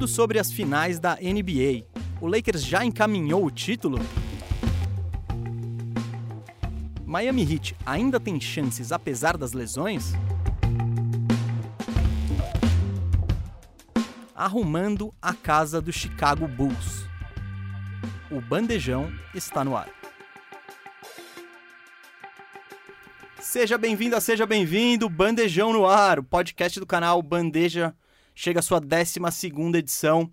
Tudo sobre as finais da NBA. O Lakers já encaminhou o título? Miami Heat ainda tem chances apesar das lesões? Arrumando a casa do Chicago Bulls. O bandejão está no ar. Seja bem-vinda, seja bem-vindo, Bandejão no ar, o podcast do canal Bandeja chega à sua 12 edição.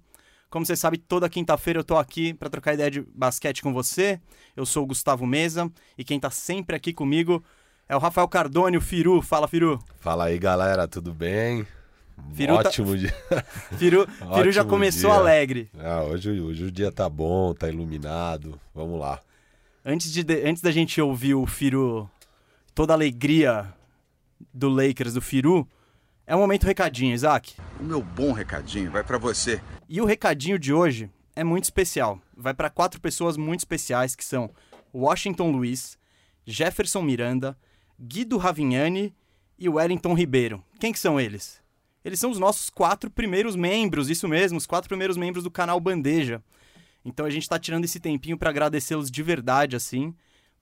Como você sabe, toda quinta-feira eu tô aqui para trocar ideia de basquete com você. Eu sou o Gustavo Mesa e quem tá sempre aqui comigo é o Rafael Cardone, o Firu. Fala, Firu. Fala aí, galera, tudo bem? Firu Ótimo tá... dia. Firu, Firu já começou dia. alegre. Ah, hoje, hoje o dia tá bom, tá iluminado. Vamos lá. Antes, de, antes da gente ouvir o Firu, toda a alegria do Lakers, do Firu, é um momento recadinho, Isaac. O meu bom recadinho vai para você. E o recadinho de hoje é muito especial. Vai para quatro pessoas muito especiais que são Washington Luiz, Jefferson Miranda, Guido Ravignani e Wellington Ribeiro. Quem que são eles? Eles são os nossos quatro primeiros membros, isso mesmo, os quatro primeiros membros do canal Bandeja. Então a gente está tirando esse tempinho para agradecê-los de verdade, assim,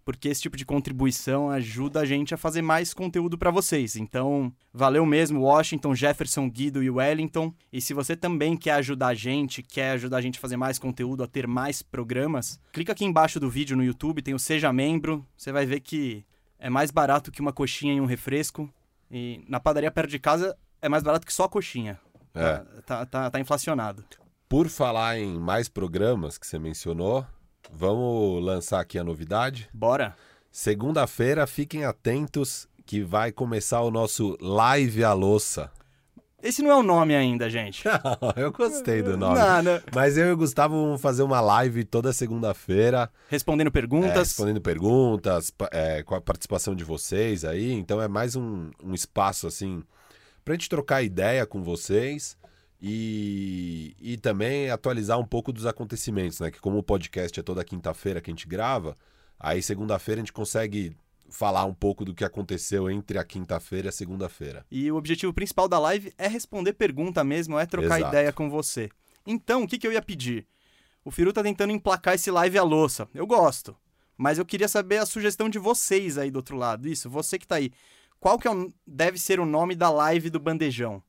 porque esse tipo de contribuição ajuda a gente a fazer mais conteúdo para vocês. Então, valeu mesmo, Washington, Jefferson, Guido e Wellington. E se você também quer ajudar a gente, quer ajudar a gente a fazer mais conteúdo, a ter mais programas, clica aqui embaixo do vídeo no YouTube, tem o Seja Membro. Você vai ver que é mais barato que uma coxinha e um refresco. E na padaria perto de casa é mais barato que só a coxinha. É. Tá, tá, tá, tá inflacionado. Por falar em mais programas que você mencionou, vamos lançar aqui a novidade. Bora? Segunda-feira, fiquem atentos que vai começar o nosso Live a Louça. Esse não é o nome ainda, gente. eu gostei do nome. Mas eu e o Gustavo vamos fazer uma live toda segunda-feira. Respondendo É, perguntas. respondendo perguntas, é, com a participação de vocês aí. Então é mais um, um espaço, assim, pra gente trocar ideia com vocês e, e também atualizar um pouco dos acontecimentos, né? Que como o podcast é toda quinta-feira que a gente grava, aí segunda-feira a gente consegue falar um pouco do que aconteceu entre a quinta-feira e a segunda-feira. E o objetivo principal da live é responder pergunta mesmo, é trocar Exato. ideia com você. Então, o que, que eu ia pedir? O Firu tá tentando emplacar esse live à louça. Eu gosto. Mas eu queria saber a sugestão de vocês aí do outro lado. Isso, você que tá aí. Qual que é o- deve ser o nome da live do Bandejão?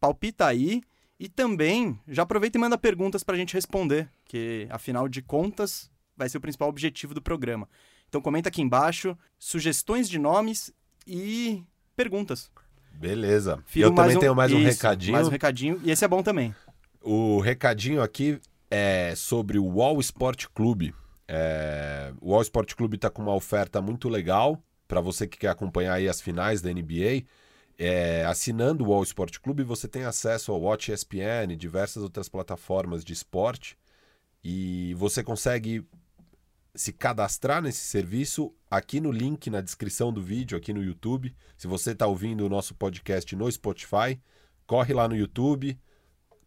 Palpita aí. E também, já aproveita e manda perguntas pra gente responder. Que, afinal de contas, vai ser o principal objetivo do programa. Então comenta aqui embaixo sugestões de nomes e perguntas. Beleza. Eu também um- tenho mais um isso, recadinho. Mais um recadinho. E esse é bom também. O recadinho aqui é sobre o Wall Sport Clube. É, o Wall Sport Clube está com uma oferta muito legal para você que quer acompanhar aí as finais da NBA. É, assinando o Wall Sport Clube, você tem acesso ao Watch ESPN diversas outras plataformas de esporte. E você consegue se cadastrar nesse serviço aqui no link na descrição do vídeo, aqui no YouTube. Se você está ouvindo o nosso podcast no Spotify, corre lá no YouTube,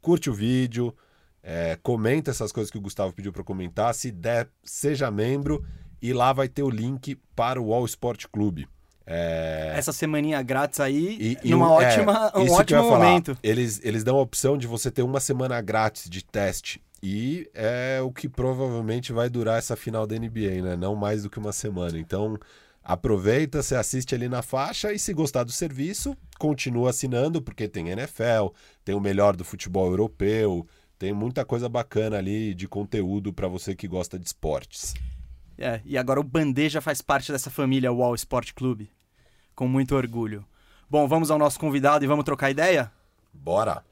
curte o vídeo, é, comenta essas coisas que o Gustavo pediu para comentar. Se der, seja membro e lá vai ter o link para o Wall Sport Clube. É, Essa semaninha grátis aí, e- e numa um- é, ótima, um ótimo momento. Eles, eles dão a opção de você ter uma semana grátis de teste. E é o que provavelmente vai durar essa final da NBA, né? Não mais do que uma semana. Então, aproveita, você assiste ali na faixa e se gostar do serviço, continua assinando, porque tem NFL, tem o melhor do futebol europeu, tem muita coisa bacana ali de conteúdo para você que gosta de esportes. É, e agora o Bandeja faz parte dessa família Wall Sport Clube. Com muito orgulho. Bom, vamos ao nosso convidado e vamos trocar ideia? Bora!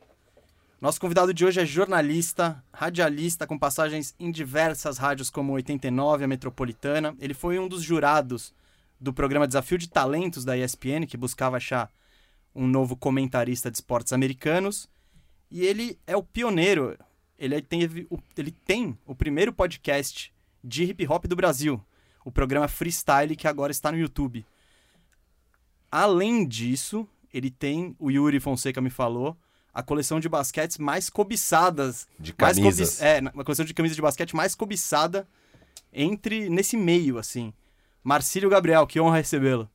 Nosso convidado de hoje é jornalista, radialista com passagens em diversas rádios como 89, a Metropolitana. Ele foi um dos jurados do programa Desafio de Talentos da ESPN, que buscava achar um novo comentarista de esportes americanos. E ele é o pioneiro. Ele, teve ele tem o primeiro podcast de hip hop do Brasil, o programa Freestyle, que agora está no YouTube. Além disso, ele tem, o Yuri Fonseca me falou, a coleção de basquetes mais cobiçadas. De mais camisas. cobi- É, uma coleção de camisas de basquete mais cobiçada entre nesse meio, assim. Marcílio Gabriel, que honra recebê-lo.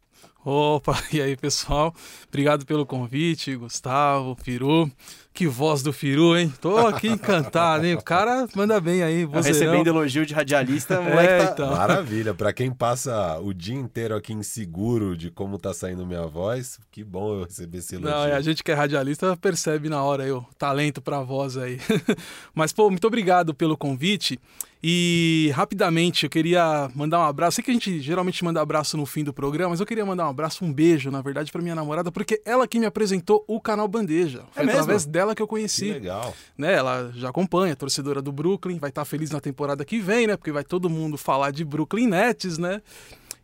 Opa, e aí pessoal, obrigado pelo convite, Gustavo, Firu. Que voz do Firu, hein? Tô aqui encantado, hein? O cara manda bem aí, vozeirão. Recebendo elogio de radialista, moleque é, tá... então. Maravilha, pra quem passa o dia inteiro aqui inseguro de como tá saindo minha voz, que bom eu receber esse elogio. Não, a gente que é radialista percebe na hora aí o talento pra voz aí. Mas, pô, muito obrigado pelo convite. E rapidamente eu queria mandar um abraço. Sei que a gente geralmente manda abraço no fim do programa, mas eu queria mandar um abraço, um beijo, na verdade, para minha namorada, porque ela que me apresentou o canal Bandeja. Foi é através mesmo? dela que eu conheci. Que legal. Né, ela já acompanha, torcedora do Brooklyn, vai estar feliz na temporada que vem, né? Porque vai todo mundo falar de Brooklyn Nets, né?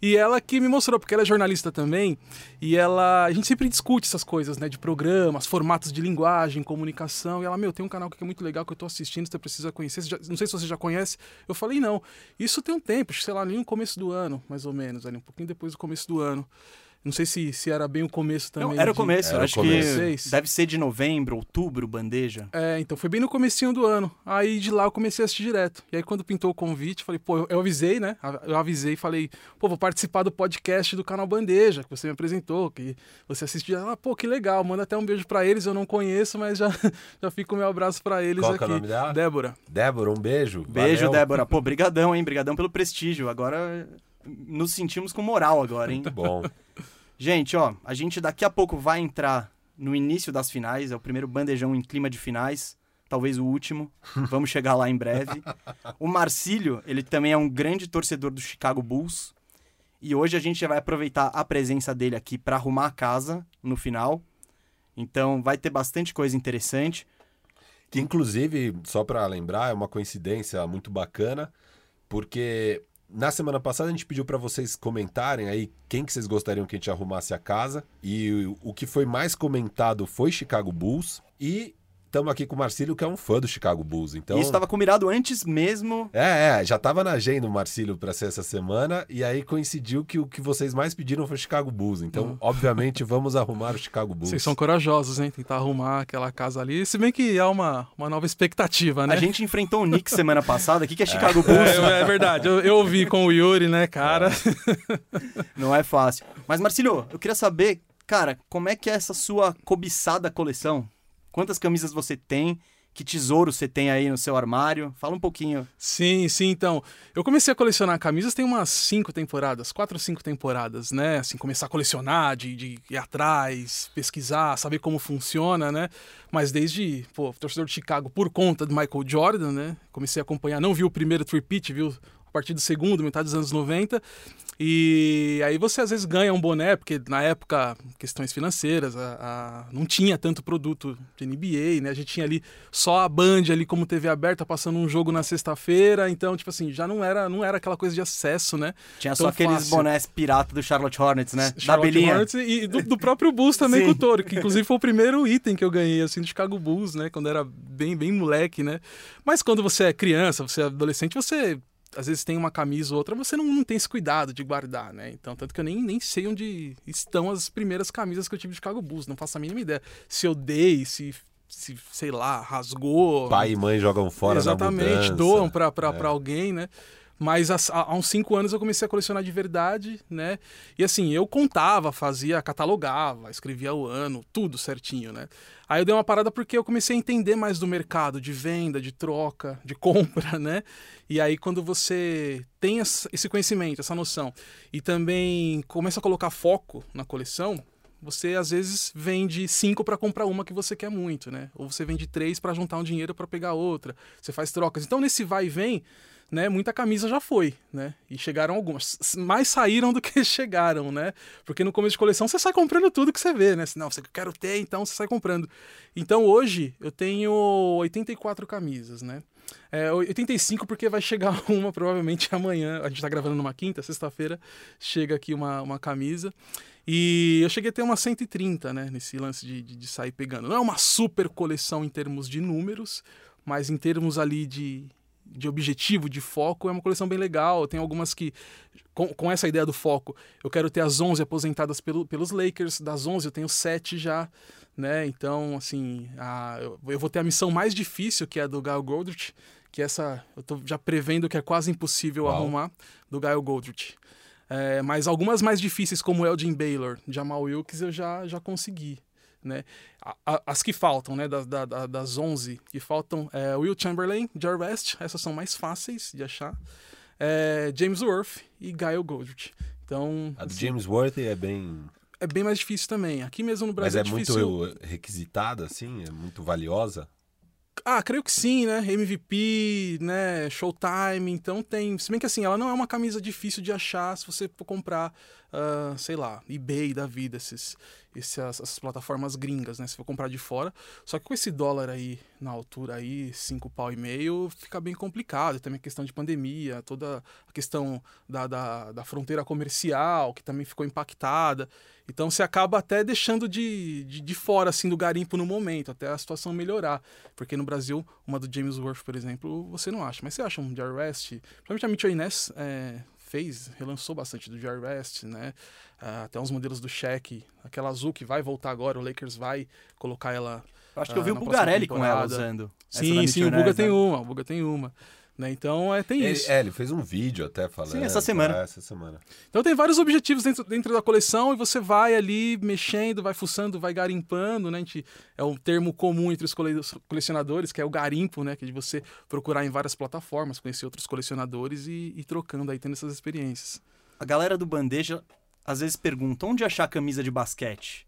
E ela que me mostrou, porque ela é jornalista também, e ela. A gente sempre discute essas coisas, né? De programas, formatos de linguagem, comunicação. E ela, meu, tem um canal que é muito legal que eu tô assistindo, você precisa conhecer. Você já, não sei se você já conhece. Eu falei, não. Isso tem um tempo, sei lá, ali no começo do ano, mais ou menos, ali, um pouquinho depois do começo do ano. Não sei se, se era bem o começo também. Não, era o começo, de... era acho começo. que deve ser de novembro, outubro, bandeja. É, então foi bem no comecinho do ano. Aí de lá eu comecei a assistir direto. E aí quando pintou o convite, falei, pô, eu, eu avisei, né? Eu avisei e falei, pô, vou participar do podcast do canal Bandeja, que você me apresentou, que você assistiu. Ah, pô, que legal, manda até um beijo para eles, eu não conheço, mas já, já fico o meu abraço para eles Qual aqui. É o nome dela? Débora. Débora, um beijo. Beijo, Valeu. Débora. Pô, brigadão, hein? Brigadão pelo prestígio. Agora nos sentimos com moral agora, hein? Muito bom. Gente, ó, a gente daqui a pouco vai entrar no início das finais, é o primeiro bandejão em clima de finais, talvez o último. Vamos chegar lá em breve. O Marcílio, ele também é um grande torcedor do Chicago Bulls. E hoje a gente vai aproveitar a presença dele aqui para arrumar a casa no final. Então vai ter bastante coisa interessante. Que inclusive, só para lembrar, é uma coincidência muito bacana, porque na semana passada a gente pediu para vocês comentarem aí quem que vocês gostariam que a gente arrumasse a casa. E o que foi mais comentado foi Chicago Bulls. E estamos aqui com o Marcílio, que é um fã do Chicago Bulls. Então... Isso estava combinado antes mesmo. É, é já estava na agenda o Marcílio para ser essa semana, e aí coincidiu que o que vocês mais pediram foi o Chicago Bulls. Então, uhum. obviamente, vamos arrumar o Chicago Bulls. Vocês são corajosos, hein? Tentar arrumar aquela casa ali, se bem que há uma, uma nova expectativa, né? A gente enfrentou o Knicks semana passada. O que, é Chicago é. Bulls? É, é verdade, eu, eu ouvi com o Yuri, né, cara? Não é fácil. Mas, Marcílio, eu queria saber, cara, como é que é essa sua cobiçada coleção? Quantas camisas você tem? Que tesouro você tem aí no seu armário? Fala um pouquinho. Sim, sim. Então, eu comecei a colecionar camisas tem umas cinco temporadas, quatro ou cinco temporadas, né? Assim, começar a colecionar, de, de ir atrás, pesquisar, saber como funciona, né? Mas desde, pô, torcedor de Chicago por conta do Michael Jordan, né? Comecei a acompanhar, não vi o primeiro tripit, viu a partir do segundo, metade dos anos 90. E aí você às vezes ganha um boné, porque na época, questões financeiras, a, a, não tinha tanto produto de NBA, né? A gente tinha ali só a Band ali como TV aberta passando um jogo na sexta-feira, então, tipo assim, já não era, não era aquela coisa de acesso, né? Tinha só aqueles fácil. bonés pirata do Charlotte Hornets, né? Charlotte da Belinha. Hornets e do, do próprio Bulls também com o Toro, que inclusive foi o primeiro item que eu ganhei, assim, do Chicago Bulls, né? Quando era bem, bem moleque, né? Mas quando você é criança, você é adolescente, você às vezes tem uma camisa ou outra, você não, não tem esse cuidado de guardar, né? Então, tanto que eu nem, nem sei onde estão as primeiras camisas que eu tive de Chicago Bulls, não faço a mínima ideia. Se eu dei, se, se sei lá, rasgou. Pai e mãe jogam fora Exatamente, doam pra, é. pra alguém, né? Mas há, uns cinco anos eu comecei a colecionar de verdade, né? E assim, eu contava, fazia, catalogava, escrevia o ano, tudo certinho, né? Aí eu dei uma parada porque eu comecei a entender mais do mercado de venda, de troca, de compra, né? E aí quando você tem esse conhecimento, essa noção, e também começa a colocar foco na coleção, você às vezes vende cinco para comprar uma que você quer muito, né? Ou você vende três para juntar um dinheiro para pegar outra. Você faz trocas. Então nesse vai e vem, né, muita camisa já foi, né? E chegaram algumas. Mais saíram do que chegaram, né? Porque no começo de coleção você sai comprando tudo que você vê, né? Não, você quer ter, então você sai comprando. Então hoje eu tenho 84 camisas, né? É, 85 porque vai chegar uma provavelmente amanhã. A gente tá gravando numa quinta, sexta-feira, chega aqui uma, uma camisa. E eu cheguei a ter uma 130, né? Nesse lance de, de, de sair pegando. Não é uma super coleção em termos de números, mas em termos ali de, de objetivo, de foco, é uma coleção bem legal. Tem algumas que, com, com essa ideia do foco, eu quero ter as 11 aposentadas pelo, pelos Lakers, das 11 eu tenho 7 já, né? Então, assim, a, eu, eu, vou ter a missão mais difícil, que é a do Gael Goldrich, que essa eu tô já prevendo que é quase impossível Uau. arrumar, do Gael Goldrich. É, mas algumas mais difíceis, como Elgin Baylor, Jamal Wilkes, eu já, já consegui. Né? as que faltam, né? Das, da, das 11 que faltam, é Will Chamberlain, Jar West, essas são mais fáceis de achar. É, James Worth e Gail Goldrich. Então, a do assim, James Worth é bem é bem mais difícil também. Aqui mesmo no Brasil Mas é, é difícil. muito requisitada, assim? É muito valiosa? Ah, creio que sim, né? MVP, né? Showtime, então tem. Se bem que assim, ela não é uma camisa difícil de achar se você for comprar, uh, sei lá, eBay da vida, esses, essas, essas, plataformas gringas, né? Se for comprar de fora. Só que com esse dólar aí na altura aí, cinco pau e meio, fica bem complicado. Também a questão de pandemia, toda a questão da, da, da fronteira comercial, que também ficou impactada. Então você acaba até deixando de, de, de, fora assim do garimpo no momento, até a situação melhorar. Porque no Brasil, uma do James Worth, por exemplo, você não acha. Mas você acha um Jar West? Principalmente a Mitchell Inés é, fez, relançou bastante do Jar West, né? Uh, até uns modelos do Shaq, aquela azul que vai voltar agora, o Lakers vai colocar ela. Acho que eu vi uh, o Bugarelli com ela usando. Sim, sim, o Buga tem uma, o Buga tem uma. Né? Então é, tem ele, isso. É, ele fez um vídeo até falando. Sim, essa semana. É, essa semana. Então tem vários objetivos dentro, dentro da coleção e você vai ali mexendo, vai fuçando, vai garimpando, né? A gente, é um termo comum entre os colecionadores, que é o garimpo, né? Que é de você procurar em várias plataformas, conhecer outros colecionadores e ir trocando aí, tendo essas experiências. A galera do Bandeja às vezes pergunta onde achar camisa de basquete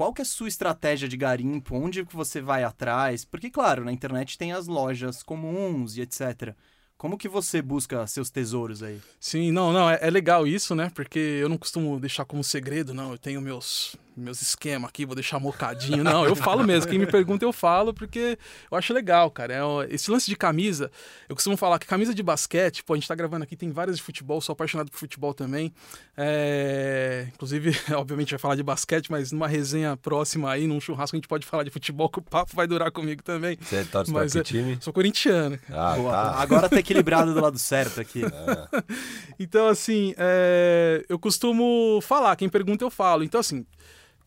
qual que é a sua estratégia de garimpo? Onde que você vai atrás? Porque, claro, na internet tem as lojas comuns e etc. Como que você busca seus tesouros aí? Sim, não, não, é, é legal isso, né? Porque eu não costumo deixar como segredo, não. Eu tenho meus meus esquemas aqui, vou deixar mocadinho. Não, eu falo mesmo. Quem me pergunta, eu falo, porque eu acho legal, cara. É, esse lance de camisa, eu costumo falar que camisa de basquete, pô, a gente tá gravando aqui, tem várias de futebol, sou apaixonado por futebol também. É, inclusive, obviamente, vai falar de basquete, mas numa resenha próxima aí, num churrasco, a gente pode falar de futebol, que o papo vai durar comigo também. Você torce mas, pra que é, time? Sou corintiano. Ah, tá. Agora tá equilibrado do lado certo aqui. É. então, assim, é, eu costumo falar, quem pergunta eu falo. Então, assim,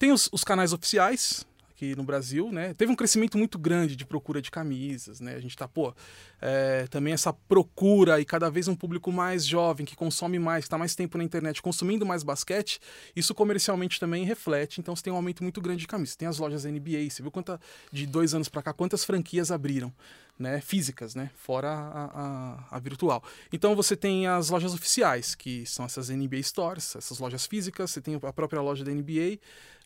tem os, os, canais oficiais aqui no Brasil, né? Teve um crescimento muito grande de procura de camisas, né? A gente tá, pô, é, também essa procura e cada vez um público mais jovem, que consome mais, está mais tempo na internet, consumindo mais basquete, isso comercialmente também reflete. Então você tem um aumento muito grande de camisas. Tem as lojas NBA, você viu quanta, de dois anos para cá, quantas franquias abriram? Né, físicas, né, fora a, a, a, virtual. Então você tem as lojas oficiais, que são essas NBA Stores, essas lojas físicas, você tem a própria loja da NBA,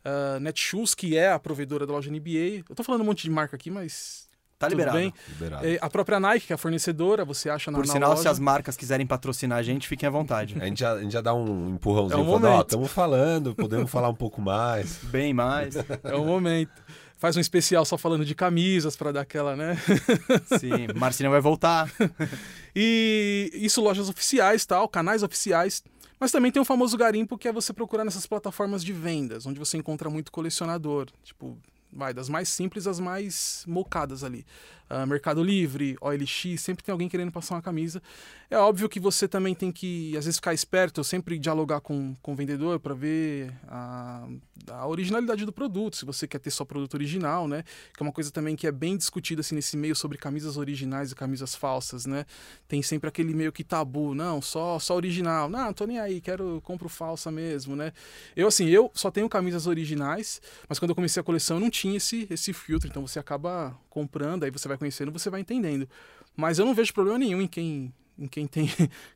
uh, Netshoes, que é a provedora da loja NBA. Eu tô falando um monte de marca aqui, mas Tá liberado. Bem. liberado. É, a própria Nike, que é a fornecedora, você acha na Por sinal, loja. se as marcas quiserem patrocinar a gente, fiquem à vontade. A gente já, a gente já dá um empurrãozinho. É um momento. Estamos falando, podemos falar um pouco mais. Bem mais. É o momento. Faz um especial só falando de camisas para dar aquela, né? Sim, Marcinho vai voltar. e isso, lojas oficiais, tal, canais oficiais. Mas também tem o famoso garimpo que é você procurar nessas plataformas de vendas, onde você encontra muito colecionador. Tipo, vai das mais simples às mais mocadas ali. Uh, Mercado Livre, OLX, sempre tem alguém querendo passar uma camisa. É óbvio que você também tem que, às vezes, ficar esperto, sempre dialogar com, com o vendedor para ver a, a, originalidade do produto, se você quer ter só produto original, né? Que é uma coisa também que é bem discutida assim, nesse meio sobre camisas originais e camisas falsas, né? Tem sempre aquele meio que tabu, não, só, só original. Não, tô nem aí, quero, compro falsa mesmo, né? Eu, assim, eu só tenho camisas originais, mas quando eu comecei a coleção eu não tinha esse, esse filtro, então você acaba comprando, aí você vai conhecendo, você vai entendendo. Mas eu não vejo problema nenhum em quem em quem tem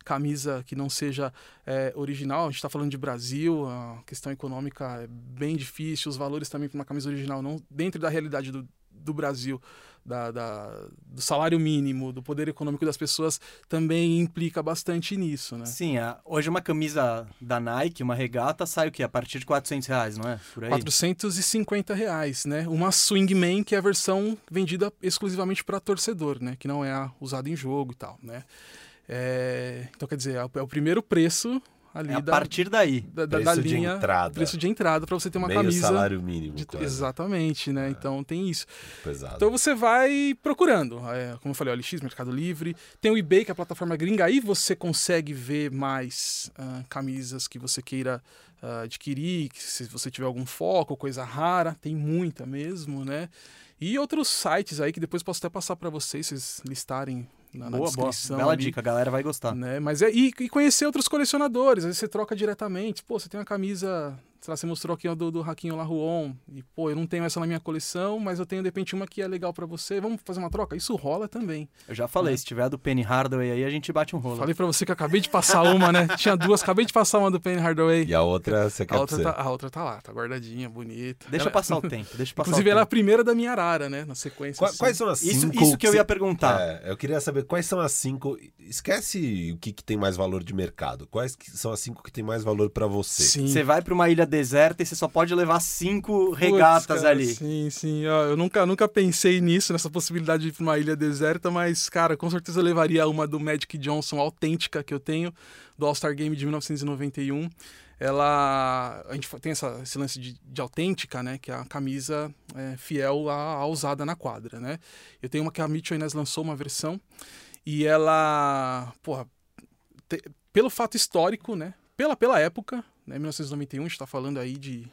camisa que não seja é, original. A gente está falando de Brasil, a questão econômica é bem difícil, os valores também para uma camisa original, não dentro da realidade do, do Brasil, da, da, do salário mínimo, do poder econômico das pessoas, também implica bastante nisso, né? Sim, a, hoje uma camisa da Nike, uma regata, sai o quê? A partir de 400 reais, não é? Por aí? 450 reais, né? Uma Swingman, que é a versão vendida exclusivamente para torcedor, né? Que não é usada em jogo e tal, né? É, então, quer dizer, é o é primeiro preço ali é a da, partir daí. Da, da, preço da linha, de entrada. Preço de entrada para você ter uma Meio camisa. salário mínimo. De, exatamente, né? É. Então tem isso. Pesado. Então você vai procurando. É, como eu falei, OLX, Mercado Livre. Tem o eBay, que é a plataforma gringa. Aí você consegue ver mais uh, camisas que você queira uh, adquirir. Que se você tiver algum foco, coisa rara. Tem muita mesmo, né? E outros sites aí que depois posso até passar para vocês, vocês listarem na, na Boa, boa. descrição. Bela ali, dica, a galera vai gostar. Né? Mas é, e, e conhecer outros colecionadores, vezes você troca diretamente. Pô, você tem uma camisa, lá, você mostrou aqui a do, do Raquinho Laruon, e pô, eu não tenho essa na minha coleção, mas eu tenho de repente uma que é legal pra você, vamos fazer uma troca? Isso rola também. Eu já falei, se tiver a do Penny Hardaway aí, a gente bate um rolo. Falei pra você que eu acabei de passar uma, né? Tinha duas, acabei de passar uma do Penny Hardaway. E a outra você quer A outra, tá, a outra tá lá, tá guardadinha, bonita. Deixa Ela- passar o tempo, deixa passar Inclusive, o ela é a primeira da minha arara, né? Na sequência. Qua- assim. Quais são as Isso, cinco isso que eu ia perguntar. É, eu queria saber quais são as cinco. Esquece o que, que tem mais valor de mercado. Quais que são as cinco que tem mais valor pra você? Sim. Você vai pra uma ilha deserta e você só pode levar cinco regatas cara, ali. Sim, sim. Eu nunca, nunca pensei nisso, nessa possibilidade de ir pra uma ilha deserta, mas, cara, com certeza eu levaria uma do Magic Johnson autêntica que eu tenho, do All-Star Game de 1991. Ela. A gente tem essa- esse lance de, de autêntica, né? Que é a camisa é, fiel à, usada na quadra, né? Eu tenho uma que a Mitchell Inez lançou uma versão e ela. Porra, te- pelo fato histórico, né? Pela, pela época, né? 1991, a gente tá falando aí de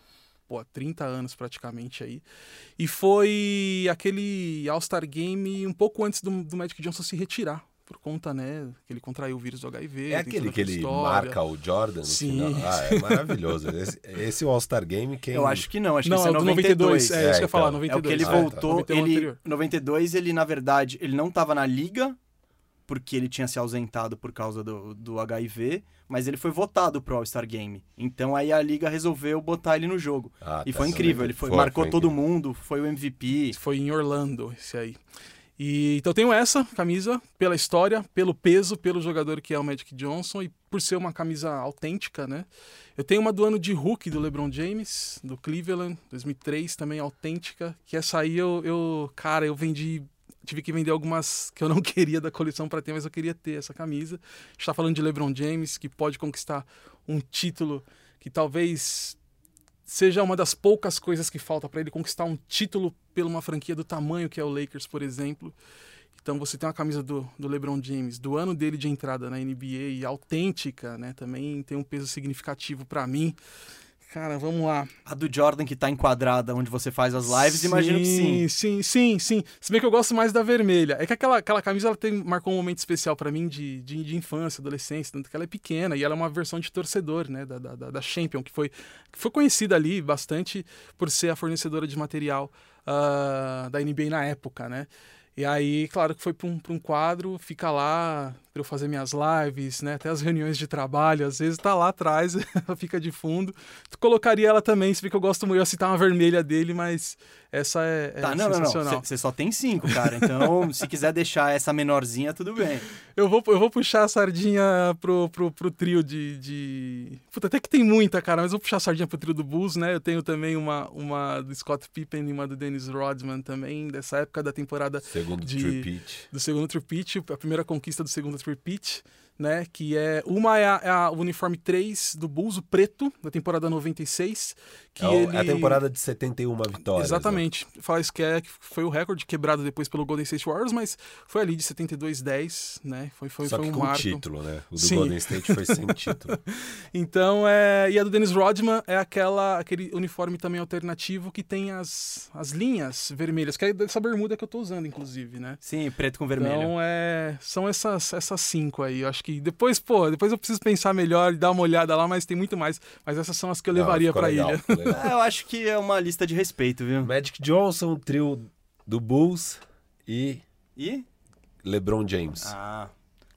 pô, 30 anos praticamente aí. E foi aquele All-Star Game um pouco antes do, do Magic Johnson se retirar, por conta, né, que ele contraiu o vírus do HIV. É aquele que ele história. marca o Jordan no Sim. final. Ah, é maravilhoso. Esse, esse All-Star Game, quem. Eu acho que não, acho que Não, esse é é o do 92. 92. É, É, isso que eu ia falar, então. É 92. o que ele Ah, tá. voltou. 91 ele, anterior. 92, ele, na verdade, ele não tava na liga, porque ele tinha se ausentado por causa do, do HIV, mas ele foi votado pro All-Star Game. Então aí a liga resolveu botar ele no jogo. Ah, e tá, foi incrível, ele foi, Foi, marcou foi todo mundo, foi o MVP. Foi em Orlando, esse aí. E, então eu tenho essa camisa pela história, pelo peso, pelo jogador que é o Magic Johnson e por ser uma camisa autêntica, né? Eu tenho uma do ano de Hulk do LeBron James, do Cleveland, 2003, também autêntica, que essa aí eu, eu cara, eu vendi tive que vender algumas que eu não queria da coleção para ter, mas eu queria ter essa camisa. A gente tá falando de LeBron James, que pode conquistar um título que talvez seja uma das poucas coisas que falta para ele conquistar um título pela uma franquia do tamanho que é o Lakers, por exemplo. Então você tem uma camisa do, do LeBron James, do ano dele de entrada na NBA, e autêntica, né? Também tem um peso significativo para mim. Cara, vamos lá. A do Jordan que tá enquadrada onde você faz as lives, imagino que sim. Sim, sim, sim. Se bem que eu gosto mais da vermelha. É que aquela, aquela camisa ela tem, marcou um momento especial pra mim de, de, de infância, adolescência, tanto que ela é pequena e ela é uma versão de torcedor, né, da, da, da- Champion, que foi, que foi conhecida ali bastante por ser a fornecedora de material ah, da NBA na época, né. E aí, claro que foi para um, pra um quadro, fica lá para eu fazer minhas lives, né? Até as reuniões de trabalho, às vezes tá lá atrás, ela fica de fundo. Colocaria ela também, se bem que eu gosto muito, eu citar uma vermelha dele, mas essa é, é Tá, não, não, não. sensacional. Você só tem cinco, cara. Então, se quiser deixar essa menorzinha, tudo bem. Eu, vou, eu vou puxar a sardinha pro, pro, pro trio de, de. Puta, até que tem muita, cara, mas eu vou puxar a sardinha pro trio do Bulls, né? Eu tenho também uma, uma do Scott Pippen e uma do Dennis Rodman também, dessa época da temporada Segundo de- tripit. do segundo tripit, a primeira conquista do segundo tripit, repeat né? Que é. Uma é, a, é a- o uniforme 3 do Bulls, o preto, da temporada 96. Que É, ele... é a temporada de 71 vitórias. né? Exatamente. Fala isso que, é, que foi o recorde quebrado depois pelo Golden State Warriors, mas foi ali de 72-10, né? Foi, foi, Só foi que um com marco. título, né? O do Sim. Golden State foi sem título. Então, é... e a do Dennis Rodman é aquela, aquele uniforme também alternativo que tem as, as linhas vermelhas, que é dessa bermuda que eu tô usando, inclusive, né? Sim, preto com vermelho. Então, é, são essas, essas cinco aí. Eu acho que depois, pô, depois eu preciso pensar melhor e dar uma olhada lá, mas tem muito mais. Mas essas são as que eu levaria legal, ilha. É, eu acho que é uma lista de respeito, viu? Magic Johnson, trio do Bulls e E? LeBron James. Ah.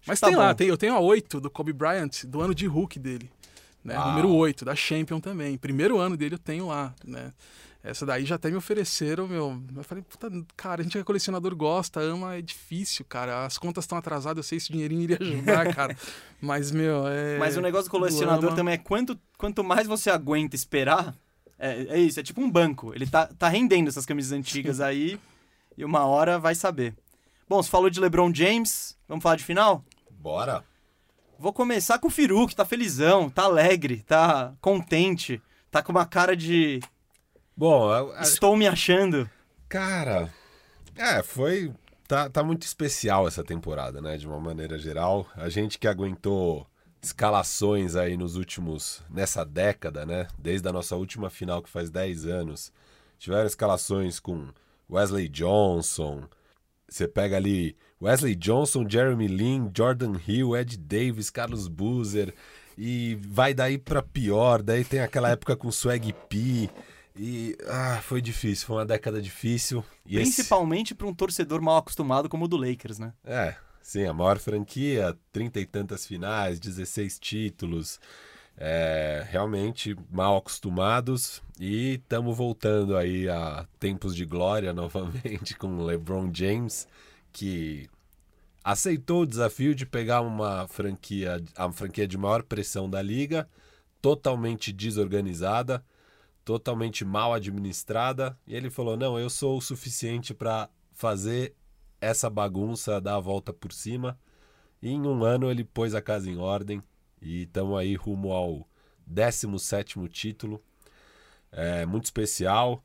Mas Tá tem lá, bom. tem, eu tenho a 8 do Kobe Bryant, do ano de Hulk dele. Né? Uau. Número 8, da Champion também. Primeiro ano dele eu tenho lá, né? Essa daí já até me ofereceram, meu. Eu falei, puta, cara, a gente que é colecionador gosta, ama, é difícil, cara. As contas estão atrasadas, eu sei se o dinheirinho iria ajudar, cara. Mas, meu, é. Mas o negócio do colecionador ama. também é quanto, quanto mais você aguenta esperar. É, é isso, é tipo um banco. Ele tá, tá rendendo essas camisas antigas aí e uma hora vai saber. Bom, você falou de LeBron James, vamos falar de final? Bora. Vou começar com o Firu, que tá felizão, tá alegre, tá contente, tá com uma cara de Bom, a- a- estou me achando. cara, é, foi. Tá, tá muito especial essa temporada, né? De uma maneira geral. A gente que aguentou escalações aí nos últimos. nessa década, né? Desde a nossa última final, que faz 10 anos. Tiveram escalações com Wesley Johnson, você pega ali Wesley Johnson, Jeremy Lin, Jordan Hill, Ed Davis, Carlos Boozer, e vai daí para pior. Daí tem aquela época com Swag P. E ah, foi difícil, foi uma década difícil. E Principalmente esse... para um torcedor mal acostumado como o do Lakers, né? É, sim, a maior franquia, trinta e tantas finais, 16 títulos. É, realmente mal acostumados e estamos voltando aí a tempos de glória novamente com LeBron James, que aceitou o desafio de pegar uma franquia, a franquia de maior pressão da liga, totalmente desorganizada, totalmente mal administrada, e ele falou: "Não, eu sou o suficiente para fazer essa bagunça dar a volta por cima". E em um ano ele pôs a casa em ordem e estamos aí rumo ao 17 título. É muito especial.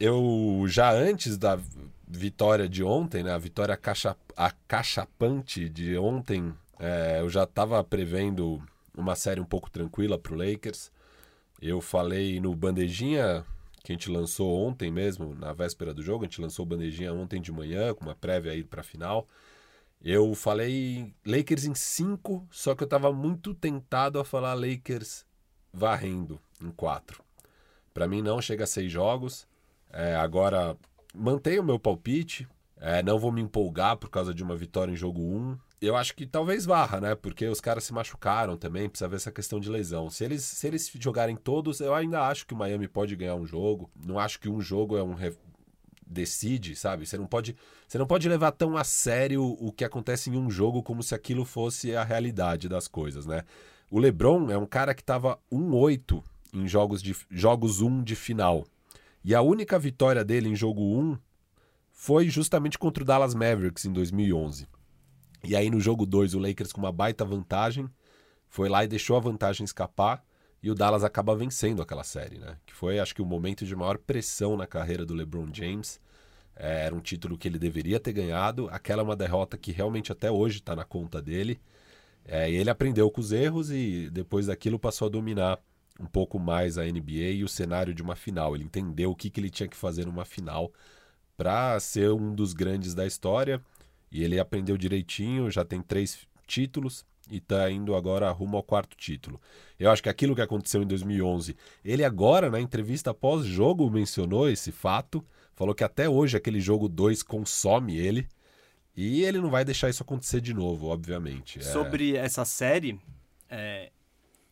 Eu já antes da vitória de ontem, né, a vitória cacha, acachapante de ontem, é, eu já estava prevendo uma série um pouco tranquila para o Lakers. Eu falei no Bandejinha, que a gente lançou ontem mesmo, na véspera do jogo, a gente lançou o Bandejinha ontem de manhã, com uma prévia aí para a final. Eu falei Lakers em 5, só que eu estava muito tentado a falar Lakers varrendo em 4. Para mim não chega a seis jogos. É, agora mantenho o meu palpite. É, não vou me empolgar por causa de uma vitória em jogo 1. Um. Eu acho que talvez varra, né? Porque os caras se machucaram também, precisa ver essa questão de lesão. Se eles, se eles jogarem todos, eu ainda acho que o Miami pode ganhar um jogo. Não acho que um jogo é um, decide, sabe? Você não pode, você não pode levar tão a sério o que acontece em um jogo como se aquilo fosse a realidade das coisas, né? O LeBron é um cara que estava 1-8 em jogos de jogos 1 de final. E a única vitória dele em jogo 1 foi justamente contra o Dallas Mavericks em 2011. E aí no jogo 2 o Lakers com uma baita vantagem foi lá e deixou a vantagem escapar e o Dallas acaba vencendo aquela série, né? Que foi, acho que, o momento de maior pressão na carreira do LeBron James. É, era um título que ele deveria ter ganhado. Aquela é uma derrota que realmente até hoje está na conta dele. É, ele aprendeu com os erros e depois daquilo passou a dominar um pouco mais a NBA e o cenário de uma final. Ele entendeu o que, que ele tinha que fazer numa final para ser um dos grandes da história. E ele aprendeu direitinho, já tem três títulos e está indo agora rumo ao quarto título. Eu acho que aquilo que aconteceu em 2011, ele agora na entrevista pós-jogo mencionou esse fato, falou que até hoje aquele jogo 2 consome ele e ele não vai deixar isso acontecer de novo, obviamente. É... Sobre essa série, é...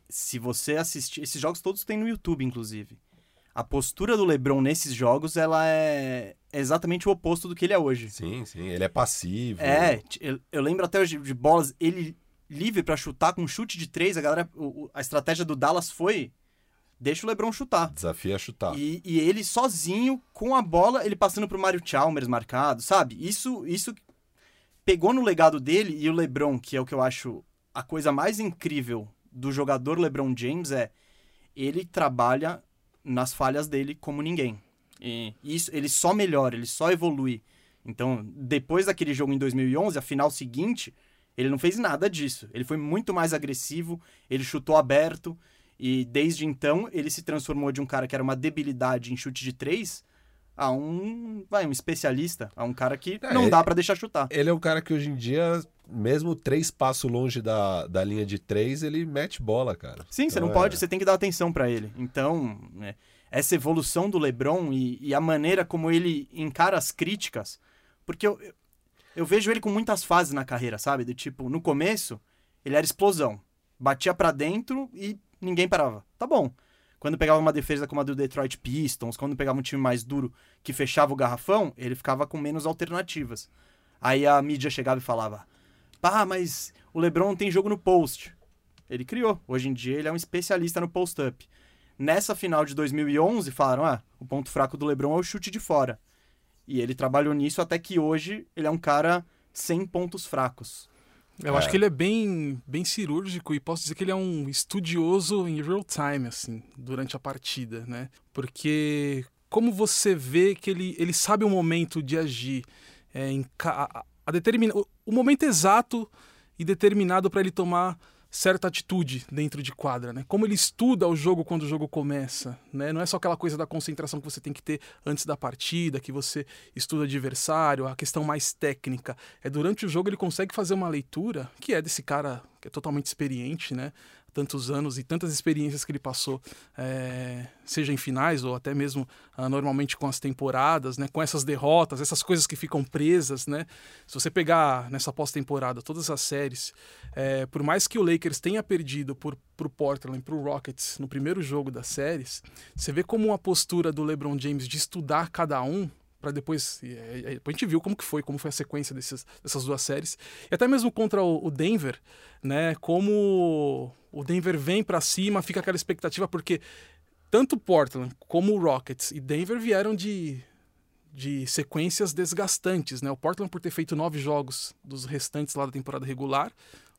se você assistir, esses jogos todos tem no YouTube, inclusive. A postura do LeBron nesses jogos, ela é exatamente o oposto do que ele é hoje. Sim, sim, ele é passivo. É, eu, eu lembro até hoje de bolas, ele livre para chutar com chute de três, a galera. O, a estratégia do Dallas foi. Deixa o Lebron chutar. Desafia a chutar. E, e ele sozinho, com a bola, ele passando pro Mario Chalmers marcado, sabe? Isso, isso pegou no legado dele e o LeBron, que é o que eu acho a coisa mais incrível do jogador LeBron James é ele trabalha nas falhas dele como ninguém. E isso ele só melhora, ele só evolui. Então, depois daquele jogo em 2011, a final seguinte, ele não fez nada disso. Ele foi muito mais agressivo, ele chutou aberto e desde então ele se transformou de um cara que era uma debilidade em chute de três a um, vai, um especialista, a um cara que é, não dá para deixar chutar. Ele é um cara que hoje em dia, mesmo três passos longe da, da linha de três, ele mete bola, cara. Sim, então, você não é... pode, você tem que dar atenção para ele. Então, né, essa evolução do LeBron e, e, a maneira como ele encara as críticas, porque eu, eu vejo ele com muitas fases na carreira, sabe? Do tipo, no começo, ele era explosão. Batia para dentro e ninguém parava. Tá bom. Quando pegava uma defesa como a do Detroit Pistons, quando pegava um time mais duro que fechava o garrafão, ele ficava com menos alternativas. Aí a mídia chegava e falava: pá, mas o LeBron tem jogo no post. Ele criou. Hoje em dia ele é um especialista no post-up. Nessa final de 2011, falaram: ah, o ponto fraco do LeBron é o chute de fora. E ele trabalhou nisso até que hoje ele é um cara sem pontos fracos. Eu é. acho que ele é bem, bem cirúrgico e posso dizer que ele é um estudioso em real time, assim, durante a partida, né? Porque como você vê que ele, ele sabe o momento de agir, é, em, a, a determina, o, o momento exato e determinado para ele tomar certa atitude dentro de quadra, né? Como ele estuda o jogo quando o jogo começa, né? Não é só aquela coisa da concentração que você tem que ter antes da partida, que você estuda adversário, a questão mais técnica. É durante o jogo ele consegue fazer uma leitura que é desse cara que é totalmente experiente, né? Tantos anos e tantas experiências que ele passou, é, seja em finais ou até mesmo ah, normalmente com as temporadas, né, com essas derrotas, essas coisas que ficam presas, né? Se você pegar nessa pós-temporada todas as séries, é, por mais que o Lakers tenha perdido por o Portland, para o Rockets no primeiro jogo das séries, você vê como a postura do LeBron James de estudar cada um para depois. depois a gente viu como que foi, como foi a sequência desses, dessas duas séries. E até mesmo contra o, o Denver, né? Como o Denver vem para cima, fica aquela expectativa, porque tanto Portland como o Rockets e Denver vieram de, de sequências desgastantes, né? O Portland por ter feito nove jogos dos restantes lá da temporada regular,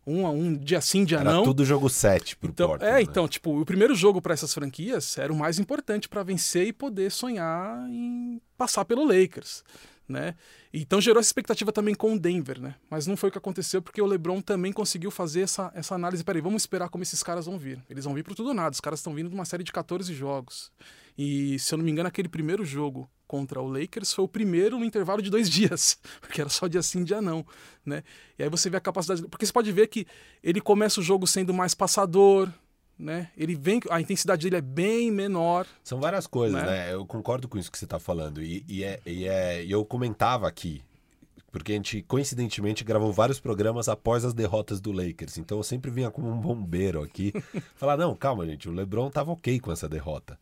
um a um, dia sim, dia era não. tudo jogo 7 pro então, Portland. É, né? então, tipo, o primeiro jogo para essas franquias era o mais importante para vencer e poder sonhar em passar pelo Lakers, né? Então gerou essa expectativa também com o Denver, né? Mas não foi o que aconteceu porque o LeBron também conseguiu fazer essa, essa análise. Peraí, vamos esperar como esses caras vão vir. Eles vão vir pro tudo ou nada. Os caras estão vindo de uma série de 14 jogos. E, se eu não me engano, aquele primeiro jogo contra o Lakers foi o primeiro no intervalo de dois dias, porque era só dia sim, dia não, né? E aí você vê a capacidade, porque você pode ver que ele começa o jogo sendo mais passador, né? Ele vem, a intensidade dele é bem menor. São várias coisas, né? né? Eu concordo com isso que você está falando e, e, é, e é, eu comentava aqui porque a gente coincidentemente gravou vários programas após as derrotas do Lakers. Então eu sempre vinha como um bombeiro aqui, falar não, calma gente, o LeBron tava ok com essa derrota.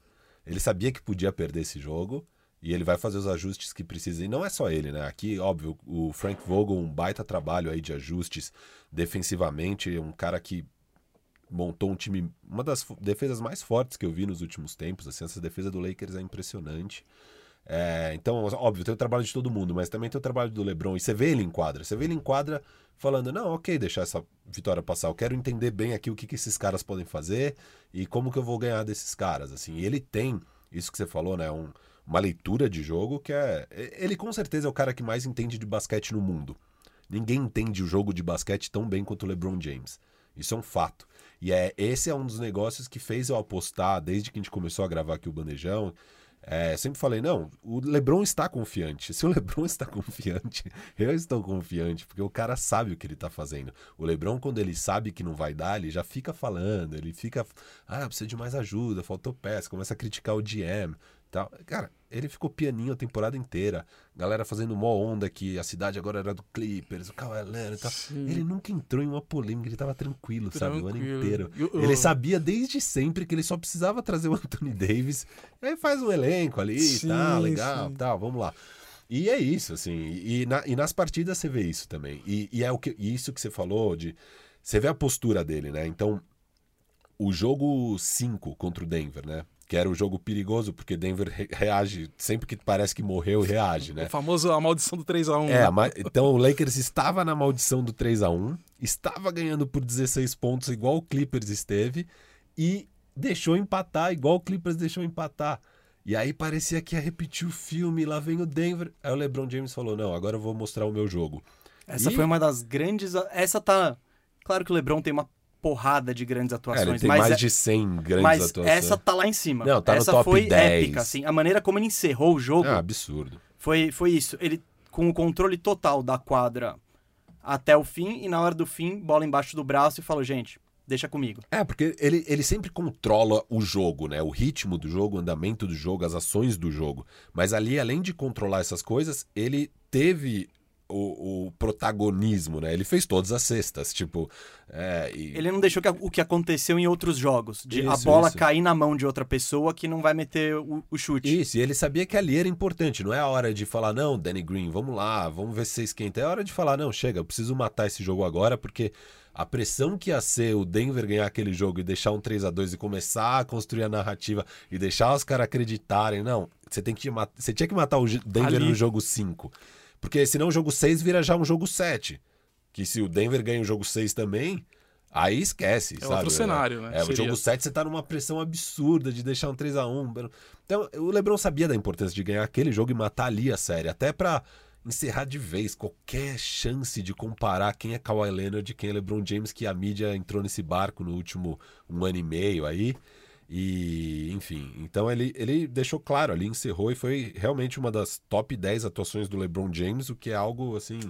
Ele sabia que podia perder esse jogo e ele vai fazer os ajustes que precisa. E não é só ele, né? Aqui, óbvio, o Frank Vogel, um baita trabalho aí de ajustes defensivamente, um cara que montou um time, uma das defesas mais fortes que eu vi nos últimos tempos. Assim, essa defesa do Lakers é impressionante. É, então, óbvio, tem o trabalho de todo mundo, mas também tem o trabalho do LeBron. E você vê ele em quadra. Você vê ele em quadra falando: não, ok, deixar essa vitória passar. Eu quero entender bem aqui o que, que esses caras podem fazer e como que eu vou ganhar desses caras. Assim, e ele tem isso que você falou, né? Um, uma leitura de jogo que é. Ele com certeza é o cara que mais entende de basquete no mundo. Ninguém entende o jogo de basquete tão bem quanto o LeBron James. Isso é um fato. E é esse é um dos negócios que fez eu apostar desde que a gente começou a gravar aqui o Bandejão é, sempre falei, não, o Lebron está confiante. Se o Lebron está confiante, eu estou confiante, porque o cara sabe o que ele está fazendo. O Lebron, quando ele sabe que não vai dar, ele já fica falando, ele fica, ah, precisa de mais ajuda, faltou peça, começa a criticar o GM. Tal. Cara, ele ficou pianinho a temporada inteira. Galera fazendo mó onda que a cidade agora era do Clippers, o Kawhi Leonard e tal. Sim. Ele nunca entrou em uma polêmica, ele tava tranquilo, tranquilo. sabe? O ano inteiro. Eu, eu... Ele sabia desde sempre que ele só precisava trazer o Anthony Davis. Aí faz um elenco ali e tal, legal, sim. tal, vamos lá. E é isso, assim. E, na, e nas partidas você vê isso também. E, e é o que, isso que você falou de. Você vê a postura dele, né? Então, o jogo 5 contra o Denver, né? Que era o jogo perigoso, porque Denver reage, sempre que parece que morreu, reage, né? O famoso a maldição do 3 a 1 É, né? então o Lakers estava na maldição do 3 a 1 estava ganhando por 16 pontos, igual o Clippers esteve, e deixou empatar, igual o Clippers deixou empatar. E aí parecia que ia repetir o filme, lá vem o Denver. Aí o LeBron James falou: não, agora eu vou mostrar o meu jogo. Essa e... foi uma das grandes. Essa tá. Claro que o LeBron tem uma porrada de grandes atuações. É, ele tem mas mais é... de 100 grandes mas atuações. essa tá lá em cima. Não, tá essa no top foi 10. épica, assim. A maneira como ele encerrou o jogo... É absurdo. Foi, foi isso. Ele, com o controle total da quadra até o fim, e na hora do fim, bola embaixo do braço e falou, gente, deixa comigo. É, porque ele, ele sempre controla o jogo, né? O ritmo do jogo, o andamento do jogo, as ações do jogo. Mas ali, além de controlar essas coisas, ele teve o, o, protagonismo, né? Ele fez todas as cestas, tipo... É, e... Ele não deixou que, o que aconteceu em outros jogos, de isso, a bola isso. cair na mão de outra pessoa que não vai meter o, o, chute. Isso, e ele sabia que ali era importante, não é a hora de falar, não, Danny Green, vamos lá, vamos ver se você esquenta. É a hora de falar, não, chega, eu preciso matar esse jogo agora, porque a pressão que ia ser o Denver ganhar aquele jogo e deixar um 3 a 2 e começar a construir a narrativa e deixar os caras acreditarem, não, você tem que você tinha que matar o Denver ali. no jogo 5. Porque senão o jogo 6 vira já um jogo 7. Que se o Denver ganha o jogo 6 também, aí esquece, é sabe? outro cenário, né? É, o jogo 7 você tá numa pressão absurda de deixar um 3 a 1 Então, o LeBron sabia da importância de ganhar aquele jogo e matar ali a série. Até pra encerrar de vez qualquer chance de comparar quem é Kawhi Leonard e quem é LeBron James, que a mídia entrou nesse barco no último um ano e meio aí. E, enfim, então ele, ele deixou claro ali, encerrou e foi realmente uma das top 10 atuações do LeBron James, o que é algo assim.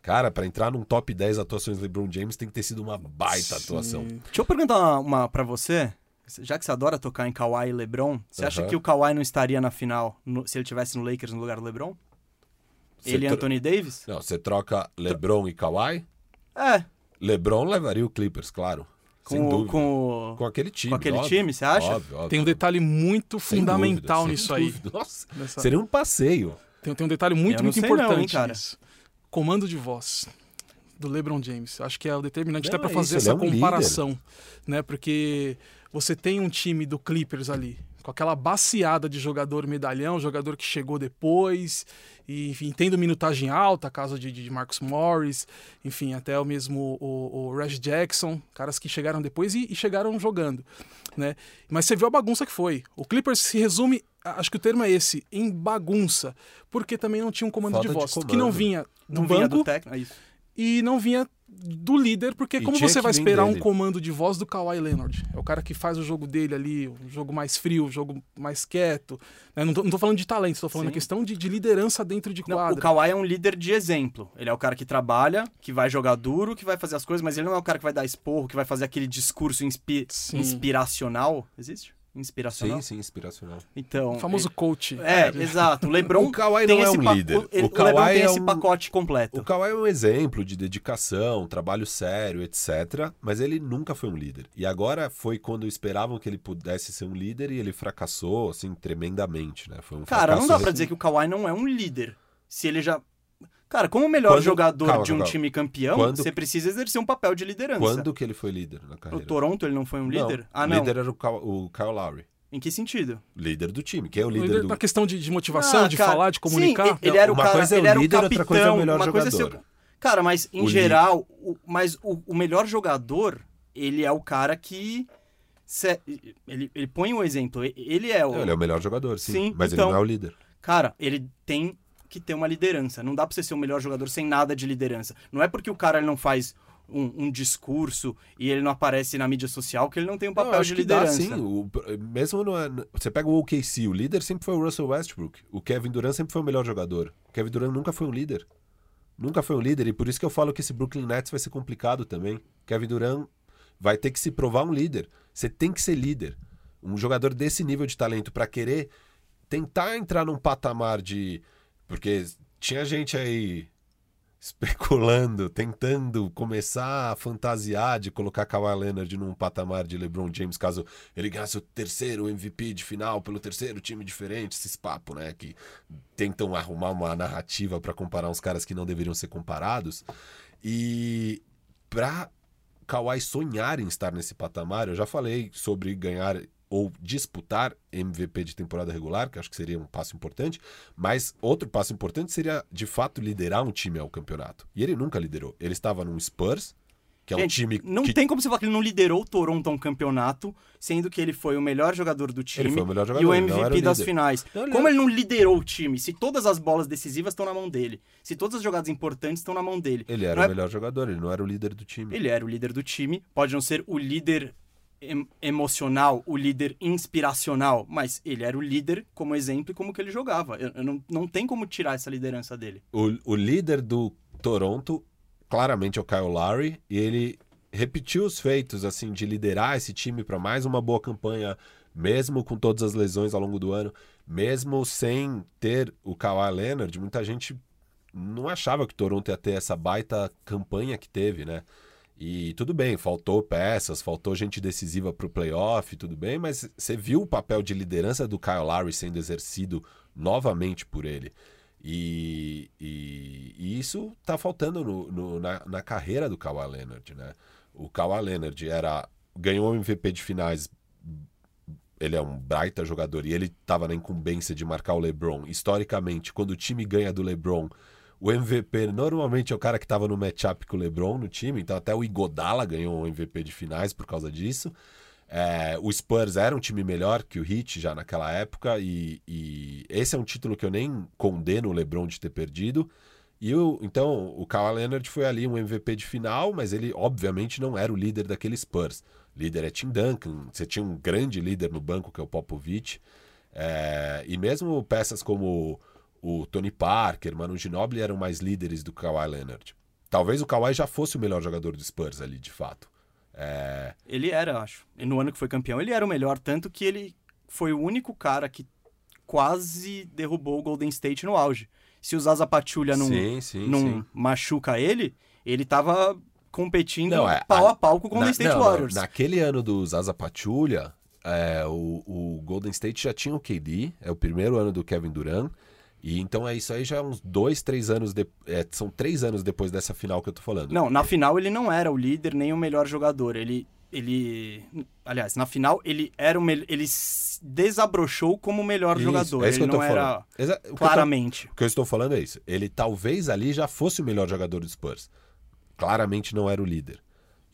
Cara, para entrar num top 10 atuações do LeBron James tem que ter sido uma baita Sim. atuação. Deixa eu perguntar uma, uma para você. Já que você adora tocar em Kawhi e LeBron, você acha Aham. que o Kawhi não estaria na final no- se ele tivesse no Lakers no lugar do LeBron? Você ele e tro- Anthony Davis? Não, você troca LeBron e Kawhi? É, LeBron levaria o Clippers, claro. Com, com, Com aquele time. com aquele óbvio. time, você acha? Óbvio, óbvio. Tem um detalhe muito Sem fundamental dúvida, nisso aí. Nossa, Nessa- seria um passeio. Tem, tem um detalhe muito, muito sei não, importante hein, cara. nisso. Comando de voz do LeBron James. Acho que é o determinante Não, até para é fazer isso, essa é um comparação, né? Porque você tem um time do Clippers ali com aquela baciada de jogador medalhão, jogador que chegou depois, e enfim, tendo minutagem alta, caso de, de Marcus Morris, enfim, até o mesmo o, o Reggie Jackson, caras que chegaram depois e, e chegaram jogando, né? Mas você viu a bagunça que foi. O Clippers se resume, acho que o termo é esse, em bagunça, porque também não tinha um comando Falta de de voz, que comando. não vinha do não vinha banco do técnico. É e não vinha do líder, porque E como você vai esperar um dele. comando de voz do Kawhi Leonard? É o cara que faz o jogo dele ali, um jogo mais frio, um jogo mais quieto. né? Não, tô falando de talento, tô falando Sim. questão de, de liderança dentro de Não, o quadra. Kawhi é um líder de exemplo. Ele é o cara que trabalha, que vai jogar duro, que vai fazer as coisas, mas ele não é o cara que vai dar esporro, que vai fazer aquele discurso inspi- Sim. inspiracional. Existe? Inspiracional? Sim, sim, inspiracional. Então. O famoso coach. ele- É, exato. O LeBron O Kawhi tem não é um pa- líder. O, ele- O o LeBron tem é esse um- pacote completo. O Kawhi é um exemplo de dedicação, trabalho sério, etc. Mas ele nunca foi um líder. E agora foi quando esperavam que ele pudesse ser um líder e ele fracassou, assim, tremendamente, né? Foi um Cara, não dá pra assim. dizer que o Kawhi não é um líder. Se ele já. Cara, como o melhor Quando- jogador calma, de um calma. time campeão, Quando- você precisa exercer um papel de liderança. Quando que ele foi líder na O carreira? Toronto ele não foi um Não, líder? Ah, o não. líder era o Kyle, o Kyle Lowry. Em que sentido? Líder do time. Quem é o O líder, líder do... Na questão de, de motivação, Ah, de cara, falar, de comunicar. Sim, ele era o Uma cara, coisa é o ele era líder, o outra capitão, coisa é o melhor coisa é o- jogador. Cara, mas em O geral, o- mas o, o melhor jogador, ele é o cara que se- ele, ele põe o exemplo, ele é o Ele é o melhor jogador, sim. Sim, mas então- ele não é o líder. Cara, ele tem que ter uma liderança. Não dá pra você ser o melhor jogador sem nada de liderança. Não é porque o cara não faz um, um discurso e ele não aparece na mídia social que ele não tem um Não, papel acho de que dá, liderança. sim. O- mesmo no, você pega o OKC, o líder sempre foi o Russell Westbrook. O Kevin Durant sempre foi o melhor jogador. O Kevin Durant nunca foi um líder. Nunca foi um líder. E por isso que eu falo que esse Brooklyn Nets vai ser complicado também. Kevin Durant vai ter que se provar um líder. Você tem que ser líder. Um jogador desse nível de talento para querer tentar entrar num patamar de. Porque tinha gente aí especulando, tentando começar a fantasiar de colocar Kawhi Leonard num patamar de LeBron James caso ele ganhasse o terceiro MVP de final pelo terceiro time diferente, esses papos, né, que tentam arrumar uma narrativa para comparar uns caras que não deveriam ser comparados. E pra Kawhi sonhar em estar nesse patamar, eu já falei sobre ganhar ou disputar MVP de temporada regular, que acho que seria um passo importante, mas outro passo importante seria de fato liderar um time ao campeonato. E ele nunca liderou. Ele estava num Spurs, que é um Gente, time não que tem como você falar que ele não liderou o Toronto a um campeonato, sendo que ele foi o melhor jogador do time Ele foi o melhor e jogador, o ele não era MVP o das finais. Não, ele como era- ele não liderou o time? Se todas as bolas decisivas estão na mão dele, se todas as jogadas importantes estão na mão dele. ele era Não o é- melhor jogador, ele não era o líder do time. Ele era o líder do time, pode não ser o líder emocional, o líder inspiracional, mas ele era o líder como exemplo e como que ele jogava. Eu, eu não, não tem como tirar essa liderança dele. O, o líder do Toronto, claramente é o Kyle Lowry, e ele repetiu os feitos assim de liderar esse time para mais uma boa campanha, mesmo com todas as lesões ao longo do ano, mesmo sem ter o Kawhi Leonard, muita gente não achava que o Toronto ia ter essa baita campanha que teve, né? E tudo bem, faltou peças, faltou gente decisiva para o playoff, tudo bem, mas você viu o papel de liderança do Kyle Lowry sendo exercido novamente por ele. E, e- e isso tá faltando no- no- na, na carreira do Kawhi Leonard, né? O Kawhi Leonard era, ganhou o MVP de finais, ele é um baita jogador e ele estava na incumbência de marcar o LeBron. Historicamente, quando o time ganha do LeBron, o MVP normalmente é o cara que estava no matchup com o LeBron no time, então até o Igodala ganhou o MVP de finais por causa disso. É, o Spurs era um time melhor que o Heat já naquela época, e, e esse é um título que eu nem condeno o LeBron de ter perdido. E o, então o Kawhi Leonard foi ali um MVP de final, mas ele obviamente não era o líder daquele Spurs. Líder é Tim Duncan, você tinha um grande líder no banco que é o Popovich. É, e mesmo peças como o Tony Parker, Manu Ginobili eram mais líderes do Kawhi Leonard. Talvez o Kawhi já fosse o melhor jogador do Spurs ali, de fato. É... Ele era, acho. E no ano que foi campeão, ele era o melhor, tanto que ele foi o único cara que quase derrubou o Golden State no auge. Se o Zaza Pachulia não, sim, sim, não sim. machuca ele, ele tava competindo Não, é, pau a- a pau com o Golden Na- State não, Warriors. não, naquele ano do Zaza Pachulia, é, o, o Golden State já tinha o KD, é o primeiro ano do Kevin Durant. E então é isso aí já é uns dois, três anos de, é, são três anos depois dessa final que eu tô falando. Não, na final ele não era o líder nem o melhor jogador. Ele. ele aliás, na final ele era o mel... ele desabrochou como o melhor Isso, jogador. é isso ele que eu não tô era falando. Exa- o que eu tô- claramente. O que eu estou falando é isso. Ele talvez ali já fosse o melhor jogador do Spurs. Claramente não era o líder.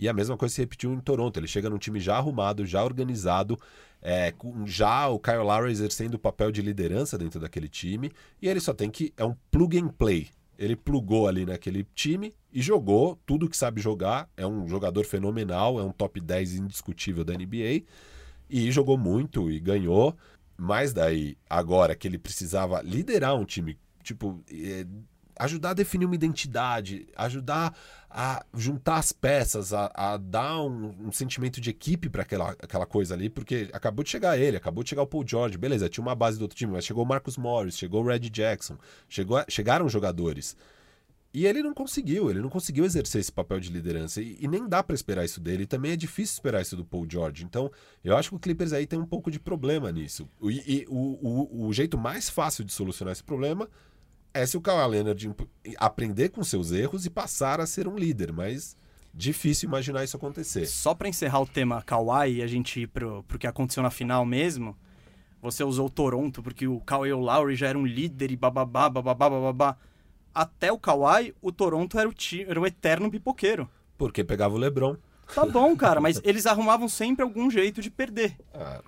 E a mesma coisa se repetiu em Toronto. Ele chega num time já arrumado, já organizado, é, com já o Kyle Lowry exercendo o papel de liderança dentro daquele time. E ele só tem que. É um plug and play. Ele plugou ali naquele time e jogou tudo que sabe jogar. É um jogador fenomenal, é um top 10 indiscutível da NBA. E jogou muito e ganhou. Mas daí, agora que ele precisava liderar um time, tipo, eh, ajudar a definir uma identidade, ajudar a juntar as peças, a, a dar um, um sentimento de equipe para aquela, aquela coisa ali, porque acabou de chegar ele, acabou de chegar o Paul George, beleza, tinha uma base do outro time, mas chegou o Marcus Morris, chegou o Red Jackson, chegou, chegaram jogadores. E ele não conseguiu, ele não conseguiu exercer esse papel de liderança. E, e nem dá pra esperar isso dele. E também é difícil esperar isso do Paul George. Então, eu acho que o Clippers aí tem um pouco de problema nisso. E, e o, o, o jeito mais fácil de solucionar esse problema é se o Kawhi Leonard aprender com seus erros e passar a ser um líder. Mas difícil imaginar isso acontecer. Só pra encerrar o tema Kawhi e a gente ir pro, pro que aconteceu na final mesmo, você usou o Toronto porque o Kawhi Lowry já era um líder e bababá, bababá, bababá. Até o Kawhi, o Toronto era o, ti, era o eterno pipoqueiro. Porque pegava o LeBron. Tá bom, cara, mas eles arrumavam sempre algum jeito de perder. Ah,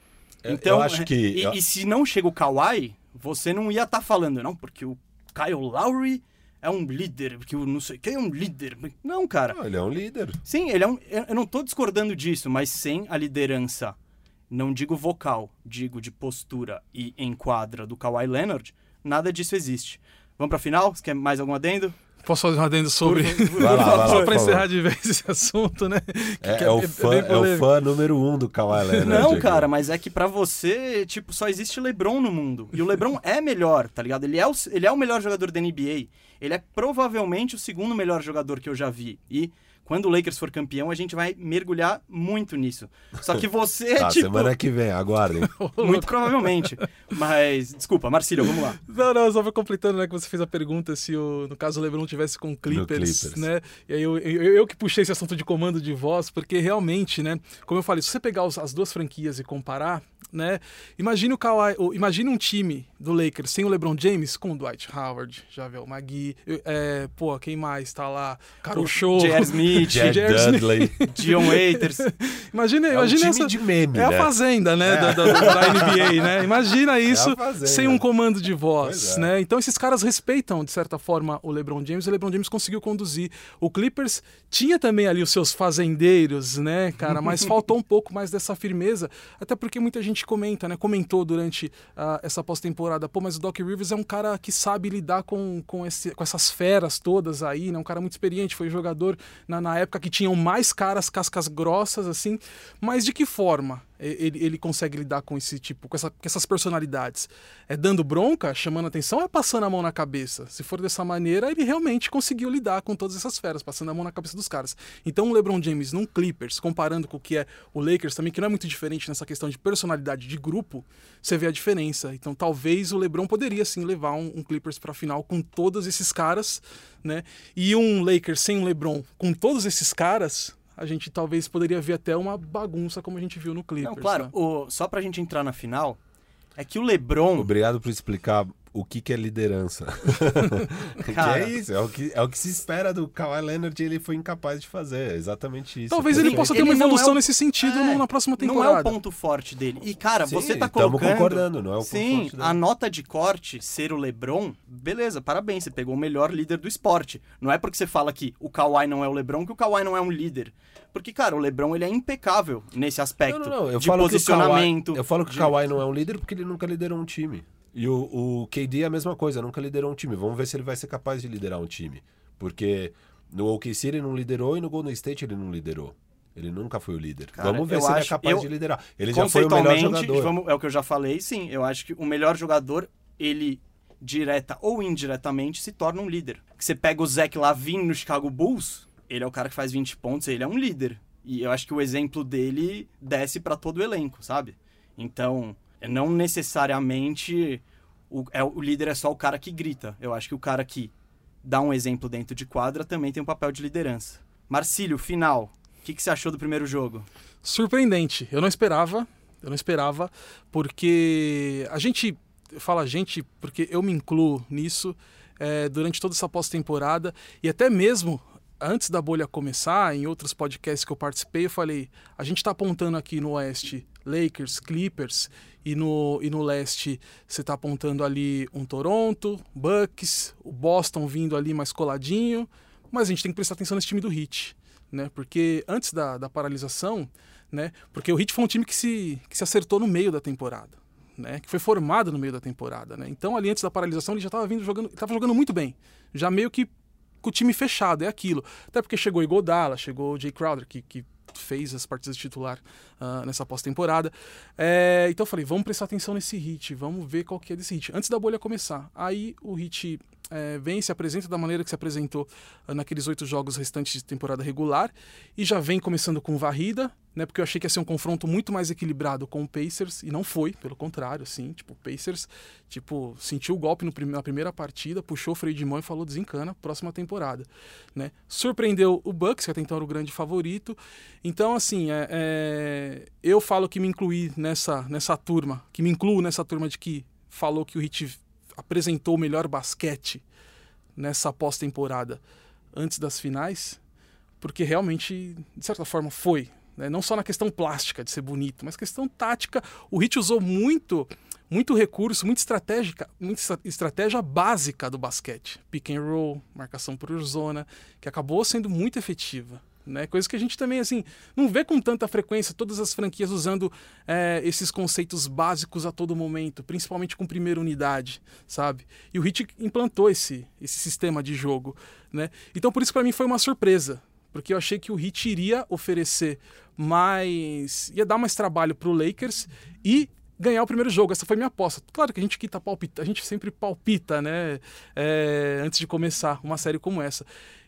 eu- Então, eu acho que. E, eu- e se não chega o Kawhi, você não ia estar falando, não, porque o Kyle Lowry é um líder, porque o não sei quem é um líder. Não, cara. Não, ele é um líder. Sim, ele é um. Eu não tô discordando disso, mas sem a liderança, não digo vocal, digo de postura e enquadra do Kawhi Leonard, nada disso existe. Vamos pra final? Você quer mais algum adendo? Posso fazer um adendo sobre. Vai lá, vai lá, Só favor. encerrar de vez esse assunto, né? Que- É, que é o bem fã, é o fã número um do Kawhi Leonard. Não, cara, mas é que pra você, tipo, só existe LeBron no mundo. E o LeBron é melhor, tá ligado? Ele é, o, ele é o melhor jogador da NBA. Ele é provavelmente o segundo melhor jogador que eu já vi. E quando o Lakers for campeão, a gente vai mergulhar muito nisso. Só que você, Tá, tipo, semana que vem, aguardem. muito provavelmente. Mas, desculpa, Marcílio, vamos lá. Não, não, só pra completando, né, que você fez a pergunta se, o, no caso, o LeBron tivesse com o Clippers, Clippers. né? E aí eu, eu, eu que puxei esse assunto de comando de voz, porque realmente, né, como eu falei, se você pegar os- as duas franquias e comparar, né, imagine o Kawhi, ou imagine um time do Lakers sem o LeBron James, com o Dwight Howard, Javel Magui, é, pô, quem mais tá lá? Caro Show. J.R. Smith, J.R. Smith. Dudley. Dion Waiters. Imagina, É um imagina time essa... de meme, É a né? fazenda, né? Da, da- da NBA, né? Imagina isso fazenda. sem um comando de voz, é. né? Então esses caras respeitam, de certa forma, o LeBron James. E o LeBron James conseguiu conduzir. O Clippers tinha também ali os seus fazendeiros, né, cara? Mas faltou um pouco mais dessa firmeza. Até porque muita gente comenta, né? Comentou durante ah, essa pós-temporada. Pô, mas o Doc Rivers é um cara que sabe lidar com, com, esse, com essas feras todas aí, né? Um cara muito experiente. Foi jogador na, na época que tinham mais caras cascas grossas, assim. Mas de que forma? E- Ele, ele consegue lidar com esse tipo, com, essa- com essas personalidades. É dando bronca, chamando atenção, ou é passando a mão na cabeça? Se for dessa maneira, ele realmente conseguiu lidar com todas essas feras, passando a mão na cabeça dos caras. Então o LeBron James num Clippers, comparando com o que é o Lakers também, que não é muito diferente nessa questão de personalidade de grupo, você vê a diferença. Então talvez o LeBron poderia sim levar um, um Clippers para final com todos esses caras, né? E um Lakers sem um LeBron com todos esses caras, a gente talvez poderia ver até uma bagunça como a gente viu no Clippers. Não, claro, né? o, só pra gente entrar na final, é que o LeBron. Obrigado por explicar o que, que é liderança. que é isso, é o, que, é o que se espera do Kawhi Leonard e ele foi incapaz de fazer. É exatamente isso. Talvez ele possa ter Ele uma não evolução é nesse sentido É, na próxima Não temporada. é o ponto forte dele. E, cara, Sim, você tá colocando... concordando, não é o ponto Sim, forte dele. a nota de corte ser o LeBron, beleza, parabéns, você pegou o melhor líder do esporte. Não é porque você fala que o Kawhi não é o LeBron que o Kawhi não é um líder. Porque, cara, o LeBron ele é impecável nesse aspecto Não, não, não. Eu de falo posicionamento. Que o Kawhi, eu falo que o Kawhi não é um líder porque ele nunca liderou um time. E o, o KD é a mesma coisa, nunca liderou um time. Vamos ver se ele vai ser capaz de liderar um time. Porque no OKC ele não liderou e no Golden State ele não liderou. Ele nunca foi o líder. Cara, Vamos ver se ele é acho- capaz eu- de liderar. Ele já foi o melhor jogador. vamos- é o que eu já falei, sim. Eu acho que o melhor jogador, ele, direta ou indiretamente, se torna um líder. Você pega o Zach Lavine no Chicago Bulls, ele é o cara que faz 20 pontos, ele é um líder. E eu acho que o exemplo dele desce pra todo o elenco, sabe? Então, não necessariamente o, é, o líder é só o cara que grita. Eu acho que o cara que dá um exemplo dentro de quadra também tem um papel de liderança. Marcílio, final. O que, que você achou do primeiro jogo? Surpreendente. Eu não esperava. Eu não esperava, porque a gente fala a gente porque eu me incluo nisso é, durante toda essa pós-temporada e até mesmo antes da bolha começar, em outros podcasts que eu participei, eu falei: a gente está apontando aqui no Oeste Lakers, Clippers e no, e no Leste você está apontando ali um Toronto, Bucks, o Boston vindo ali mais coladinho, mas a gente tem que prestar atenção nesse time do Heat, né? Porque antes da, da paralisação, né? Porque o Heat foi um time que se, que se acertou no meio da temporada. Né, que foi formado no meio da temporada, né? Então ali antes da paralisação ele já estava vindo jogando, estava jogando muito bem, já meio que com o time fechado, é aquilo. Até porque chegou o Igodala, chegou o Jay Crowder, que, que fez as partidas de titular uh, nessa pós-temporada. É, então eu falei, vamos prestar atenção nesse hit, vamos ver qual que é desse hit. Antes da bolha começar. Aí o hit é, vem, se apresenta da maneira que se apresentou uh, naqueles oito jogos restantes de temporada regular e já vem começando com varrida, né? Porque eu achei que ia ser um confronto muito mais equilibrado com o Pacers e não foi, pelo contrário, assim, tipo, o Pacers, tipo, sentiu o golpe prim na primeira partida, puxou o freio de mão e falou desencana, próxima temporada, né? Surpreendeu o Bucks, que até então era o grande favorito. Então, assim, é, é, eu falo que me incluí nessa nessa turma, que me incluo nessa turma de que falou que o Heat apresentou o melhor basquete nessa pós-temporada antes das finais, porque realmente, de certa forma, foi. Né? Não só na questão plástica de ser bonito, mas questão tática. O Hit usou muito, muito recurso, muita estratégia, muita estratégia básica do basquete. Pick and roll, marcação por zona, que acabou sendo muito efetiva. Né? Coisa que a gente também assim não vê com tanta frequência todas as franquias usando é, esses conceitos básicos a todo momento, principalmente com primeira unidade, sabe? E o Hit implantou esse, esse sistema de jogo, né? Então por isso para mim foi uma surpresa, porque eu achei que o Heat iria oferecer mais, ia dar mais trabalho para o Lakers e ganhar o primeiro jogo. Essa foi minha aposta. Claro que a gente que tá palpita, a gente sempre palpita, né? É, antes de começar uma série como essa.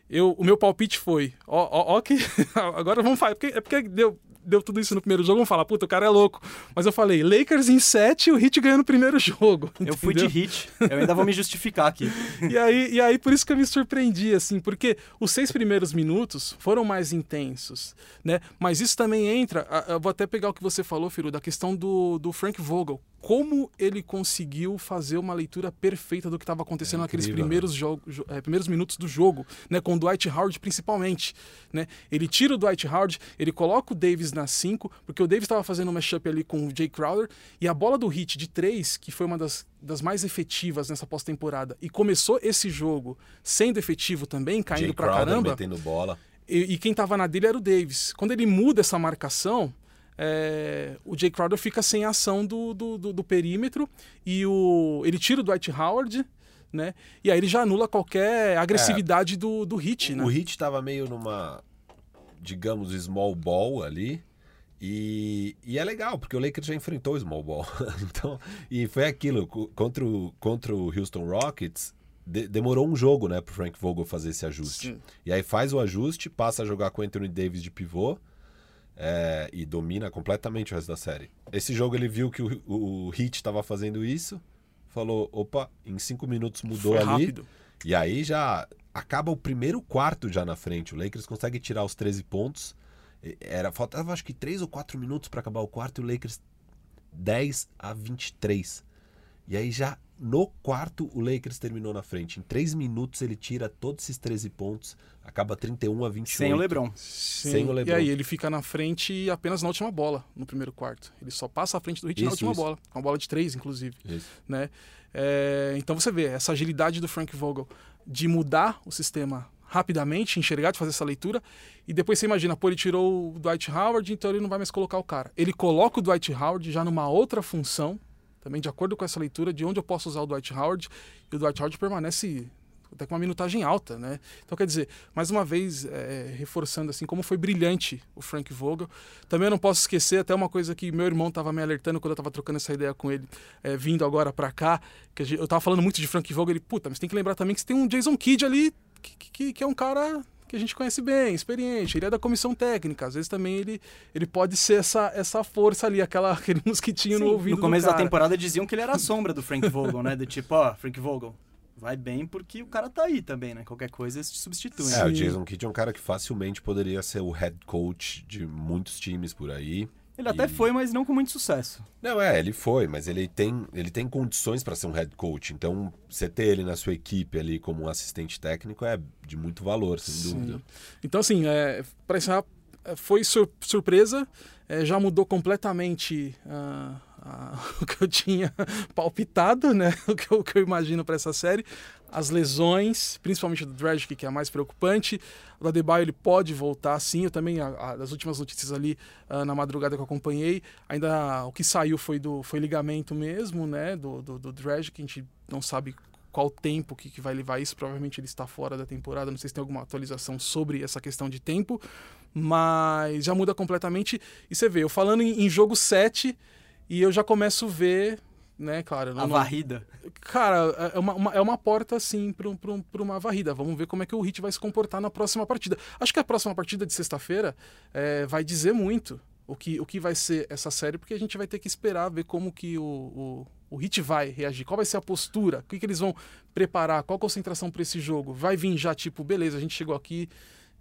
Eu, o meu palpite foi, ó, ó, ó que agora vamos falar, porque, é porque deu, deu tudo isso no primeiro jogo, vamos falar, puta, o cara é louco. Mas eu falei, Lakers em 7 e o Hit ganhando o primeiro jogo. Eu fui de hit, eu ainda vou me justificar aqui. e, aí, e aí, por isso que eu me surpreendi, assim, porque os seis primeiros minutos foram mais intensos, né? Mas isso também entra, eu vou até pegar o que você falou, Firu, da questão do, do Frank Vogel. Como ele conseguiu fazer uma leitura perfeita do que estava acontecendo É naqueles primeiros, jogo, é, primeiros minutos do jogo, né? Com o Dwight Howard principalmente, né? Ele tira o Dwight Howard, ele coloca o Davis na 5, porque o Davis estava fazendo um mashup ali com o Jay Crowder, e a bola do hit de 3, que foi uma das, das mais efetivas nessa pós-temporada, e começou esse jogo sendo efetivo também, caindo Crowder caramba. metendo bola. E, e quem estava na dele era o Davis. Quando ele muda essa marcação, é, o Jay Crowder fica sem ação do, do, do, do, perímetro e o, ele tira o Dwight Howard, né? E aí ele já anula qualquer agressividade é, do, do hit, o, né? O hit estava meio numa, digamos, small ball ali. E, e, é legal, porque o Lakers já enfrentou o small ball. então, e foi aquilo, contra o, contra o Houston Rockets, de, demorou um jogo, né, pro Frank Vogel fazer esse ajuste. Sim. E aí faz o ajuste, passa a jogar com o Anthony Davis de pivô é, e domina completamente o resto da série. Esse jogo ele viu que o, o, o Heat estava fazendo isso, falou, opa, em cinco minutos mudou Foi ali. rápido. E aí já acaba o primeiro quarto já na frente. O Lakers consegue tirar os 13 pontos. Era, faltava acho que 3 ou 4 minutos para acabar o quarto e o Lakers 10 a 23. E aí já no quarto, o Lakers terminou na frente. Em três minutos, ele tira todos esses 13 pontos, acaba 31 a 28. Sem o LeBron. Sim. Sem o LeBron. E aí ele fica na frente apenas na última bola, no primeiro quarto. Ele só passa à frente do Hit na Isso, última isso. bola. Uma bola de três, inclusive. Isso. né? É, então você vê essa agilidade do Frank Vogel de mudar o sistema rapidamente, enxergar, de fazer essa leitura, e depois você imagina, pô, ele tirou o Dwight Howard, então ele não vai mais colocar o cara. Ele coloca o Dwight Howard já numa outra função, também de acordo com essa leitura de onde eu posso usar o Dwight Howard, e o Dwight Howard permanece até com uma minutagem alta, né? Então, quer dizer, mais uma vez, é, reforçando assim, como foi brilhante o Frank Vogel. Também eu não posso esquecer até uma coisa que meu irmão estava me alertando quando eu estava trocando essa ideia com ele, é, vindo agora para cá, que eu estava falando muito de Frank Vogel, ele, puta, mas tem que lembrar também que você tem um Jason Kidd ali, que, que, que é um cara que a gente conhece bem, experiente, ele é da comissão técnica, às vezes também ele, ele pode ser essa, essa força ali, aquela, aquele mosquitinho no Sim, ouvido no começo da temporada diziam que ele era a sombra do Frank Vogel, né? Do tipo, ó, Frank Vogel, vai bem porque o cara tá aí também, né? Qualquer coisa eles te substituem. É, o. Jason Kidd é um cara que facilmente poderia ser o head coach de muitos times por aí. Ele até E- foi, mas não com muito sucesso. Não, é, ele foi, mas ele tem, ele tem condições para ser um head coach. Então, você ter ele na sua equipe ali como um assistente técnico é de muito valor, sem Sim. dúvida. Então, assim, é, para encerrar, é, foi sur- surpresa, é, já mudou completamente ah, o que eu tinha palpitado, né? O que eu, o que eu imagino para essa série. As lesões, principalmente do Dragic, que é a mais preocupante. O Adebayo ele pode voltar, sim. Eu também, a, a, das últimas notícias ali ah, na madrugada que eu acompanhei, ainda o que saiu foi do foi ligamento mesmo, né? Do, do, do Dragic, a gente não sabe qual tempo que, que vai levar isso. Provavelmente ele está fora da temporada. Não sei se tem alguma atualização sobre essa questão de tempo, mas já muda completamente. E você vê, eu falando em, em jogo 7, e eu já começo a ver, né, claro. eu A não- varrida. Cara, é uma, uma- é uma porta, assim, para uma varrida. Vamos ver como é que o Hit vai se comportar na próxima partida. Acho que a próxima partida de sexta-feira é, vai dizer muito o que, o que vai ser essa série, porque a gente vai ter que esperar ver como que o, o, o Hit vai reagir. Qual vai ser a postura? O que, que eles vão preparar? Qual a concentração para esse jogo? Vai vir já, tipo, beleza, a gente chegou aqui,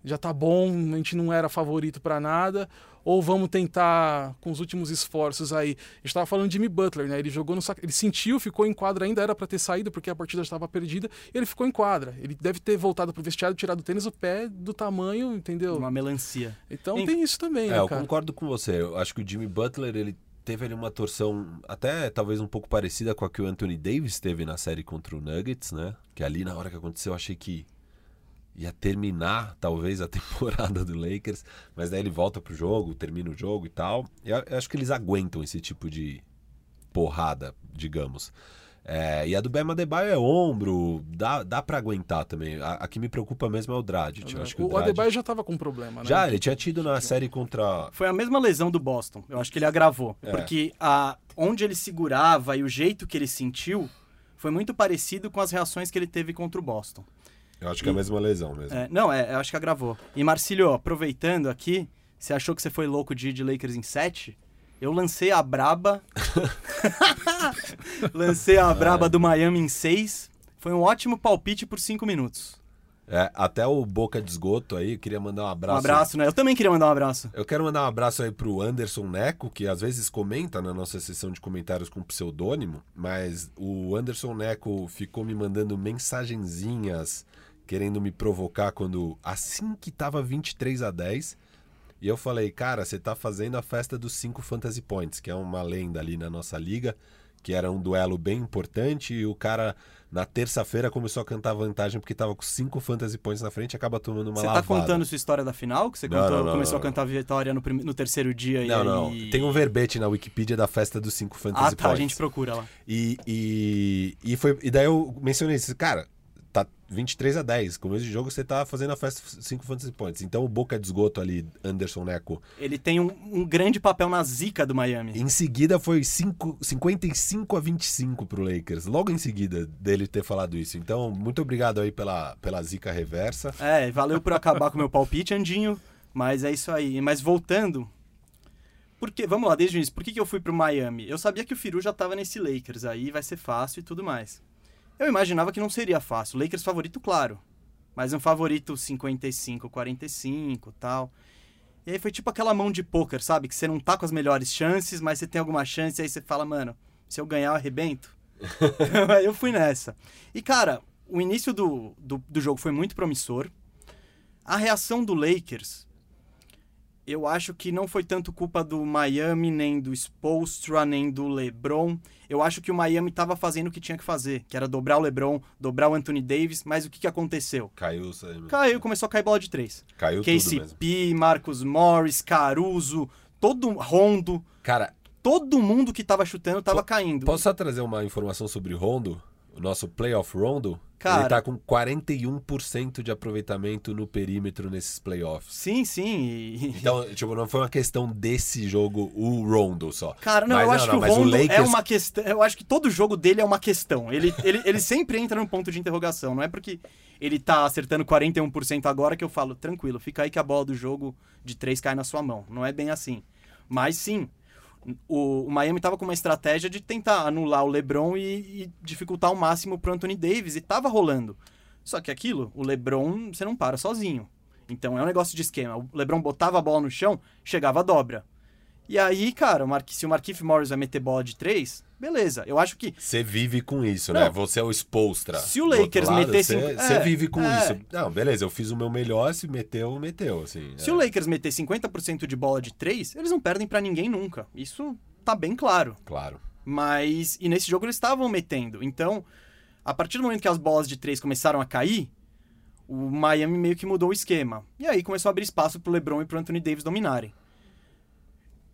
já tá bom, a gente não era favorito para nada, ou vamos tentar com os últimos esforços aí. A gente tava falando de Jimmy Butler, né? Ele jogou no sac... ele sentiu, ficou em quadra, ainda era para ter saído porque a partida já estava perdida, e ele ficou em quadra. Ele deve ter voltado pro vestiário, tirado o tênis, o pé do tamanho, entendeu? Uma melancia. Então Em- tem isso também, É, né, eu cara? concordo com você. Eu acho que o Jimmy Butler, ele teve ali uma torção até talvez um pouco parecida com a que o Anthony Davis teve na série contra o Nuggets, né? Que ali na hora que aconteceu eu achei que ia terminar talvez a temporada do Lakers, mas daí ele volta pro jogo, termina o jogo e tal. E eu, eu acho que eles aguentam esse tipo de porrada, digamos. É, e a do Bema Adebayo é ombro, dá, dá para aguentar também. A, a que me preocupa mesmo é o Dragic. Eu acho que o, o Dragic... Adebayo já tava com problema, né? Já, ele tinha tido na série contra Foi a mesma lesão do Boston. Eu acho que ele agravou. É. Porque a, onde ele segurava e o jeito que ele sentiu foi muito parecido com as reações que ele teve contra o Boston. Eu acho que é a mesma lesão mesmo. É, não, é, eu acho que agravou. E Marcílio, aproveitando aqui, você achou que você foi louco de ir de Lakers em 7? Eu lancei a braba. lancei a braba do Miami em 6. Foi um ótimo palpite por 5 minutos. É, até o Boca de Esgoto aí, queria mandar um abraço. Um abraço, né? Eu também queria mandar um abraço. Eu quero mandar um abraço aí pro Anderson Neco, que às vezes comenta na nossa sessão de comentários com pseudônimo, mas o Anderson Neco ficou me mandando mensagenzinhas querendo me provocar quando assim que tava 23 a 10, e eu falei, cara, você tá fazendo a festa dos 5 Fantasy Points, que é uma lenda ali na nossa liga, que era um duelo bem importante, e o cara na terça-feira começou a cantar vantagem porque tava com 5 Fantasy Points na frente e acaba tomando uma Você lavada. tá contando sua história da final? Que você Não, contou- não, não, começou a cantar vitória no, no terceiro dia e Não, aí... não. Tem um verbete na Wikipedia da festa dos 5 Fantasy Ah, tá, Points. a gente procura lá. E, e, e, foi, e daí eu mencionei isso. Cara, tá 23 a 10. Começo de jogo você tá fazendo a festa 5 Fantasy Points. Então o boca de esgoto ali, Anderson Neco. Ele tem um, um grande papel na zica do Miami. Em seguida foi 5, 55 a 25 pro Lakers. Logo em seguida dele ter falado isso. Então, muito obrigado aí pela, pela zica reversa. É, valeu por acabar com o meu palpite, Andinho. Mas é isso aí. Mas voltando. Porque, vamos lá, desde o início. Por que, que eu fui pro Miami? Eu sabia que o Firu já tava nesse Lakers aí, vai ser fácil e tudo mais. Eu imaginava que não seria fácil. Lakers favorito, claro. Mas um favorito 55, 45 tal. E aí foi tipo aquela mão de pôquer, sabe? Que você não tá com as melhores chances, mas você tem alguma chance, e aí você fala, mano, se eu ganhar, eu arrebento. Aí eu fui nessa. E, cara, o início do, do, do jogo foi muito promissor. A reação do Lakers, eu acho que não foi tanto culpa do Miami, nem do Spolstra, nem do LeBron. Eu acho que o Miami estava fazendo o que tinha que fazer, que era dobrar o LeBron, dobrar o Anthony Davis, mas o que, que aconteceu? Caiu aí. Caiu, começou a cair bola de três. Caiu tudo mesmo. KCP, Marcus Morris, Caruso, todo Rondo, Cara, todo mundo que tava chutando tava Po- caindo. posso só trazer uma informação sobre Rondo? O nosso playoff Rondo? Cara- Ele tá com 41% de aproveitamento no perímetro nesses playoffs. Sim, sim. e- Então, tipo, não foi uma questão desse jogo, o Rondo só. Cara, não, Mas eu acho que o Rondo é Lakers- uma questão. Eu acho que todo jogo dele é uma questão. Ele, ele, ele sempre entra num ponto de interrogação. Não é porque ele tá acertando 41% agora que eu falo, tranquilo, fica aí que a bola do jogo de três cai na sua mão. Não é bem assim. Mas sim, o, o Miami tava com uma estratégia de tentar anular o LeBron e, e dificultar ao máximo pro Anthony Davis. E tava rolando. Só que aquilo, o LeBron, você não para sozinho. Então é um negócio de esquema. O LeBron botava a bola no chão, chegava a dobra. E aí, cara, o se o Marquinhos Morris vai meter bola de três, beleza. Eu acho que Você vive com isso, Não. né? Você é o Spolstra. Se o Lakers lado, metesse- Você é, vive com é. isso. Não, beleza, eu fiz o meu melhor, se meteu, meteu, assim. se é. o Lakers meter 50% de bola de três, eles não perdem pra ninguém nunca. Isso tá bem claro. Claro. Mas. E nesse jogo eles estavam metendo. Então, a partir do momento que as bolas de três começaram a cair, o Miami meio que mudou o esquema. E aí começou a abrir espaço pro LeBron e pro Anthony Davis dominarem.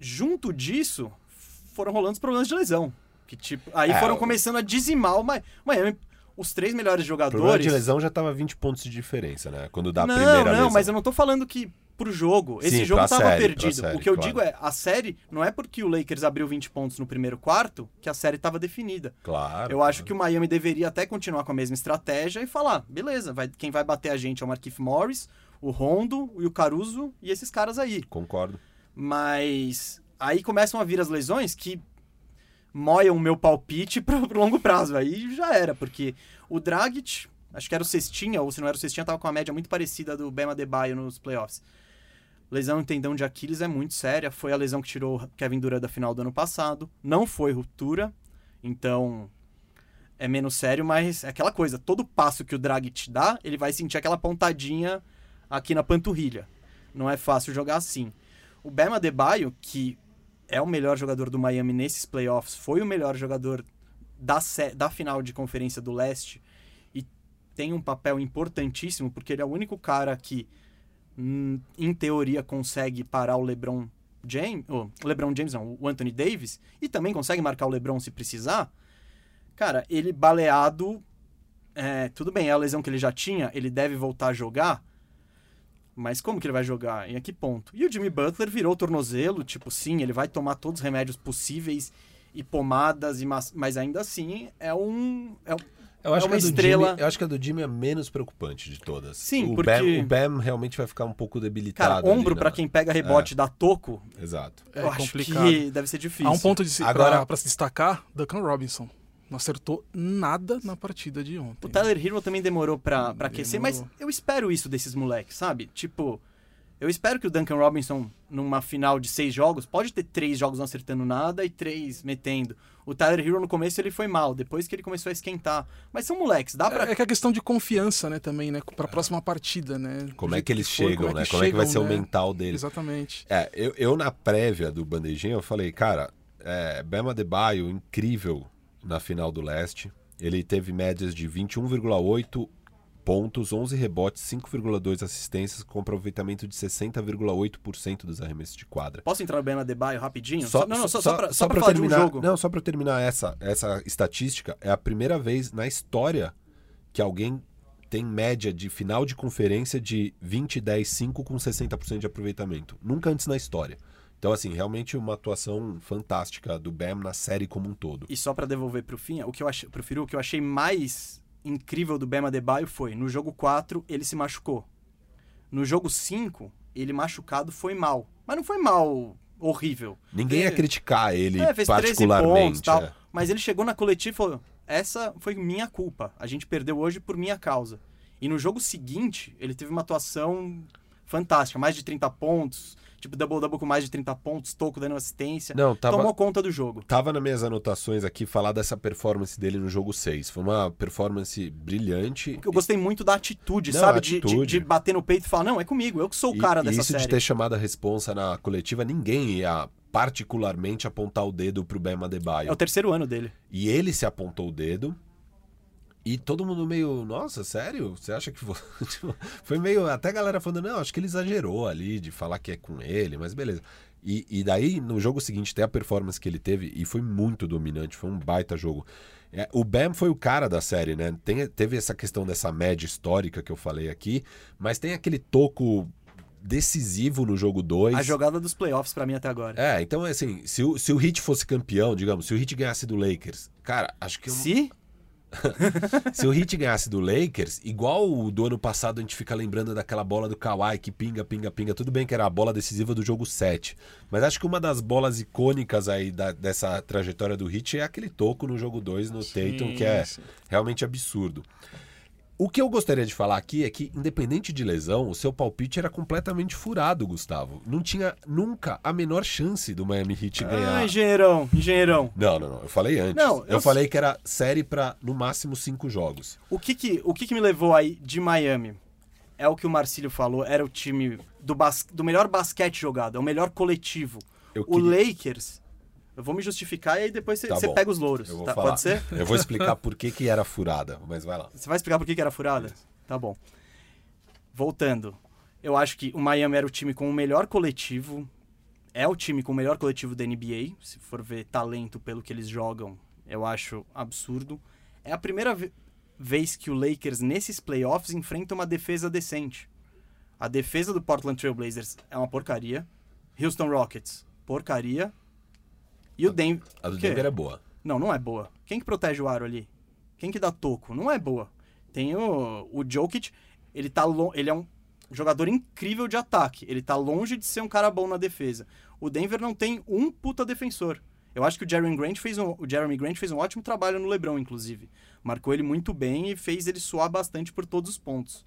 Junto disso, foram rolando os problemas de lesão. Que tipo. Aí É, foram o- começando a dizimar o Mi- Miami. Os três melhores O jogadores. de lesão já tava 20 pontos de diferença, né? Quando dá a não, primeira não, lesão. mas eu não tô falando que pro jogo. Esse Sim, jogo tava série, perdido. série, o que eu claro. digo é, a série não é porque o Lakers abriu 20 pontos no primeiro quarto que a série tava definida. Claro. Eu acho que o Miami deveria até continuar com a mesma estratégia e falar, beleza, vai, quem vai bater a gente é o Marquinhos Morris, o Rondo e o Caruso e esses caras aí. Concordo. Mas aí começam a vir as lesões que moiam o meu palpite pro, pro longo prazo. Aí já era, porque o Dragic, acho que era o Cestinha, ou se não era o Cestinha, tava com uma média muito parecida do Bema Debaio nos playoffs. Lesão no tendão de Aquiles é muito séria. Foi a lesão que tirou Kevin Durant da final do ano passado. Não foi ruptura, então é menos sério, mas é aquela coisa. Todo passo que o Dragic dá, ele vai sentir aquela pontadinha aqui na panturrilha. Não é fácil jogar assim. O Bema Debaio, que é o melhor jogador do Miami nesses playoffs, foi o melhor jogador da, da final de conferência do leste e tem um papel importantíssimo porque ele é o único cara que, hum, em teoria, consegue parar o LeBron James, oh, o LeBron James não, o Anthony Davis e também consegue marcar o LeBron se precisar. Cara, ele baleado, é, tudo bem, é a lesão que ele já tinha, ele deve voltar a jogar, mas como que ele vai jogar? Em que ponto? E o Jimmy Butler virou tornozelo, tipo, sim, ele vai tomar todos os remédios possíveis e pomadas, e mas, mas ainda assim é um. É, um- Eu acho, É que a uma do estrela- Jimmy, eu acho que a do Jimmy é a menos preocupante de todas. Sim, o porque- Bam, o Bam realmente vai ficar um pouco debilitado. cara, ombro pra né? quem pega rebote da toco, Exato. É eu acho complicado. que deve ser difícil. Há um ponto de se, Agora- pra, pra se destacar, Duncan Robinson. Não acertou nada na partida de ontem. O Tyler Hero também demorou pra, pra aquecer, mas eu espero isso desses moleques, sabe? Tipo, eu espero que o Duncan Robinson, numa final de seis jogos, pode ter três jogos não acertando nada e três metendo. O Tyler Hero no começo ele foi mal, depois que ele começou a esquentar. Mas são moleques, dá pra. É, é que a questão de confiança, né, também, né? Pra próxima partida, né? Como é que eles for, chegam, né? Como é que vai ser o chegam, né? mental deles? Exatamente. É, eu, eu na prévia do Bandejinha, eu falei, cara, é, Bema Debaio, incrível na final do leste. Ele teve médias de 21,8 pontos, 11 rebotes, 5,2 assistências, com aproveitamento de 60,8% dos arremessos de quadra. Posso entrar no Ben Adebayo rapidinho? não, não, só, só- só, pra, só só pra pra falar terminar, de um jogo. Não, só pra terminar essa, essa estatística, é a primeira vez na história que alguém tem média de final de conferência de 20, 10, 5 com 60% de aproveitamento. Nunca antes na história. Então, assim, realmente uma atuação fantástica do Bam na série como um todo. E só pra devolver pro fim, o que eu achei, pro Firu, o que eu achei mais incrível do Bema Adebayo foi, no jogo 4, ele se machucou. No jogo 5, ele machucado foi mal. Mas não foi mal horrível. Ninguém ia Fez- criticar ele É, fez 13 particularmente. pontos tal. é. Mas ele chegou na coletiva e falou: essa foi minha culpa. A gente perdeu hoje por minha causa. E no jogo seguinte, ele teve uma atuação fantástica, mais de 30 pontos, tipo double-double com mais de 30 pontos, toco dando assistência. Não, tava, Tomou conta do jogo. tava nas minhas anotações aqui falar dessa performance dele no jogo 6. Foi uma performance brilhante. Eu gostei muito da atitude, Não, sabe? a De, de, atitude. de bater no peito e falar, não, é comigo, eu que sou o cara e, dessa isso série. de ter chamado a responsa na coletiva, ninguém ia particularmente apontar o dedo pro Bema Adebayo. É o terceiro ano dele. E ele se apontou o dedo. E todo mundo meio, nossa, sério? Você acha que. vo-" Tipo, Foi meio. Até a galera falando, não, acho que ele exagerou ali de falar que é com ele, mas beleza. E, e daí, no jogo seguinte, tem a performance que ele teve e foi muito dominante, foi um baita jogo. É, o Bam foi o cara da série, né? Tem- teve essa questão dessa média histórica que eu falei aqui, mas tem aquele toco decisivo no jogo 2. A jogada dos playoffs pra mim até agora. É, então assim, se o, se o Heat fosse campeão, digamos, se o Heat ganhasse do Lakers, cara, acho que eu Se? se o Heat ganhasse do Lakers, igual o do ano passado a gente fica lembrando daquela bola do Kawhi que pinga, pinga, pinga. Tudo bem que era a bola decisiva do jogo 7. Mas acho que uma das bolas icônicas aí da- dessa trajetória do Heat é aquele toco no jogo 2 no Tatum, que é sim. realmente absurdo. O que eu gostaria de falar aqui é que, independente de lesão, o seu palpite era completamente furado, Gustavo. Não tinha nunca a menor chance do Miami Heat ganhar. Ah, engenheirão, engenheirão. Não, não, não. Eu falei antes. Não, eu, eu- falei que era série pra no máximo cinco jogos. O que que, o que que me levou aí de Miami? É o que o Marcílio falou, era o time do, bas do melhor basquete jogado, é o melhor coletivo. Eu O queria- Lakers, eu vou me justificar e aí depois você Tá você pega os louros. Eu vou tá? falar. Pode ser? Eu vou explicar por que, que era furada, mas vai lá. Você vai explicar por que que era furada? Tá bom. Voltando. Eu acho que o Miami era o time com o melhor coletivo. É o time com o melhor coletivo da NBA. Se for ver talento pelo que eles jogam, eu acho absurdo. É a primeira ve- vez que o Lakers, nesses playoffs, enfrenta uma defesa decente. A defesa do Portland Trail Blazers é uma porcaria. Houston Rockets, porcaria. E o Denver. A do? Denver é boa. Não, não é boa. Quem que protege o aro ali? Quem que dá toco? Não é boa. Tem o, o Jokic, ele tá lo- ele é um jogador incrível de ataque. Ele tá longe de ser um cara bom na defesa. O Denver não tem um puta defensor. Eu acho que o Jeremy Grant fez um, o Jeremy Grant fez um ótimo trabalho no LeBron, inclusive. Marcou ele muito bem e fez ele suar bastante por todos os pontos.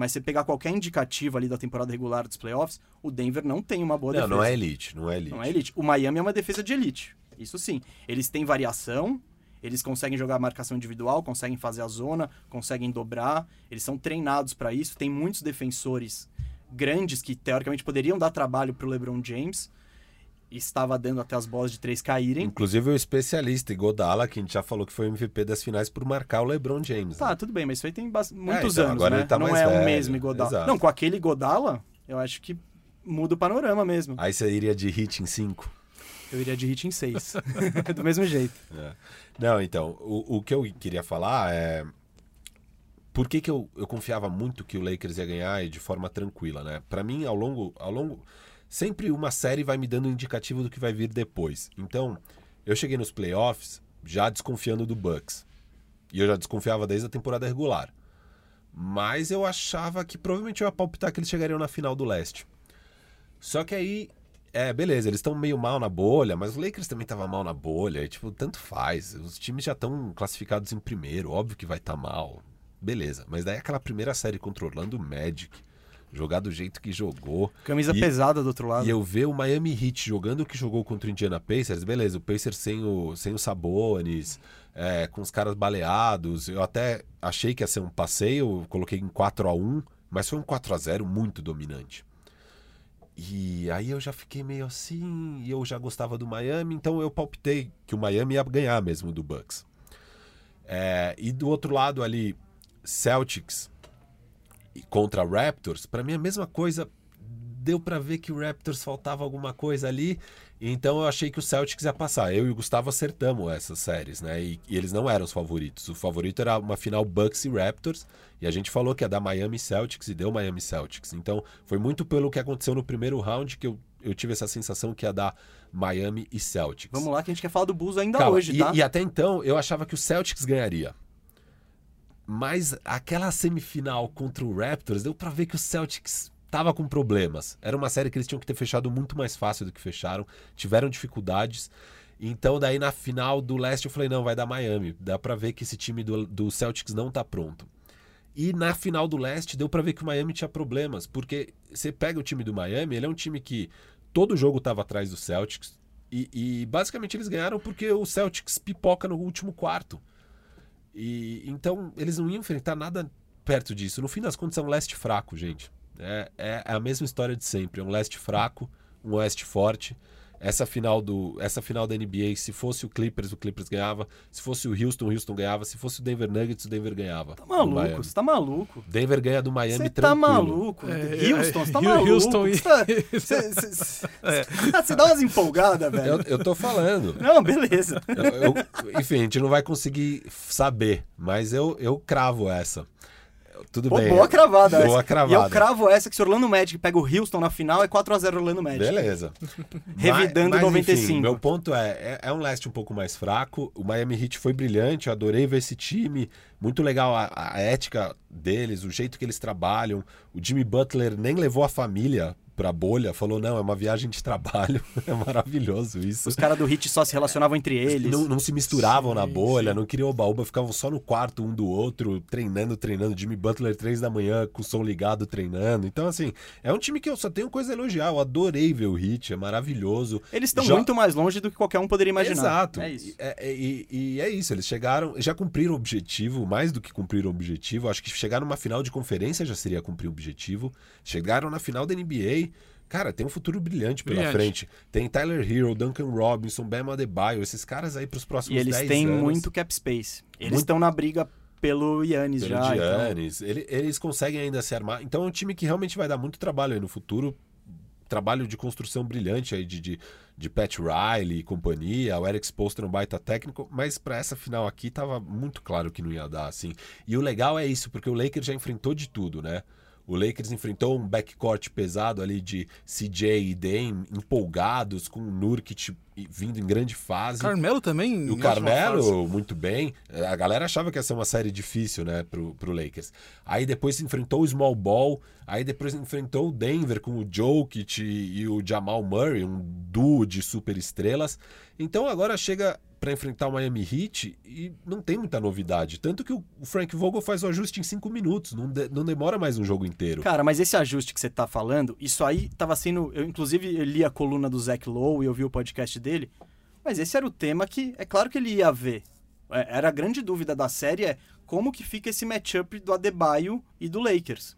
Mas você pegar qualquer indicativo ali da temporada regular dos playoffs, o Denver não tem uma boa Não, defesa. não é elite, não é elite. Não é elite. O Miami é uma defesa de elite. Isso sim. Eles têm variação, eles conseguem jogar marcação individual, conseguem fazer a zona, conseguem dobrar. Eles são treinados para isso. Tem muitos defensores grandes que teoricamente poderiam dar trabalho pro LeBron James. Estava dando até as bolas de três caírem. Inclusive o especialista Godala, que a gente já falou que foi MVP das finais por marcar o LeBron James. Tá, né? tudo bem, mas isso aí tem bas- muitos então, anos, agora né? ele tá não mais é o velho, mesmo Godala. exato. Não, com aquele Godala, eu acho que muda o panorama mesmo. Aí você iria de hit em 5. Eu iria de hit em seis. Do mesmo jeito. Não, então, o, o que eu queria falar é. Por que, que eu, eu confiava muito que o Lakers ia ganhar e de forma tranquila, né? Pra mim, ao longo, ao longo. Sempre uma série vai me dando um indicativo do que vai vir depois. Então, eu cheguei nos playoffs já desconfiando do Bucks. E eu já desconfiava desde a temporada regular. Mas eu achava que provavelmente eu ia palpitar que eles chegariam na final do leste. Só que aí, é, beleza, eles estão meio mal na bolha, mas o Lakers também tava mal na bolha, e tipo, tanto faz. Os times já estão classificados em primeiro, óbvio que vai estar mal. Beleza, mas daí aquela primeira série contra o Magic, jogar do jeito que jogou. Camisa E- pesada do outro lado. E eu ver o Miami Heat jogando o que jogou contra o Indiana Pacers, beleza, o Pacers sem o, sem o Sabonis, é, com os caras baleados. Eu até achei que ia ser um passeio, coloquei em 4 a 1 mas foi um 4 a 0 muito dominante. E aí eu já fiquei meio assim, e eu já gostava do Miami, então eu palpitei que o Miami ia ganhar mesmo do Bucks. É, e do outro lado ali, Celtics e contra Raptors, pra mim é a mesma coisa. Deu pra ver que o Raptors faltava alguma coisa ali, então eu achei que o Celtics ia passar. Eu e o Gustavo acertamos essas séries, né? E, e eles não eram os favoritos. O favorito era uma final Bucks e Raptors, e a gente falou que ia dar Miami Celtics e deu Miami Celtics. Então foi muito pelo que aconteceu no primeiro round que eu, eu tive essa sensação que ia dar Miami e Celtics. Vamos lá que a gente quer falar do Bulls ainda Calma, hoje, e, tá? e até então eu achava que o Celtics ganharia. Mas aquela semifinal contra o Raptors deu pra ver que o Celtics tava com problemas. Era uma série que eles tinham que ter fechado muito mais fácil do que fecharam. Tiveram dificuldades. Então daí na final do leste eu falei, não, vai dar Miami. Dá pra ver que esse time do, do Celtics não tá pronto. E na final do leste deu pra ver que o Miami tinha problemas, porque você pega o time do Miami, ele é um time que todo jogo estava atrás do Celtics e, e basicamente eles ganharam porque o Celtics pipoca no último quarto. E então eles não iam enfrentar nada perto disso. No fim das contas é um leste fraco, gente. É, é a mesma história de sempre. É um leste fraco, um oeste forte. Essa final do essa final da NBA, se fosse o Clippers, o Clippers ganhava. Se fosse o Houston, o Houston ganhava. Se fosse o Denver Nuggets, o Denver ganhava. Tá maluco, você tá maluco. Denver ganha do Miami Você tá tranquilo. maluco. É, Houston, você tá é, maluco. Houston e- Você tá- você- você- Você dá umas empolgadas, velho. Eu, eu tô falando. Não, beleza. Eu- eu- enfim, a gente não vai conseguir saber, mas eu, eu cravo essa. Tudo Pô, bem. boa cravada Boa essa. cravada. E eu cravo essa que se o Orlando Magic pega o Houston na final é 4x0 Orlando Magic. Beleza. Revidando mas, mas, 95. Enfim, meu ponto é, é, é um leste um pouco mais fraco. O Miami Heat foi brilhante, eu adorei ver esse time. Muito legal a, a ética deles, o jeito que eles trabalham. O Jimmy Butler nem levou a família pra bolha, falou, não, é uma viagem de trabalho. é maravilhoso isso. Os caras do Hit só se relacionavam entre eles. Não, não se misturavam Sim, na bolha, sim. não queriam oba-oba, ficavam só no quarto um do outro, treinando, treinando. Jimmy Butler, três da manhã, com o som ligado, treinando. Então, assim, é um time que eu só tenho coisa a elogiar. Eu adorei ver o Hit, é maravilhoso. Eles estão Jo- muito mais longe do que qualquer um poderia imaginar. Exato. É isso. É- é- E, e é isso, eles chegaram, já cumpriram o objetivo, mais do que cumpriram o objetivo. Acho que chegar numa final de conferência já seria cumprir o objetivo. Chegaram na final da NBA. Cara, tem um futuro brilhante pela Brilhante. frente. Tem Tyler Hero, Duncan Robinson, Bam Adebayo, esses caras aí pros próximos E eles 10 têm anos. muito cap space. Eles Muito- estão na briga pelo Yannis Pelo já. então- Giannis. Ele- eles conseguem ainda se armar. Então é um time que realmente vai dar muito trabalho aí no futuro. Trabalho de construção brilhante aí de, de, de Pat Riley e companhia. O Eric Spoelstra é um baita técnico. Mas pra essa final aqui tava muito claro que não ia dar, assim. E o legal é isso, porque o Lakers já enfrentou de tudo, né? O Lakers enfrentou um backcourt pesado ali de CJ e Dame, empolgados, com o Nurkic vindo em grande fase. Carmelo também. E o. Carmelo, muito bem. A galera achava que ia ser uma série difícil, né, pro, pro Lakers. Aí depois enfrentou o Small Ball, aí depois enfrentou o Denver com o Jokic e o Jamal Murray, um duo de super estrelas. Então agora chega para enfrentar o Miami Heat e não tem muita novidade. Tanto que o Frank Vogel faz o ajuste em cinco minutos, não, de- não demora mais um jogo inteiro. Cara, mas esse ajuste que você tá falando, isso aí tava sendo. Eu, inclusive, eu li a coluna do Zach Lowe e eu vi o podcast dele. Mas esse era o tema que é claro que ele ia ver. É, Era a grande dúvida da série é como que fica esse matchup do Adebayo e do Lakers.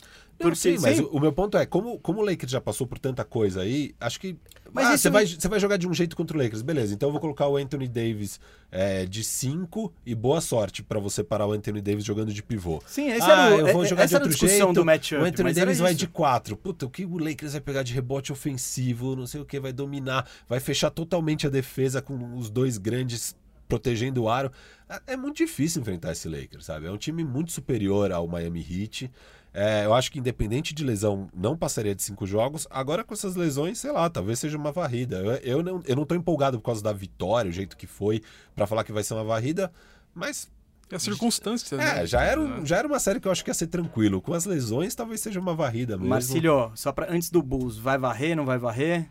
Não, sim, mas sim, o, meu ponto é, como, como o Lakers já passou por tanta coisa aí, acho que. Mas ah, você, vai, você vai jogar de um jeito contra o Lakers, beleza. Então eu vou colocar o Anthony Davis é, de 5 e boa sorte pra você parar o Anthony Davis jogando de pivô. sim, esse ah, era o, eu vou jogar de outro jeito. do matchup. o Anthony Davis vai de 4. Puta, o que o Lakers vai pegar de rebote ofensivo, não sei o que, vai dominar, vai fechar totalmente a defesa com os dois grandes protegendo o aro. É- É muito difícil enfrentar esse Lakers, sabe? É um time muito superior ao Miami Heat. É, eu acho que independente de lesão, não passaria de cinco jogos. Agora com essas lesões, sei lá, talvez seja uma varrida. Eu, eu não, eu não tô empolgado por causa da vitória, o jeito que foi, pra falar que vai ser uma varrida, mas É a circunstância, né? é, já era, um- já era uma série que eu acho que ia ser tranquilo. Com as lesões, talvez seja uma varrida mesmo. Marcílio, só pra, antes do Bulls, vai varrer, não vai varrer?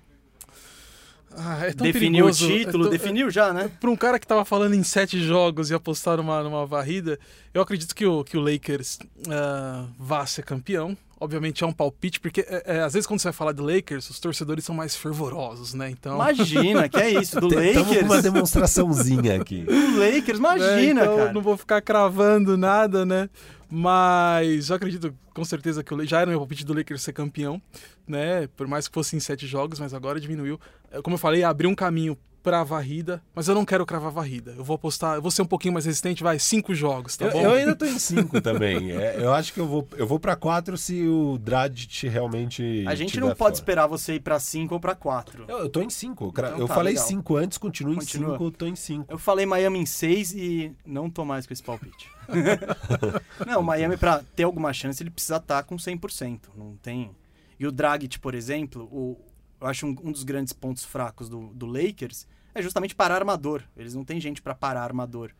Ah, é tão Definiu o perigoso, título, é tão- definiu já, né? Para um cara que tava falando em sete jogos e apostar numa, numa varrida, eu acredito que o, que o Lakers ah, vá ser campeão. Obviamente é um palpite, porque é, é, às vezes quando você vai falar de Lakers, os torcedores são mais fervorosos, né? Então. Imagina, que é isso, do Estamos com uma Lakers. demonstraçãozinha aqui. Do Lakers, imagina, É, então cara. não vou ficar cravando nada, né? Mas eu acredito com certeza que o já era meu palpite do Lakers ser campeão, né? Por mais que fosse em sete jogos, mas agora diminuiu. Como eu falei, abriu um caminho pra varrida, mas eu não quero cravar varrida. Eu vou apostar, eu vou ser um pouquinho mais resistente, vai, cinco jogos, tá eu, bom? eu ainda tô em 5 também. É, eu acho que eu vou, eu vou pra 4 se o Dragic realmente. A gente não pode fora. esperar você ir pra 5 ou pra 4. Eu, eu tô em 5. Então eu tá, falei legal. 5 antes, continuo em Continua. 5, tô em 5. Eu falei Miami em 6 e não tô mais com esse palpite. não, o Miami, pra ter alguma chance, ele precisa estar com 100%. Não tem. E o Dragic, por exemplo, o, eu acho um, um dos grandes pontos fracos do, do Lakers é justamente parar armador. Eles não têm gente pra parar armador.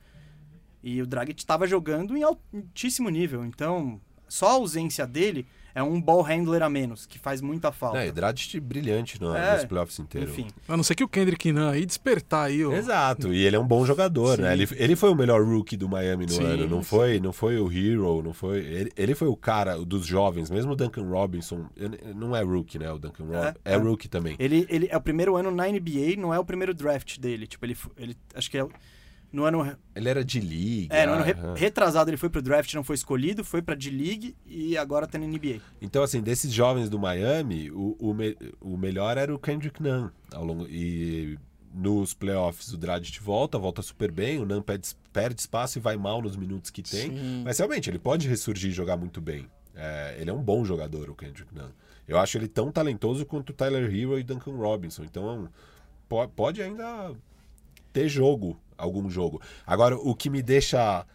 E o Dragic estava jogando em altíssimo nível. Então, só a ausência dele é um ball handler a menos, que faz muita falta. É, Dragic brilhante no, É, nos playoffs inteiros. Enfim. A não ser que o Kendrick Nunn aí despertar aí o... Exato, e ele é um bom jogador, né? Ele, ele foi o melhor rookie do Miami no Sim, ano, não sim. foi, não foi o hero, não foi. Ele, ele foi o cara dos jovens, mesmo o Duncan Robinson, não é rookie, né? O Duncan Robinson é, é. rookie também. Ele, ele é o primeiro ano na NBA, não é o primeiro draft dele. Tipo, ele, ele acho que é no ano Ele era de liga. É, no ano re- retrasado ele foi pro draft, não foi escolhido, foi pra D-League e agora tá na NBA. Então, assim, desses jovens do Miami, o, o, me- o melhor era o Kendrick Nunn. Ao longo, e nos playoffs o Dragic volta, volta super bem, o Nunn perde, perde espaço e vai mal nos minutos que tem. Sim. Mas realmente, ele pode ressurgir e jogar muito bem. É, ele é um bom jogador, o Kendrick Nunn. Eu acho ele tão talentoso quanto o Tyler Hero e Duncan Robinson. Então, po- pode ainda ter jogo, algum jogo. Agora, o que me deixa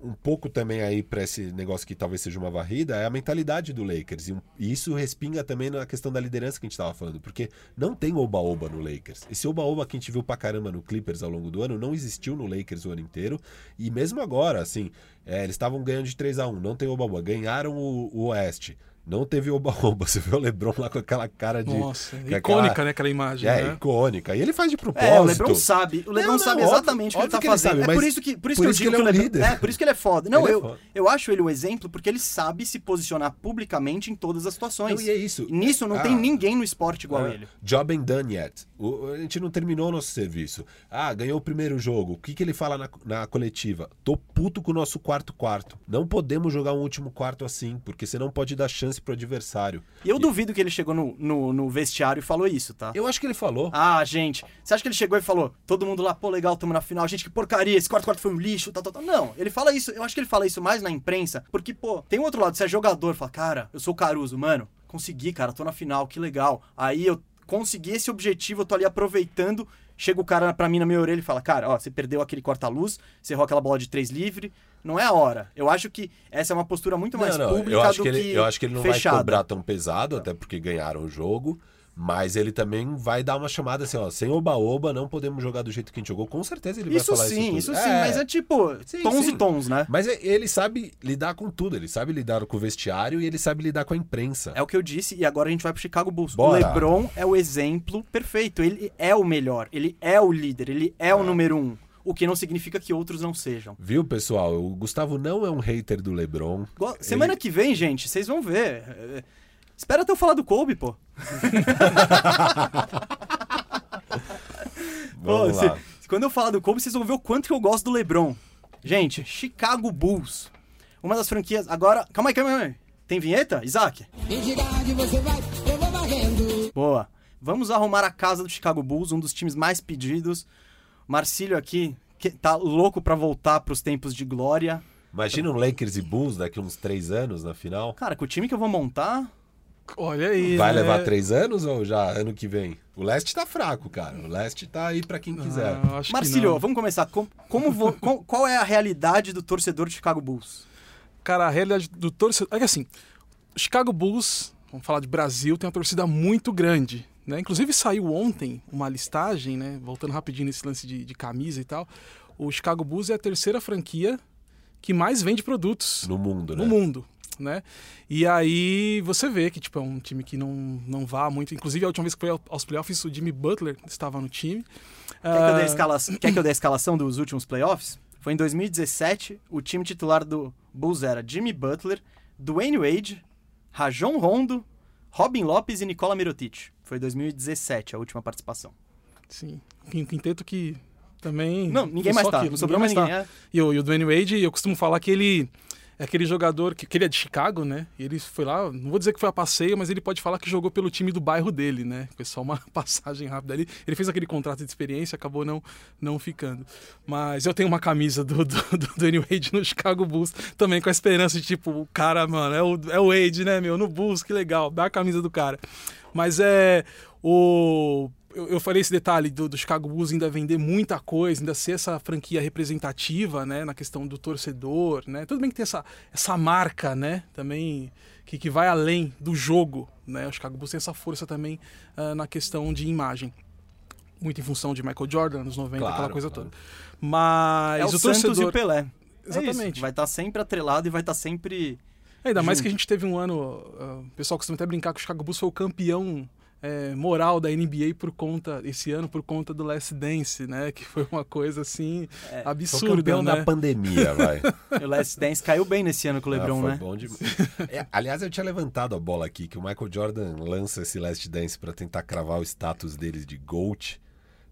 um pouco também aí para esse negócio que talvez seja uma varrida é a mentalidade do Lakers. E, isso respinga também na questão da liderança que a gente estava falando, porque não tem oba-oba no Lakers. Esse oba-oba que a gente viu pra caramba no Clippers ao longo do ano não existiu no Lakers o ano inteiro. E mesmo agora, assim, é, eles estavam ganhando de 3 a 1 não tem oba-oba. Ganharam o, o Oeste. Não teve oba-oba. Você vê o LeBron lá com aquela cara de. Nossa, icônica, aquela- né, aquela imagem, É, né? icônica. E ele faz de propósito. É, o LeBron sabe. O LeBron Não, não, sabe óbvio- exatamente o que ele tá que ele fazendo. sabe, é por isso que, por isso por que eu isso que digo ele é um o LeBron, líder. É, por isso que ele é foda. Não, Ele é eu, foda. eu acho ele o exemplo porque ele sabe se posicionar publicamente em todas as situações. Não, e é isso. E nisso não Ah. tem ninguém no esporte igual É. ele. Job ain't done yet. O- a gente não terminou o nosso serviço. Ah, ganhou o primeiro jogo. O que, que ele fala na, na coletiva? Tô puto com o nosso quarto quarto. Não podemos jogar um último quarto assim, porque você não pode dar chance pro adversário. E eu duvido que ele chegou no, no, no vestiário e falou isso, tá? Eu acho que ele falou. Ah, gente, você acha que ele chegou e falou, todo mundo lá, pô, legal, tamo na final, gente, que porcaria, esse quarto quarto foi um lixo, tal, tal, tal. Não, ele fala isso, eu acho que ele fala isso mais na imprensa, porque, pô, tem um outro lado, você é jogador, fala, cara, eu sou o Caruso, mano, consegui, cara, tô na final, que legal. Aí eu consegui esse objetivo, eu tô ali aproveitando, chega o cara pra mim na minha orelha e fala, cara, ó, você perdeu aquele corta-luz, você errou aquela bola de três livre, não é a hora. Eu acho que essa é uma postura muito mais não, não, pública eu acho do que ele, eu acho que ele não vai cobrar tão pesado, até porque ganharam o jogo. Mas ele também vai dar uma chamada assim, ó, sem oba-oba, não podemos jogar do jeito que a gente jogou. Com certeza ele Isso vai falar sim, isso isso, tudo. sim, mas é tipo, Sim, tons sim. e tons, né? Mas é- ele sabe lidar com tudo, ele sabe lidar com o vestiário e ele sabe lidar com a imprensa. É o que eu disse, e agora a gente vai pro Chicago Bulls. Bora. O LeBron é o exemplo perfeito. Ele é o melhor, ele é o líder, ele é o número um. O que não significa que outros não sejam. Viu, pessoal? O Gustavo não é um hater do LeBron. Go- Semana que vem, gente, vocês vão ver. É, Espera até eu falar do Kobe, pô. Pô, se- quando eu falar do Kobe, vocês vão ver o quanto que eu gosto do LeBron. Gente, Chicago Bulls. Uma das franquias. Agora. Calma aí, calma aí. Tem vinheta, Isaac? Entidade você vai, eu vou varrendo. Boa. Vamos arrumar a casa do Chicago Bulls, um dos times mais pedidos. Marcílio aqui, que tá louco pra voltar pros tempos de glória. Imagina um Lakers e Bulls daqui uns três anos na final. Cara, com o time que eu vou montar. Olha aí, Vai né? levar três anos ou já ano que vem? O leste tá fraco, cara. O leste tá aí pra quem quiser. Ah, acho que Marcílio, vamos começar. Com- Como, vo- com- qual é a realidade do torcedor de Chicago Bulls? Cara, a realidade do torcedor. É que assim, o Chicago Bulls, vamos falar de Brasil, tem uma torcida muito grande. Né? Inclusive saiu ontem uma listagem, né? Voltando rapidinho nesse lance de, de camisa e tal. O Chicago Bulls é a terceira franquia que mais vende produtos No mundo, né? no mundo. Né? E aí você vê que tipo, é um time que não, não vá muito. Inclusive, a última vez que foi ao- aos playoffs, o Jimmy Butler estava no time. Quer que, eu dê a Ah, escala- Quer que eu dê a escalação dos últimos playoffs? Foi em 2017, o time titular do Bulls era Jimmy Butler, Dwayne Wade, Rajon Rondo, Robin Lopes e Nicola Mirotic. Foi 2017 a última participação. Sim. Um quinteto que também. Não, ninguém foi mais tá. Não sobrou mais tá. ninguém. é. E o, e o Dwayne Wade, eu costumo falar que ele é aquele jogador que, que ele é de Chicago, né? E ele foi lá, não vou dizer que foi a passeio, mas ele pode falar que jogou pelo time do bairro dele, né? Foi só uma passagem rápida ali. Ele fez aquele contrato de experiência, acabou não, não ficando. Mas eu tenho uma camisa do, do, do Dwayne Wade no Chicago Bulls, também com a esperança de, tipo, o cara, mano, é o, é o Wade, né, meu? No Bulls, que legal, dá a camisa do cara. Mas é. O eu, eu falei esse detalhe do, do Chicago Bulls ainda vender muita coisa, ainda ser essa franquia representativa, né, na questão do torcedor, né? Tudo bem que tem essa, essa marca, né, também que, que vai além do jogo, né? O Chicago Bulls tem essa força também ah, na questão de imagem. Muito em função de Michael Jordan, anos 90, Claro, aquela coisa claro. toda. Mas É o, o Santos torcedor... e o Pelé. É Exatamente. isso. Vai estar sempre atrelado e vai estar sempre. Ainda mais junto. que a gente teve um ano. ah, o pessoal costuma até brincar que o Chicago Bulls foi o campeão é, moral da NBA por conta, esse ano, por conta do Last Dance, né? Que foi uma coisa assim Foi absurda, campeão né? na pandemia, vai. O Last Dance caiu bem nesse ano com o LeBron, Ah, foi né? bom demais. É, aliás, eu tinha levantado a bola aqui, que o Michael Jordan lança esse Last Dance pra tentar cravar o status deles de GOAT.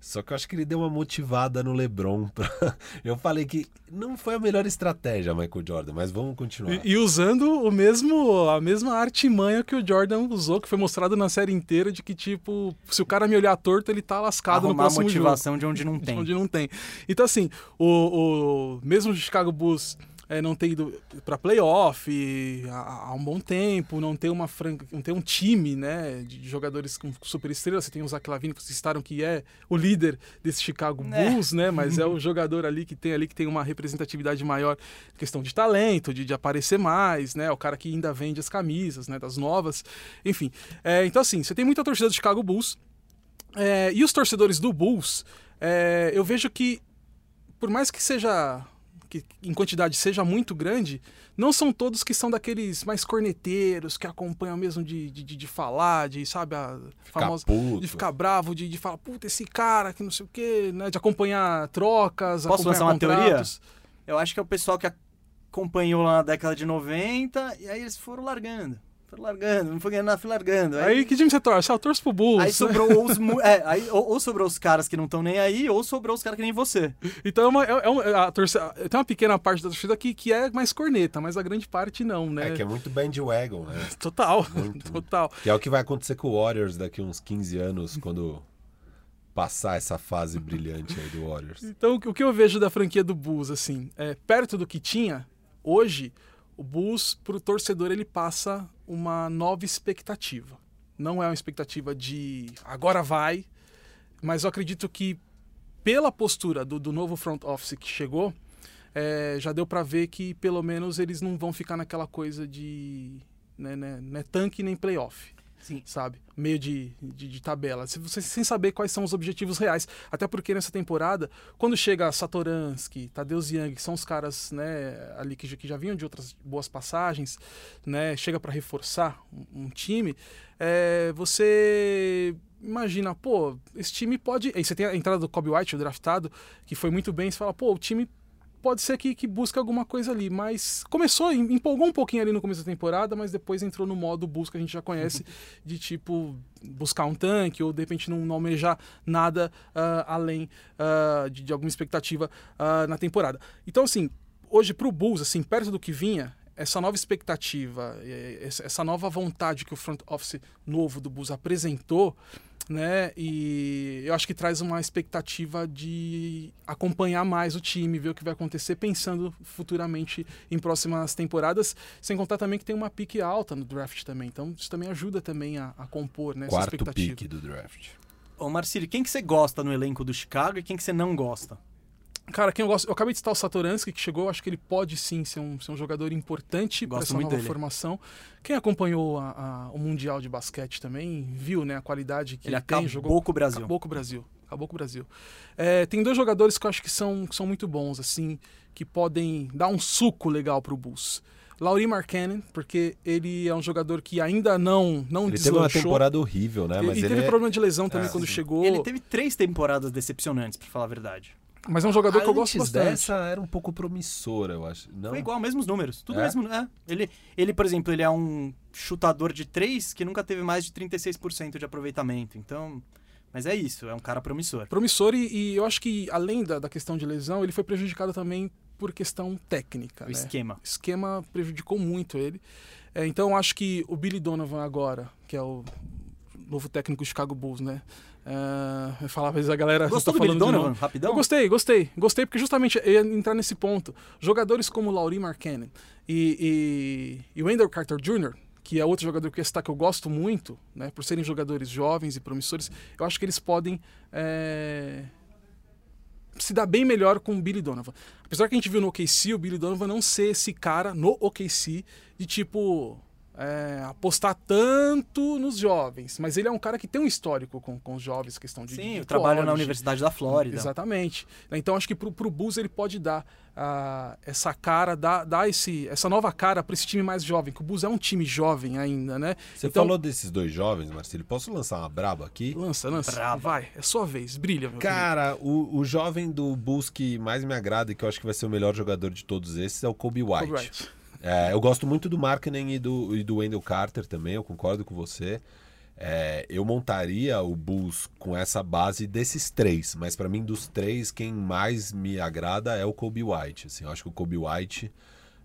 Só que eu acho que ele deu uma motivada no LeBron. Pra... Eu falei que não foi a melhor estratégia, Michael Jordan, mas vamos continuar. E, e usando o mesmo, a mesma artimanha que o Jordan usou, que foi mostrado na série inteira, de que, tipo, se o cara me olhar torto, ele tá lascado no Arrumar próximo jogo. motivação de onde não tem. Onde não tem. Então, assim, o, o mesmo o Chicago Bulls é, não ter ido para playoff há, há um bom tempo, não ter uma franca, não ter um time, né, de jogadores com super estrelas. Você tem o Zach Lavine que vocês citaram que é o líder desse Chicago É. Bulls, né, mas é o jogador ali que tem ali que tem uma representatividade maior, questão de talento, de, de aparecer mais, né, o cara que ainda vende as camisas, né, das novas, enfim. É, então assim, você tem muita torcida do Chicago Bulls é, e os torcedores do Bulls, é, eu vejo que, por mais que seja. Que em quantidade seja muito grande, não são todos que são daqueles mais corneteiros, que acompanham mesmo de, de, de- de falar, de, sabe, a Ficar famosa. puto. De ficar bravo, de, de falar, puta, esse cara que não sei o quê, né? De acompanhar trocas, Posso acompanhar lançar uma teoria? contratos. Eu acho que é o pessoal que acompanhou lá na década de 90 e aí eles foram largando. Foram largando, não foi ganhando nada, foi largando. Aí que time você torce? Ah, eu torço pro Bulls. Aí sobrou os. É, aí, ou, ou sobrou os caras que não estão nem aí, ou sobrou os caras que nem você. Então é uma, é, é uma- a torcida, tem uma pequena parte da torcida que, que é mais corneta, mas a grande parte não, né? É que é muito bandwagon, né? Total, Muito, total. Que é o que vai acontecer com o Warriors daqui uns 15 anos, quando passar essa fase brilhante aí do Warriors. Então, o que eu vejo da franquia do Bulls, assim, é perto do que tinha, hoje, o Bulls, pro torcedor, ele passa uma nova expectativa. Não é uma expectativa de agora vai, mas eu acredito que pela postura do, do novo front office que chegou, é, já deu para ver que pelo menos eles não vão ficar naquela coisa de né, né, é tanque nem playoff Sim. sabe? Meio de, de, de tabela. Se você, sem saber quais são os objetivos reais. Até porque nessa temporada, quando chega Satoransky, Tadeusz Young, que são os caras né, ali que, que já vinham de outras boas passagens, né, chega para reforçar um, um time, é, você imagina, pô, esse time pode. Aí você tem a entrada do Kobe White, o draftado, que foi muito bem, você fala, pô, o time pode ser que, que busque alguma coisa ali, mas começou, em- empolgou um pouquinho ali no começo da temporada, mas depois entrou no modo busca que a gente já conhece, de tipo buscar um tanque ou de repente não, não almejar nada ah, além ah, de, de alguma expectativa ah, na temporada. Então, assim, hoje pro Bulls, assim, perto do que vinha, essa nova expectativa, eh, essa essa nova vontade que o front office novo do Bulls apresentou, né? E eu acho que traz uma expectativa de acompanhar mais o time, ver o que vai acontecer, pensando futuramente em próximas temporadas, sem contar também que tem uma pique alta no draft também. Então isso também ajuda também a, a compor né, essa Quarto expectativa. pique do draft. Ô, Marcílio, quem que você gosta no elenco do Chicago e quem que você não gosta? Cara, quem eu gosto, eu acabei de citar o Satoransky que chegou, acho que ele pode sim ser um, ser um jogador importante para essa nova dele. formação. Quem acompanhou a- a- o Mundial de Basquete também viu né, a qualidade que Ele ele, tem, acabou jogou com o Brasil. Acabou com o Brasil. Acabou com o Brasil. É, tem dois jogadores que eu acho que são, que são muito bons, assim, que podem dar um suco legal pro Bulls. Laurie Markkanen, porque ele é um jogador que ainda não não Ele teve uma deslanchou. temporada horrível, né? e Mas e ele teve é... problema de lesão também É, quando sim. chegou. Ele teve três temporadas decepcionantes, pra falar a verdade. Mas é um jogador que eu gosto Antes bastante. dessa era um pouco promissora, eu acho. Não? Foi igual, mesmos números. Tudo É? mesmo. É. Ele, ele, por exemplo, ele é um chutador de três que nunca teve mais de 36% de aproveitamento. Então. Mas é isso, é um cara promissor. promissor e, e eu acho que além da, da questão de lesão, ele foi prejudicado também por questão técnica. O né? esquema. O esquema prejudicou muito ele. É, então eu acho que o Billy Donovan agora, que é o novo técnico do Chicago Bulls, né? É, eu falava, às vezes a galera Gostou tá do Billy Donovan? Rapidão? Eu gostei, gostei. Gostei porque justamente eu ia entrar nesse ponto. Jogadores como Laurie Markkanen e, e, e Wendell Carter Jr., que é outro jogador que eu que eu gosto muito, né, por serem jogadores jovens e promissores, eu acho que eles podem é, se dar bem melhor com o Billy Donovan. Apesar que a gente viu no OKC, o Billy Donovan não ser esse cara no OKC de tipo é, apostar tanto nos jovens, mas ele é um cara que tem um histórico com, com os jovens, questão de. Sim, de eu trabalho na. Universidade da Flórida. Exatamente. Então acho que pro, pro Bulls ele pode dar ah, essa cara, dar, dar esse, essa nova cara para esse time mais jovem, que o Bulls é um time jovem ainda, né? Você então, falou desses dois jovens, Marcelo. Posso lançar uma braba aqui? Lança, lança. Braba. Vai, é sua vez. Brilha, meu. Cara, o, o jovem do Bulls que mais me agrada e que eu acho que vai ser o melhor jogador de todos esses é o Kobe White. Kobe White. É, eu gosto muito do Markkinen e do, e do Wendell Carter também, eu concordo com você. É, eu montaria o Bulls com essa base desses três, mas pra mim dos três quem mais me agrada é o Kobe White. Assim, eu acho que o Kobe White,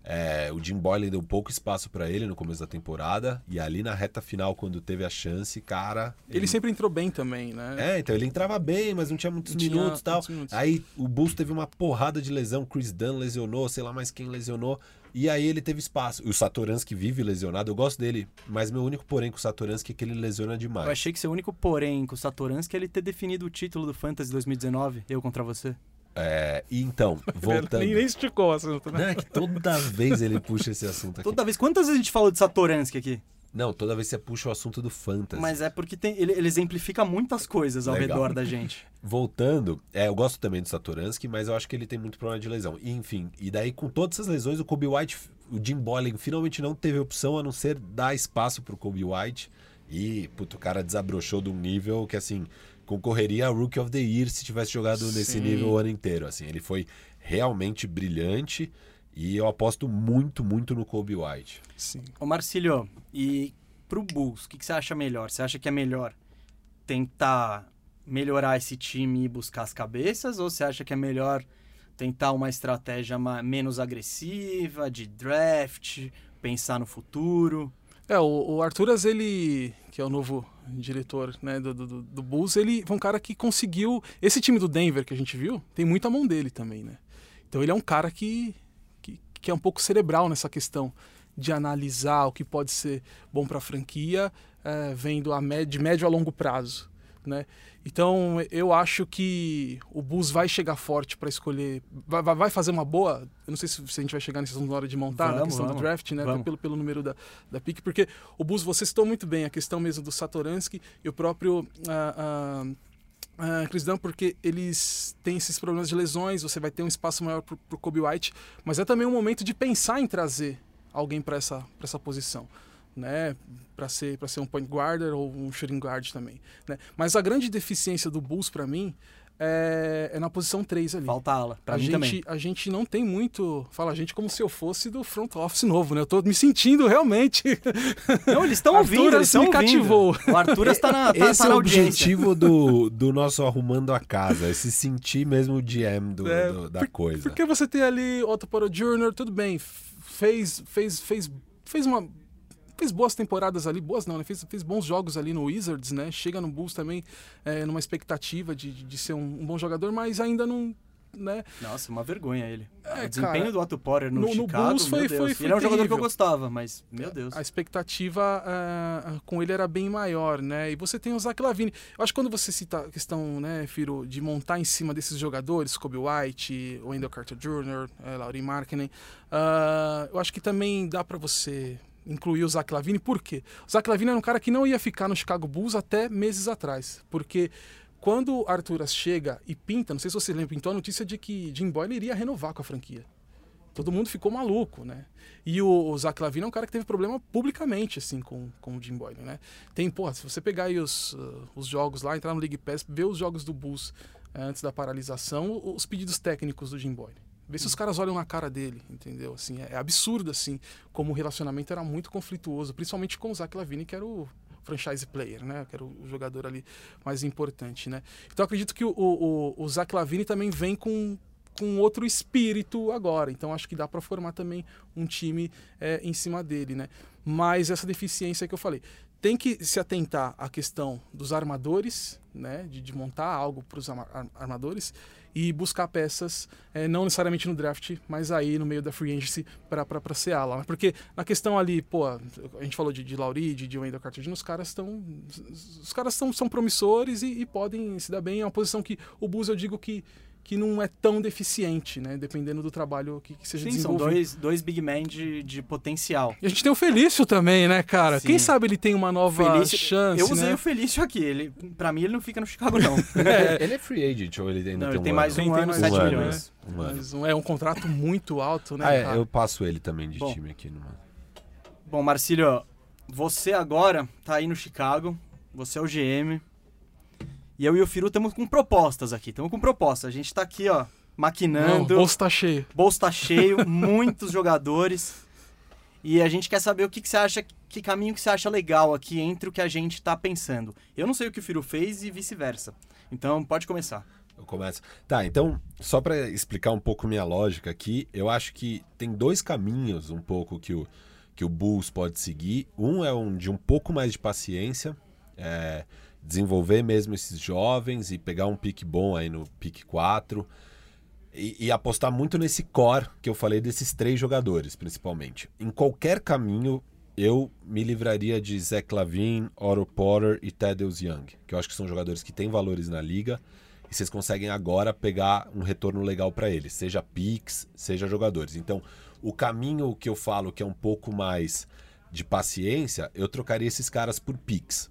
é, o Jim Boylan deu pouco espaço pra ele no começo da temporada e ali na reta final quando teve a chance, cara, Ele sempre entrou bem também, né? é, então ele entrava bem, mas não tinha muitos Não minutos e tal. muitos minutos. Aí o Bulls teve uma porrada de lesão, Chris Dunn lesionou, sei lá mais quem lesionou. E aí ele teve espaço. E o Satoransky vive lesionado, eu gosto dele, mas meu único porém com o Satoransky é que ele lesiona demais. Eu achei que seu único porém com o Satoransky é ele ter definido o título do Fantasy 2019, eu contra você. É, e então, voltando. Nem, nem esticou o assunto, né? Não, é que toda vez ele puxa esse assunto aqui. Toda vez. Quantas vezes a gente falou de Satoransky aqui? Não, toda vez você puxa o assunto do Fantasy. Mas é porque tem, ele, ele exemplifica muitas coisas ao Legal. redor da gente. Voltando, é, eu gosto também do Satoransky, mas eu acho que ele tem muito problema de lesão. E, enfim, e daí com todas essas lesões, o Kobe White, o Jim Boylan finalmente não teve opção a não ser dar espaço pro Kobe White. E, puto, o cara desabrochou de um nível que, assim, concorreria a Rookie of the Year se tivesse jogado nesse Sim. nível o ano inteiro. Assim, ele foi realmente brilhante e eu aposto muito, muito no Kobe White. Sim. Ô Marcílio, e pro Bulls, o que, que você acha melhor? Você acha que é melhor tentar melhorar esse time e buscar as cabeças? Ou você acha que é melhor tentar uma estratégia ma- menos agressiva, de draft, pensar no futuro? É, o, o Arturas, ele, que é o novo diretor né, do, do, do Bulls, ele foi um cara que conseguiu. Esse time do Denver que a gente viu, tem muita mão dele também, né? Então ele é um cara que, que, é um pouco cerebral nessa questão de analisar o que pode ser bom para a franquia, é, vendo a médio, de médio a longo prazo. Né? Então eu acho que o Bulls vai chegar forte para escolher, vai, vai- fazer uma boa. Eu não sei se, se a gente vai chegar nessa na hora de montar, na Vamos, questão vamos, do draft, né? Pelo, pelo número da, da pick, porque o Bulls, você citou muito bem a questão mesmo do Satoransky e o próprio ah, ah, ah, Chris porque eles têm esses problemas de lesões, você vai ter um espaço maior pro, pro Kobe White, mas é também um momento de pensar em trazer alguém para essa, essa posição. Né, para ser para ser um point guarder ou um shooting guard também, né? Mas a grande deficiência do Bulls para mim é, é na posição 3 ali. Falta ala, pra a mim gente, também. a gente não tem muito. Fala a gente como se eu fosse do front office novo, né? Eu tô me sentindo realmente. Não, eles estão ouvindo, eles estão me ouvindo. cativou. O Arturas tá na, tá, Esse tá é na o audiência. objetivo do, do nosso arrumando a casa, é se sentir mesmo o GM do, É, do- da por- coisa. Porque você tem ali Otto Porro Jr., tudo bem, fez, fez, fez, fez uma. Fez boas temporadas ali, boas não, né? Fez, fez bons jogos ali no Wizards, né? Chega no Bulls também é, numa expectativa de, de ser um, um bom jogador, mas ainda não. Né? Nossa, uma vergonha ele. É, o desempenho cara, do Otto Porter no, no- Chicago, Bulls foi- Deus. foi- foi ele é um jogador que eu gostava, mas, meu Deus. a expectativa ah, com ele era bem maior, né? E você tem o Zach Lavine. Eu acho que quando você cita a questão, né, Firo, de montar em cima desses jogadores, Kobe White, Wendell Carter Jr., eh, Laurie Markkinen, ah, eu acho que também dá pra você incluir o Zach Lavine. Por quê? O Zach Lavine era um cara que não ia ficar no Chicago Bulls até meses atrás, porque quando Arturas chega e pinta, não sei se você lembra, pintou a notícia de que Jim Boyle iria renovar com a franquia. Todo mundo ficou maluco, né? E o, o Zach Lavine é um cara que teve problema publicamente, assim, com, com o Jim Boyle, né? Tem, porra, se você pegar aí os, uh, os jogos lá, entrar no League Pass, ver os jogos do Bulls eh, antes da paralisação, os pedidos técnicos do Jim Boyle. Ver se os caras olham na cara dele, entendeu? Assim, é, é absurdo, assim, como o relacionamento era muito conflituoso, principalmente com o Zach Lavine, que era o franchise player, né? Que era o jogador ali mais importante, né? Então acredito que o, o, o, o Zach Lavine também vem com, com outro espírito agora. Então acho que dá para formar também um time é, em cima dele, né? Mas essa deficiência que eu falei. Tem que se atentar à questão dos armadores, né? De, de montar algo para os armadores e buscar peças, é, não necessariamente no draft, mas aí no meio da free agency para ser ala. né? Porque na questão ali, pô, a gente falou de, de Lauri, de, de Wendell Carter os caras estão. Os caras tão, são promissores e, e podem se dar bem. É uma posição que o Bulls eu digo que, que não é tão deficiente, né? Dependendo do trabalho que, que seja Sim, são desenvolvido. dois, dois big men de, de potencial. E a gente tem o Felício também, né, cara? Sim. Quem sabe ele tem uma nova Felício- chance, eu usei né? o Felício aqui. Ele, pra mim, ele não fica no Chicago, não. Ele é free agent ou ele ainda não, tem ele um tem ano? mais Tem- um tem ano, mais 7 um ano, milhões. Um ano. Mas um- é um contrato muito alto, né? Ah, é, cara? eu passo ele também de Bom. time aqui. Numa... Bom, Marcílio, você agora tá aí no Chicago. Você é o GM. E eu e o Firu estamos com propostas aqui. Estamos com propostas. A gente tá aqui, ó, Não, maquinando. o bolso tá cheio. bolso tá cheio, muitos jogadores. E a gente quer saber o que, que você acha, que caminho que você acha legal aqui entre o que a gente tá pensando. Eu não sei o que o Firu fez e vice-versa. Então pode começar. Eu começo. Tá, então, só para explicar um pouco minha lógica aqui, eu acho que tem dois caminhos um pouco que o, que o Bulls pode seguir. Um é um de um pouco mais de paciência, é, desenvolver mesmo esses jovens e pegar um pique bom aí no pique 4 e, e apostar muito nesse core que eu falei desses três jogadores, principalmente. Em qualquer caminho, eu me livraria de Zach Lavine, Otto Porter e Thaddeus Young, que eu acho que são jogadores que têm valores na liga e vocês conseguem agora pegar um retorno legal para eles, seja picks, seja jogadores. Então, o caminho que eu falo que é um pouco mais de paciência, eu trocaria esses caras por picks.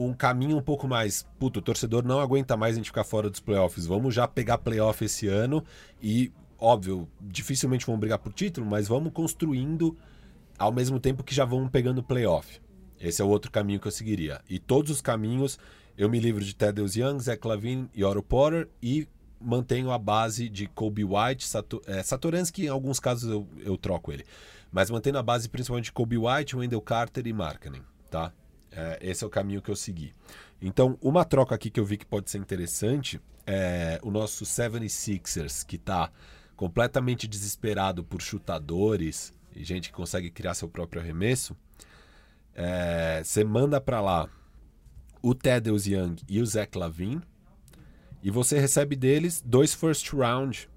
Um caminho um pouco mais, puto, o torcedor não aguenta mais a gente ficar fora dos playoffs. Vamos já pegar playoff esse ano e, óbvio, dificilmente vão brigar por título, mas vamos construindo ao mesmo tempo que já vão pegando playoff. Esse é o outro caminho que eu seguiria. E todos os caminhos, eu me livro de Thaddeus Young, Zach Lavine e Otto Porter e mantenho a base de Kobe White, Sato, é, Satoransky, em alguns casos eu, eu troco ele. Mas mantendo a base principalmente de Kobe White, Wendell Carter e Markkanen, tá? É, esse é o caminho que eu segui. Então, uma troca aqui que eu vi que pode ser interessante é o nosso 76ers, que está completamente desesperado por chutadores e gente que consegue criar seu próprio arremesso. É, Você manda para lá o Thaddeus Young e o Zach Lavine e você recebe deles dois first round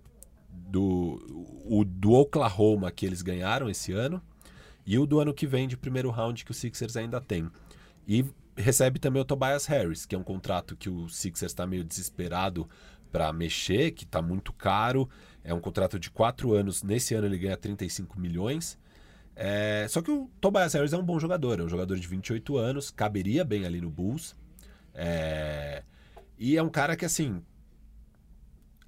do, o, do Oklahoma que eles ganharam esse ano e o do ano que vem de primeiro round que o Sixers ainda tem. E recebe também o Tobias Harris, que é um contrato que o Sixers está meio desesperado para mexer, que está muito caro. É um contrato de quatro anos. Nesse ano ele ganha 35 milhões. É, Só que o Tobias Harris é um bom jogador, é um jogador de 28 anos, caberia bem ali no Bulls. É, E é um cara que, assim,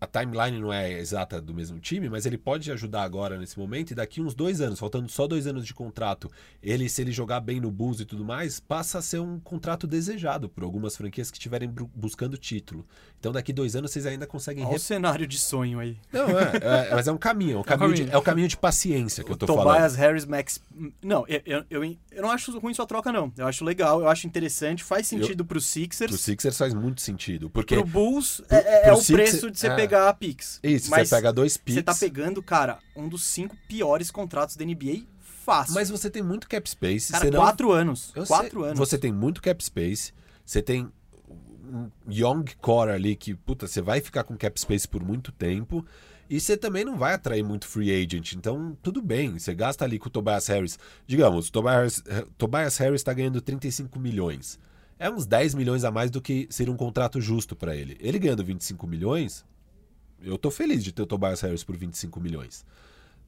a timeline não é exata do mesmo time, mas ele pode ajudar agora nesse momento e daqui uns dois anos, faltando só dois anos de contrato, ele, se ele jogar bem no Bulls e tudo mais, passa a ser um contrato desejado por algumas franquias que estiverem bu- buscando título. Então daqui dois anos vocês ainda conseguem... Olha o rep- cenário de sonho aí. Não, é, é, mas é um caminho, é um caminho, caminho. De, é o caminho de paciência que eu tô falando. Tobias Harris, Max. Não, eu, eu, eu, eu não acho ruim sua troca, não. Eu acho legal, eu acho interessante, faz sentido pro Sixers. Pro Sixers faz muito sentido, porque... Pro Bulls Pro- é, é- é o Sixers- preço de você é. Pegar a Pix. Isso, você pega dois picks. Você tá pegando, cara, um dos cinco piores contratos da NBA fácil. Mas você tem muito cap space. cara, não... quatro anos. Eu quatro sei. anos. Você tem muito cap space, você tem um young core ali que, puta, você vai ficar com cap space por muito tempo. E você também não vai atrair muito free agent. Então, tudo bem. Você gasta ali com o Tobias Harris. Digamos, o Tobias, Tobias Harris está ganhando 35 milhões. É uns 10 milhões a mais do que seria um contrato justo para ele. Ele ganhando 25 milhões, eu tô feliz de ter o Tobias Harris por 25 milhões.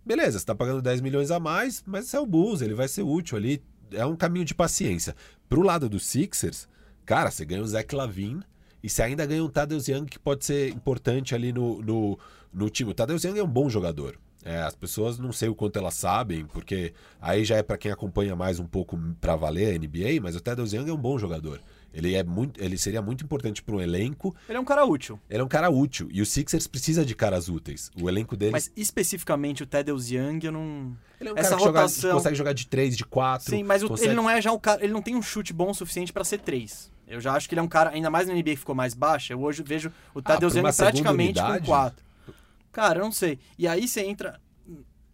Beleza, você tá pagando 10 milhões a mais, mas esse é o Bulls, ele vai ser útil ali. É um caminho de paciência. Pro lado dos Sixers, cara, você ganha o Zach Lavine e você ainda ganha um Tadeusz Young que pode ser importante ali no, no, no time. O Tadeusz Young é um bom jogador. É, as pessoas não sei o quanto elas sabem, porque aí já é para quem acompanha mais um pouco para valer a NBA, mas o Tadeusz Young é um bom jogador. Ele, é muito, ele seria muito importante para um elenco. Ele é um cara útil. Ele é um cara útil. E o Sixers precisa de caras úteis. O elenco deles. Mas especificamente o Thaddeus Young, eu não. ele é um essa cara que joga- rotação- consegue jogar de 3, de 4. Sim, mas o- consegue... ele não é já um cara. Ele não tem um chute bom o suficiente pra ser três. Eu já acho que ele é um cara, ainda mais na NBA que ficou mais baixa. Eu hoje vejo o pra uma Young praticamente com unidade? quatro. Cara, eu não sei. E aí você entra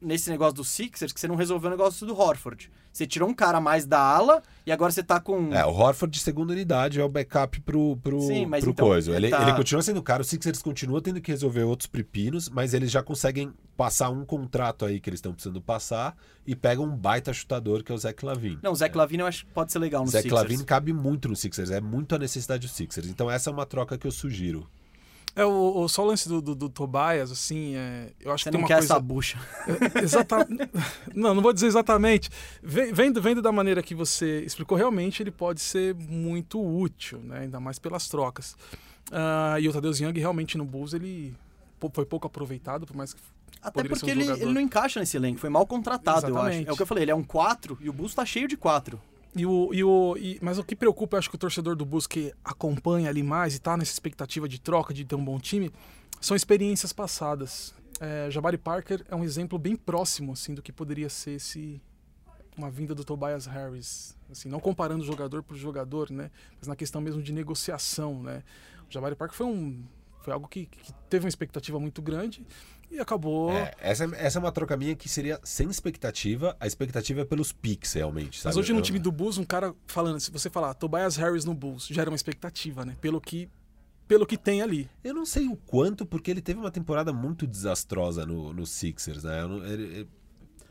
nesse negócio do Sixers que você não resolveu o negócio do Horford. Você tirou um cara mais da ala e agora você tá com. É, o Horford de segunda unidade é o backup pro, pro, Sim, mas pro então, coisa. Ele, tá- ele continua sendo caro, o Sixers continua tendo que resolver outros pepinos, mas eles já conseguem passar um contrato aí que eles estão precisando passar e pegam um baita chutador que é o Zach Lavine. Não, o Zach Lavine eu acho que pode ser legal no Zach Sixers. Lavine cabe muito no Sixers, é muito a necessidade do Sixers. Então essa é uma troca que eu sugiro. É, o, o- só o lance do, do, do Tobias, assim, é, eu acho Você que tem não uma quer coisa... essa bucha. Exatamente. não, não vou dizer exatamente. Ve- Vendo, vendo da maneira que você explicou, realmente ele pode ser muito útil, né? ainda mais pelas trocas. Ah, e o Tadeu Young realmente no Bulls ele foi pouco aproveitado, por mais que Até porque um ele, ele não encaixa nesse elenco. Foi mal contratado, eu acho. Exatamente. É o que eu falei, ele é um 4 e o Bulls tá cheio de 4. E o, e o, e- mas o que preocupa, eu acho que o torcedor do Bulls que acompanha ali mais e tá nessa expectativa de troca, de ter um bom time, são experiências passadas. É, Jabari Parker é um exemplo bem próximo assim do que poderia ser esse uma vinda do Tobias Harris, assim, não comparando jogador por jogador, né, mas na questão mesmo de negociação, né. O Jabari Parker foi um foi algo que, que teve uma expectativa muito grande e acabou É, essa, essa é uma troca minha que seria sem expectativa. A expectativa é pelos picks, realmente. Mas sabe? hoje no time do Bulls, um cara falando, se você falar Tobias Harris no Bulls, gera uma expectativa, né? Pelo que, pelo que tem ali. Eu não sei o quanto, porque ele teve uma temporada muito desastrosa no, no Sixers, né? Eu não- ele- ele-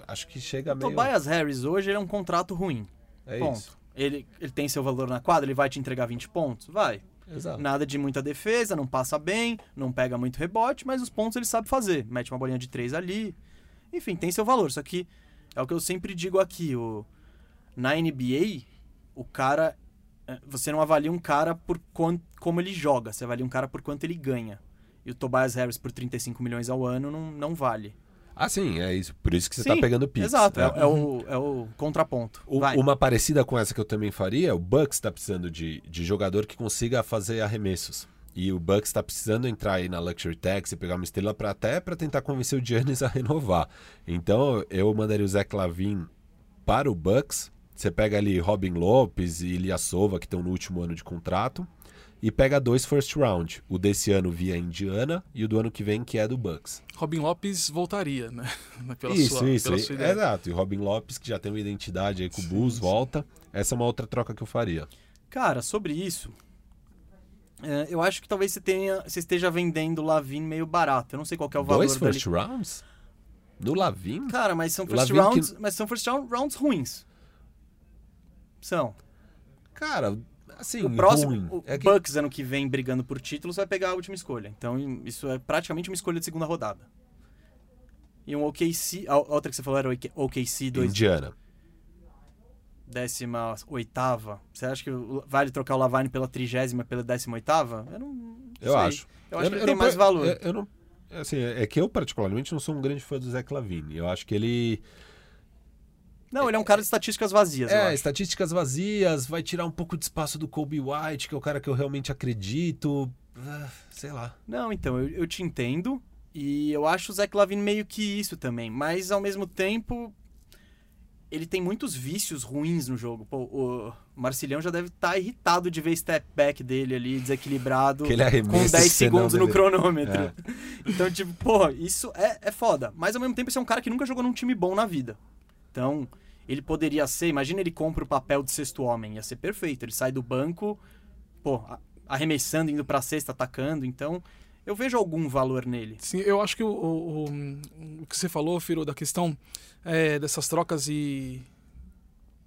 acho que chega meio... Tobias Harris hoje ele é um contrato ruim. é ponto. isso. Ele, ele tem seu valor na quadra, ele vai te entregar 20 pontos? Vai. Exato. Nada de muita defesa, não passa bem, não pega muito rebote, mas os pontos ele sabe fazer. Mete uma bolinha de três ali. Enfim, tem seu valor. Só que é o que eu sempre digo aqui. O, na NBA, o cara. é, Você não avalia um cara por quan- como ele joga, você avalia um cara por quanto ele ganha. E o Tobias Harris por 35 milhões ao ano não, não vale. Ah, sim, é isso. Por isso que você Sim, tá pegando picks. Exato, é, É. é o, é o contraponto. O-. Uma parecida com essa que eu também faria, o Bucks está precisando de, de jogador que consiga fazer arremessos. E o Bucks está precisando entrar aí na Luxury Tax e pegar uma estrela para até para tentar convencer o Giannis a renovar. Então eu mandaria o Zach Lavin para o Bucks. Você pega ali Robin Lopes e Ilyasova, que estão no último ano de contrato. E pega dois first round. O desse ano via Indiana e o do ano que vem, que é do Bucks. Robin Lopes voltaria, né? Pela isso, sua, isso. Pela e- sua ideia. exato. E Robin Lopes, que já tem uma identidade aí com o Bulls, volta. Essa é uma outra troca que eu faria. Cara, sobre isso, é, eu acho que talvez você, tenha, você esteja vendendo o Lavin meio barato. Eu não sei qual que é o valor Dois dele. first rounds? Do Lavin? Cara, mas são first rounds, que- mas são first round- rounds ruins. São. Cara, assim, o próximo, ruim. o É que- Bucks ano que vem brigando por títulos vai pegar a última escolha. Então isso é praticamente uma escolha de segunda rodada. E um OKC, a outra que você falou era o OKC 2 Indiana. décima oitava. Você acha que vale trocar o Lavine pela trigésima, pela décima oitava? Eu não, não Eu sei. acho. Eu acho que ele não tem mais valor. Eu, eu não, assim, é que eu particularmente não sou um grande fã do Zach Lavine. Eu acho que ele Não, ele é um cara de estatísticas vazias, é estatísticas vazias, vai tirar um pouco de espaço do Kobe White, que é o cara que eu realmente acredito. Ah, sei lá. Não, então, eu, eu te entendo. E eu acho o Zach Lavine meio que isso também. Mas, ao mesmo tempo, ele tem muitos vícios ruins no jogo. Pô, o Marcilhão já deve estar irritado de ver step back dele ali, desequilibrado, com 10 que você não segundos no cronômetro. É. Então, tipo, porra, isso é, é foda. Mas, ao mesmo tempo, esse é um cara que nunca jogou num time bom na vida. Então, ele poderia ser... Imagina ele compra o papel de sexto homem. Ia ser perfeito. Ele sai do banco, pô, arremessando, indo pra cesta, atacando. Então, eu vejo algum valor nele. Sim, eu acho que o, o, o- o que você falou, Firo, da questão é, dessas trocas e.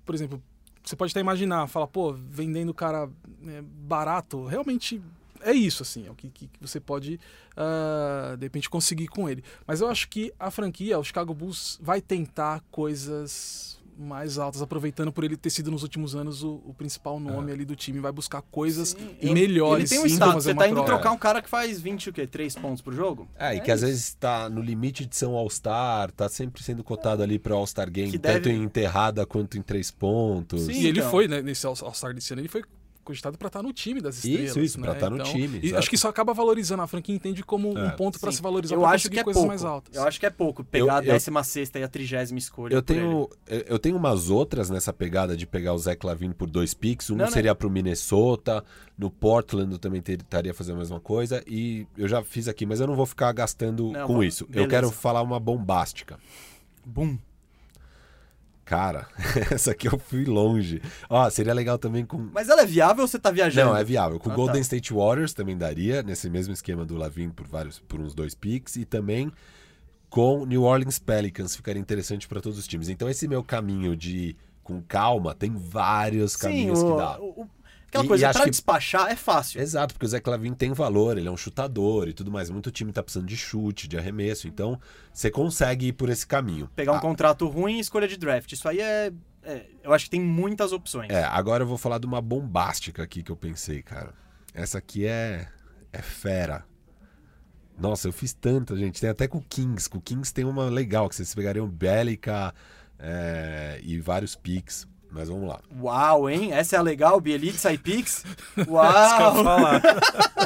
Por exemplo, você pode até imaginar, falar, pô, vendendo o cara é, barato, realmente é isso, assim, é o que, que você pode, ah, de repente, conseguir com ele. Mas eu acho que a franquia, o Chicago Bulls, vai tentar coisas mais altas, aproveitando por ele ter sido nos últimos anos o, o principal nome ali do time, vai buscar coisas Ele- melhores. Ele tem um sim, status. Você tá indo troca. trocar um cara que faz 20, o quê? 3 pontos por jogo? É, e É que às isso. vezes tá no limite de ser um All-Star, tá sempre sendo cotado ali pro All-Star Game, Que tanto deve- em enterrada quanto em três pontos. Sim. E ele então. foi, né, nesse All- All-Star desse ano, ele foi cogitado pra estar no time das estrelas. Isso, isso, pra né? estar no time, E exato. acho que isso acaba valorizando. A franquia entende como um É. ponto pra Sim. se valorizar Eu acho conseguir que é coisas pouco. mais altas. Eu acho que é pouco pegar Eu- a eu- 16 e a 30 escolha. Eu tenho, eu eu tenho umas outras nessa pegada de pegar o Zach Lavine por dois picks. Um Não, seria pro Minnesota, no Portland eu também ter- estaria fazendo a mesma coisa. E eu já fiz aqui, mas eu não vou ficar gastando Não, com vamos- isso. Eu beleza. quero falar uma bombástica. Boom. Cara, essa aqui eu fui longe. Ó, seria legal também com. Mas ela é viável ou você tá viajando? Não, é viável. Com o Ah, Golden tá. State Warriors também daria, nesse mesmo esquema do Lavine por vários, por uns dois picks. E também com New Orleans Pelicans ficaria interessante para todos os times. Então esse meu caminho de com calma tem vários Sim, caminhos o, que dá. o- o- Aquela E- coisa, pra que- despachar é fácil. Exato, porque o Zé Clavin tem valor, ele é um chutador e tudo mais. Muito time tá precisando de chute, de arremesso. Então, você consegue ir por esse caminho. Pegar um Ah, contrato ruim e escolha de draft. Isso aí é, é- Eu acho que tem muitas opções. É, agora eu vou falar de uma bombástica aqui que eu pensei, cara. Essa aqui é. É fera. Nossa, eu fiz tanta, gente. Tem até com o Kings. Com o Kings tem uma legal, que vocês pegariam Bélica é, e vários picks. Mas vamos lá. Uau, hein? Essa é a legal, Bielitsa e Pix. Isso que eu ia Uau! falar.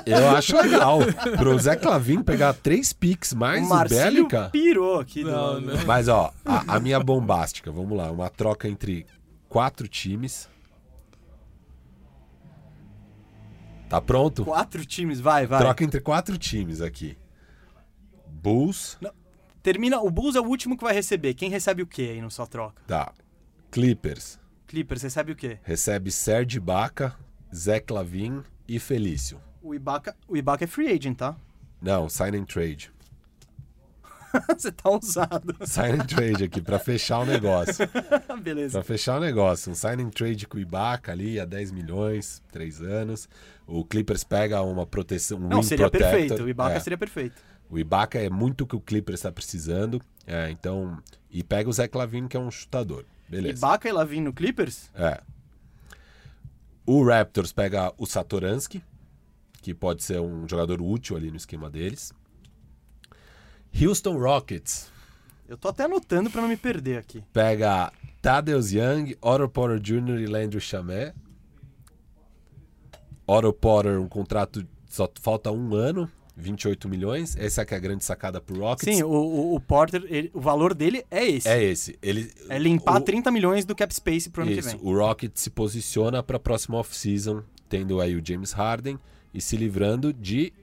Eu acho legal. Pro Zé Clavin pegar três picks mais o Bélica. pirou aqui. do- Não, não. Mas, ó, a, a minha bombástica, vamos lá. Uma troca entre quatro times. Tá pronto? Quatro times, vai, vai. Troca entre quatro times aqui. Bulls, Termina, o Bulls é o último que vai receber. Quem recebe o quê aí no sua troca? tá. Clippers, Clippers recebe o quê? recebe Serge Ibaka, Zé Clavin e Felício. O Ibaka, o Ibaka é free agent, tá? Não, sign and trade. Você tá ousado. Sign and trade aqui, pra fechar o negócio. Beleza. Pra fechar o negócio, um sign and trade com o Ibaka ali a 10 milhões, 3 anos. O Clippers pega uma proteção, um Não, seria protector. perfeito. O Ibaka É. seria perfeito. O Ibaka é muito o que o Clippers está precisando. É, então, e pega o Zé Clavin, que é um chutador. Beleza. Ibaka e Lavin no Clippers? É. O Raptors pega o Satoransky, que pode ser um jogador útil ali no esquema deles. Houston Rockets Eu tô até anotando pra não me perder aqui. pega Tadeusz Young, Otto Porter Jr. e Landry Chamé. Otto Porter, um contrato, só falta um ano, 28 milhões. Essa que é a grande sacada pro Rockets. Sim, o, o- o Porter, ele- o valor dele é esse. É esse. Ele, É limpar o, 30 milhões do cap space pro ano Isso, que vem. o Rocket se posiciona para a próxima off-season, tendo aí o James Harden e se livrando de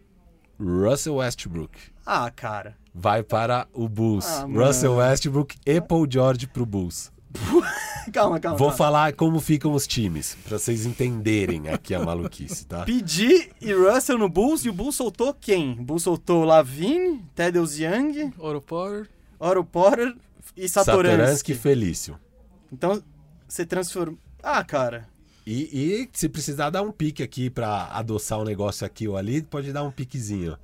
Russell Westbrook. Ah, cara. Vai para o Bulls. Ah. Russell Westbrook e Paul George pro Bulls. Calma, calma. Vou calma. falar como ficam os times, para vocês entenderem aqui a maluquice, tá? Pedi e Russell no Bulls e o Bulls soltou quem? O Bulls soltou Lavin, Tedros Young, Oro Potter. Oro Porter e Satoransky Satoransky. e Felício. Então, você transforma... Ah, cara. E, e se precisar dar um pique aqui para adoçar um negócio aqui ou ali, pode dar um piquezinho.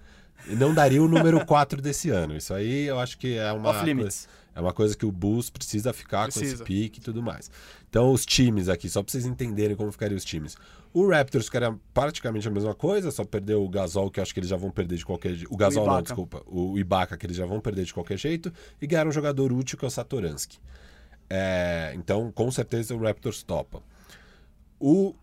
Não daria o número 4 desse ano. Isso aí eu acho que é uma Off limits. coisa- é uma coisa que o Bulls precisa ficar com Precisa. esse pique e tudo mais. Então os times aqui, só para vocês entenderem como ficariam os times. O Raptors era praticamente a mesma coisa, só perdeu o Gasol, que acho que eles já vão perder de qualquer jeito. O Gasol não, Ibaka. desculpa. O Ibaka, que eles já vão perder de qualquer jeito. E ganharam um jogador útil, que é o Satoransky. É, então, com certeza, o Raptors topa. O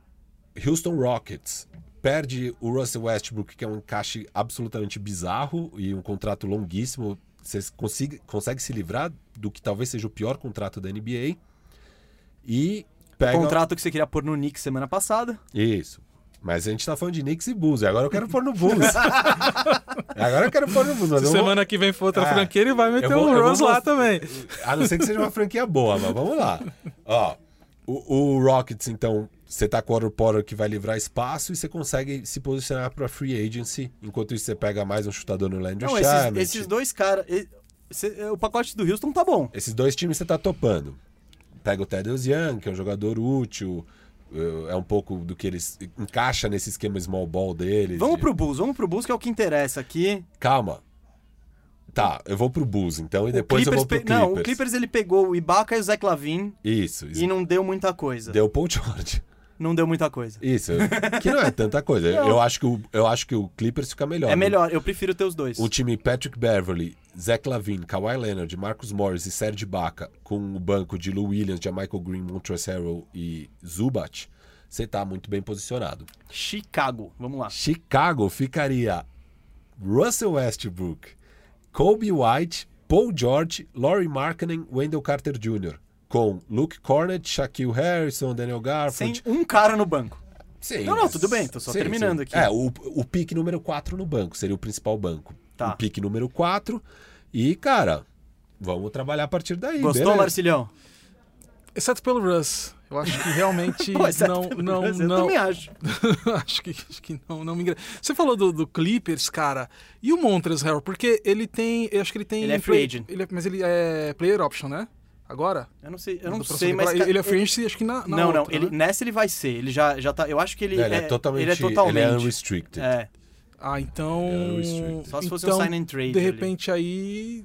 Houston Rockets perde o Russell Westbrook, que é um encaixe absolutamente bizarro e um contrato longuíssimo. Você consegue, consegue se livrar do que talvez seja o pior contrato da NBA. E pega. Contrato que você queria pôr no Knicks semana passada. Isso. Mas a gente tá falando de Knicks e Bulls. e Agora eu quero pôr no Bulls. Agora eu quero pôr no Bulls. Se eu vou- semana que vem for outra É. franquia, ele vai meter vou- o vou Rose lá também. A não ser que seja uma franquia boa, mas vamos lá. Ó, o, o Rockets, então, você tá com o Otto Porter que vai livrar espaço e você consegue se posicionar pra free agency. Enquanto isso, você pega mais um chutador no Landry Não, esses, esses dois caras... cê- O pacote do Houston tá bom. Esses dois times você tá topando. Pega o Tedros Young, que é um jogador útil, eh, é um pouco do que eles encaixa nesse esquema small ball deles. Vamos de- pro Bulls, vamos pro Bulls que é o que interessa aqui. Calma. Tá, eu vou pro Bulls, então, e depois eu vou pro pe- Clippers. Não, o Clippers ele pegou o Ibaka e o Zach Lavin Isso, isso. e não deu muita coisa. Deu o Paul George. Não deu muita coisa. Isso, que não é tanta coisa. Eu acho, que o, eu acho que o Clippers fica melhor. É melhor, eu prefiro ter os dois. O time Patrick Beverly, Zach Lavine, Kawhi Leonard, Marcus Morris e Serge Ibaka com o banco de Lou Williams, Michael Green, Montrezl Harrell e Zubat, você tá muito bem posicionado. Chicago, vamos lá. Chicago ficaria Russell Westbrook, Kobe White, Paul George, Laurie Markkinen, Wendell Carter Jr. Com Luke Cornett, Shaquille Harrison, Daniel Sem Garfield. um cara no banco. Sim, Não, não, tudo bem, tô só terminando aqui. É, o, o pique número 4 no banco, seria o principal banco. Tá. O pique número 4. E, cara, vamos trabalhar a partir daí. Gostou, beleza? Marcilhão? Exceto pelo Russ. Eu acho que realmente Pô, não, não, Russ, Eu não. também acho. acho que, acho que não, não me engano. Você falou do, do Clippers, cara. E o Montrezl Harrell? Porque ele tem, eu acho que ele tem Ele é free agent. ele é- mas ele é player option, né? Agora? Eu não sei, eu não sei, mas... cara, Ele é free acho que na, na Não, não, outra, ele, né? nessa ele vai ser. Ele já, já tá. Eu acho que ele, Não, ele é, totalmente. Ele é totalmente. Ele é unrestricted. é. Ah, então... Ele é. Só se fosse então, um sign and trade. De ali. repente aí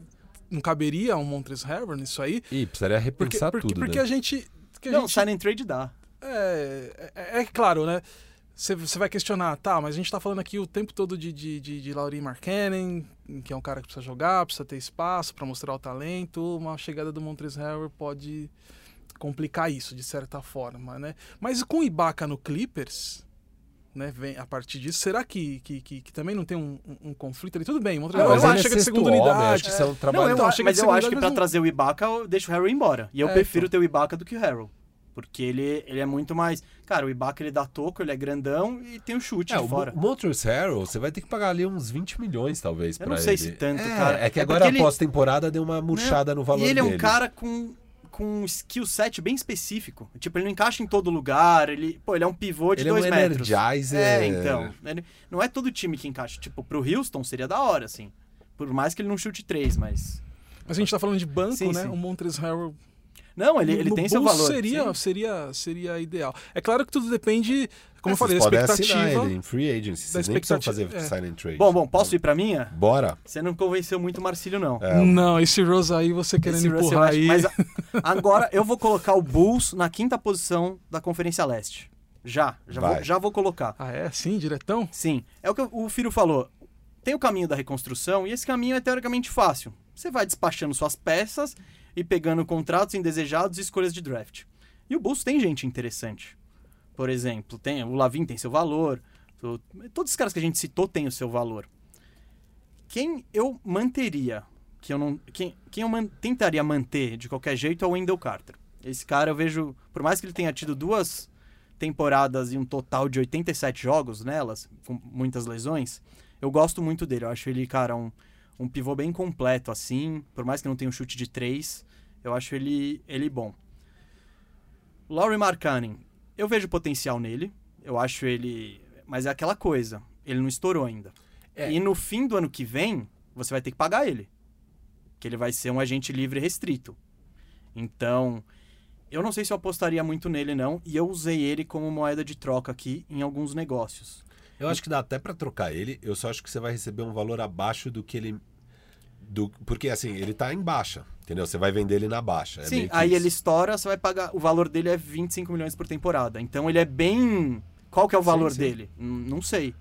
não caberia um Montres Harbour nisso aí? Ih, precisaria Porque, repensar porque, tudo, porque né? a gente... Que a Não, gente sign and trade dá. é, é, é claro, né? Você vai questionar, tá, mas a gente tá falando aqui o tempo todo de, de, de, de Laurie Markkanen, que é um cara que precisa jogar, precisa ter espaço pra mostrar o talento. Uma chegada do Montres Harbour pode complicar isso, de certa forma, né? Mas com o Ibaka no Clippers, né, vem a partir disso, será que, que, que, que também não tem um, um- um conflito ali? Tudo bem, o Montres Não, é chega de segunda homem, unidade. acho que isso é um Não, trabalho... eu então, acho, mas eu acho que mas não- trazer o Ibaka, eu deixo o Harry embora. E eu É, prefiro então. ter o Ibaka do que o Harry. Porque ele, ele é muito mais. Cara, o Ibaka ele dá toco, ele é grandão e tem o chute É, de o fora. Mo- Montrezl Harrell, você vai ter que pagar ali uns 20 milhões, talvez, Eu pra não sei ele. se tanto, é, cara. É que É agora a ele- pós-temporada deu uma murchada no valor E ele é um dele. cara com, com um skill set bem específico. Tipo, ele não encaixa em todo lugar. Ele, pô, ele é um pivô de Ele é um dois metros. energizer. É, então. Ele- não é todo time que encaixa. Tipo, pro Houston seria da hora, assim. Por mais que ele não chute três, mas. Mas a gente tá falando de banco, Sim, né? sim. O Montres Harbour Não, ele, ele no tem seu valor. Seria, sim. seria, seria ideal. É claro que tudo depende, como eu Vocês falei, da expectativa. ele em free agency. Vocês nem precisam fazer é. sign and trade. Bom, bom, posso ir pra minha? Bora. Você não convenceu muito o Marcílio, não. É, Não, esse Rose aí você querendo Esse empurrar aí. Mas agora eu vou colocar o Bulls na quinta posição da Conferência Leste. Já, já, Vai. vou, já vou colocar. Ah, é? Sim, diretão? Sim, é o que o Firo falou. Tem o caminho da reconstrução e esse caminho é teoricamente fácil. Você vai despachando suas peças e pegando contratos indesejados e escolhas de draft. E o Bulls tem gente interessante. Por exemplo, tem o Lavin tem seu valor. Todos os caras que a gente citou têm o seu valor. Quem eu manteria, que eu não, quem, quem eu man- tentaria manter de qualquer jeito é o Wendell Carter. Esse cara eu vejo, por mais que ele tenha tido duas temporadas e um total de 87 jogos nelas, com muitas lesões, eu gosto muito dele. Eu acho ele, cara, um, um pivô bem completo, assim. Por mais que não tenha um chute de três, eu acho ele, ele bom. Laurie Markkanen, eu vejo potencial nele. Eu acho ele... Mas é aquela coisa, ele não estourou ainda. É. E no fim do ano que vem, você vai ter que pagar ele. Que ele vai ser um agente livre restrito. Então, eu não sei se eu apostaria muito nele, não. E eu usei ele como moeda de troca aqui em alguns negócios. Eu acho que dá até pra trocar ele. Eu só acho que você vai receber um valor abaixo do que ele. Do... Porque assim, ele tá em baixa. Entendeu? Você vai vender ele na baixa. é Sim, que aí isso. ele estoura, você vai pagar. O valor dele é 25 milhões por temporada. Então ele é bem. Qual que é o Sim, valor sim. dele? Hum, Não sei.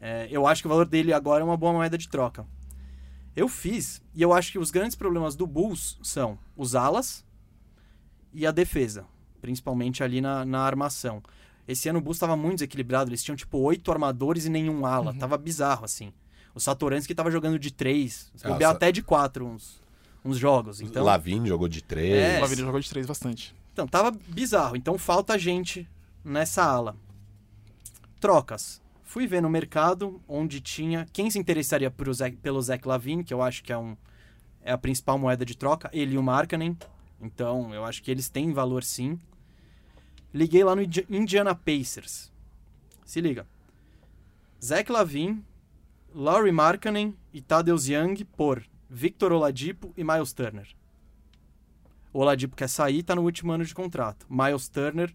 É, eu acho que o valor dele agora é uma boa moeda de troca. Eu fiz, e eu acho que os grandes problemas do Bulls são os alas e a defesa. Principalmente ali na, na armação. Esse ano o Bulls estava muito desequilibrado. Eles tinham, tipo, oito armadores e nenhum ala. Tava bizarro, assim. O Satoransky tava jogando de três. Ah, bobear até de quatro uns, uns jogos. Então, Lavin jogou de três. É. O Lavini jogou de três bastante. então, tava bizarro. Então falta gente nessa ala. Trocas. Fui ver no mercado onde tinha. Quem se interessaria pro Zach- pelo Zach Lavine, que eu acho que é, um, é a principal moeda de troca, ele e o Markkanen. Então, eu acho que eles têm valor sim. Liguei lá no Indi- Indiana Pacers. Se liga. Zach Lavine, Laurie Markkanen e Tadeusz Young por Victor Oladipo e Miles Turner. O Oladipo quer sair, tá no último ano de contrato. Miles Turner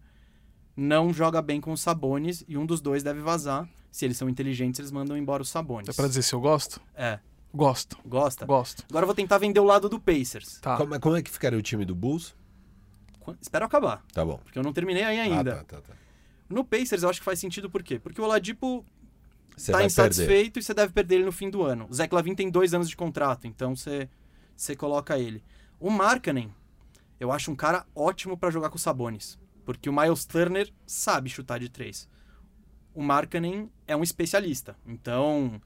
não joga bem com os Sabonis e um dos dois deve vazar. Se eles são inteligentes, eles mandam embora os Sabonis. É pra dizer se eu gosto? É. Gosto. Gosta? Gosto. Agora eu vou tentar vender o lado do Pacers. Tá. Como, é- como é que ficaria o time do Bulls? Espero acabar, Tá bom. porque eu não terminei aí ainda. Ah, tá, tá, tá. No Pacers eu acho que faz sentido por quê? Porque o Oladipo Você tá vai perder. insatisfeito e você deve perder ele no fim do ano. O Zach Lavin tem dois anos de contrato, então você, você coloca ele. O Markkanen, eu acho um cara ótimo pra jogar com os Sabonis. Porque o Miles Turner sabe chutar de três. O Markkanen é um especialista. Então,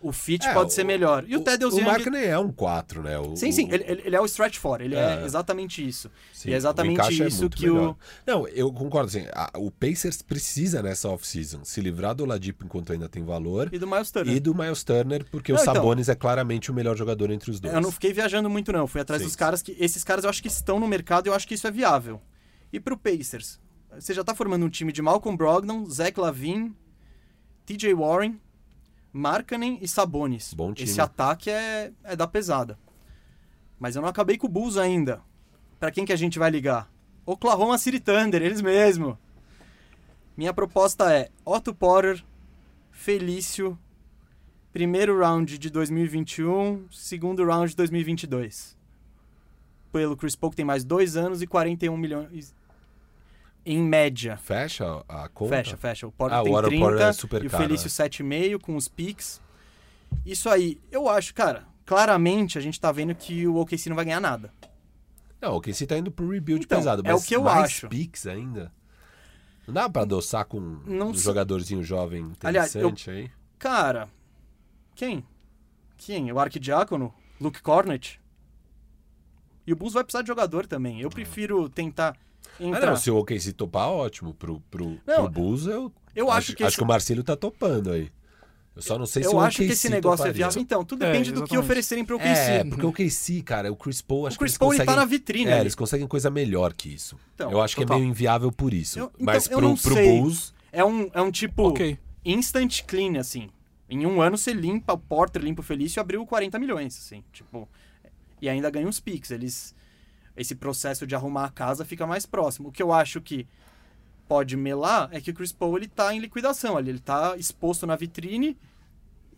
o fit É, pode o- ser melhor. E o, Tedeusz O Young... Markkinen é um 4, né? O, Sim, sim, ele, ele ele é o stretch for. Ele é, É. exatamente isso. Sim, e é exatamente o é isso muito que melhor. o... Não, eu concordo. Assim, a- o Pacers precisa nessa off-season se livrar do Oladipo enquanto ainda tem valor E do Miles Turner. e do Miles Turner, porque Não, o então- Sabonis é claramente o melhor jogador entre os dois. Eu não fiquei viajando muito, não. Fui atrás Sim. dos caras que. Esses caras eu acho que estão no mercado e eu acho que isso é viável. E pro Pacers? Você já tá formando um time de Malcolm Brogdon, Zach Lavine, TJ Warren, Markkanen e Sabonis. Bom time. Esse ataque é, é da pesada. Mas eu não acabei com o Bulls ainda. Pra quem que a gente vai ligar? Oklahoma City Thunder, eles mesmo. Minha proposta é Otto Porter, Felício, primeiro round de 2021, segundo round de 2022. Pelo Chris Paul, que tem mais dois anos e 41 milhões em média. Fecha a conta? Fecha, fecha. O Porter Ah, o tem Otto 30 Porter é super e o Felício né? 7,5 com os picks. Isso aí, eu acho, cara, claramente a gente tá vendo que o OKC não vai ganhar nada. Não, o KC tá indo pro rebuild Então, pesado, é mas o que eu mais acho. picks ainda. Não dá pra adoçar com Não um sei. jogadorzinho jovem Aliás, eu- interessante aí? Cara, quem? Quem? O Arquidiácono? Luke Cornet? E o Bulls vai precisar de jogador também. Eu prefiro tentar Ah, entrar. não, se o OKC topar, ótimo. Pro, pro, Não, pro Bulls, eu, eu acho que acho esse- que o Marcelo tá topando aí. Eu só não sei se eu o acho que OKC esse negócio é toparia. viável. Então, tudo É, depende do que oferecerem pro OKC. É, porque o KC, cara, o Chris Paul, acho O Chris que Paul, eles ele tá conseguem... na vitrine É, ali. eles conseguem coisa melhor que isso. Então, eu acho que total. é meio inviável por isso. Eu- então, Mas eu pro, não pro sei. Bulls, É um, é um tipo Ok. instant clean, assim. Em um ano você limpa o Porter, limpa o Felício e abriu 40 milhões, assim. Tipo, e ainda ganha uns picks. Eles, esse processo de arrumar a casa fica mais próximo. O que eu acho que pode melar é que o Chris Paul ele tá em liquidação ali. Ele tá exposto na vitrine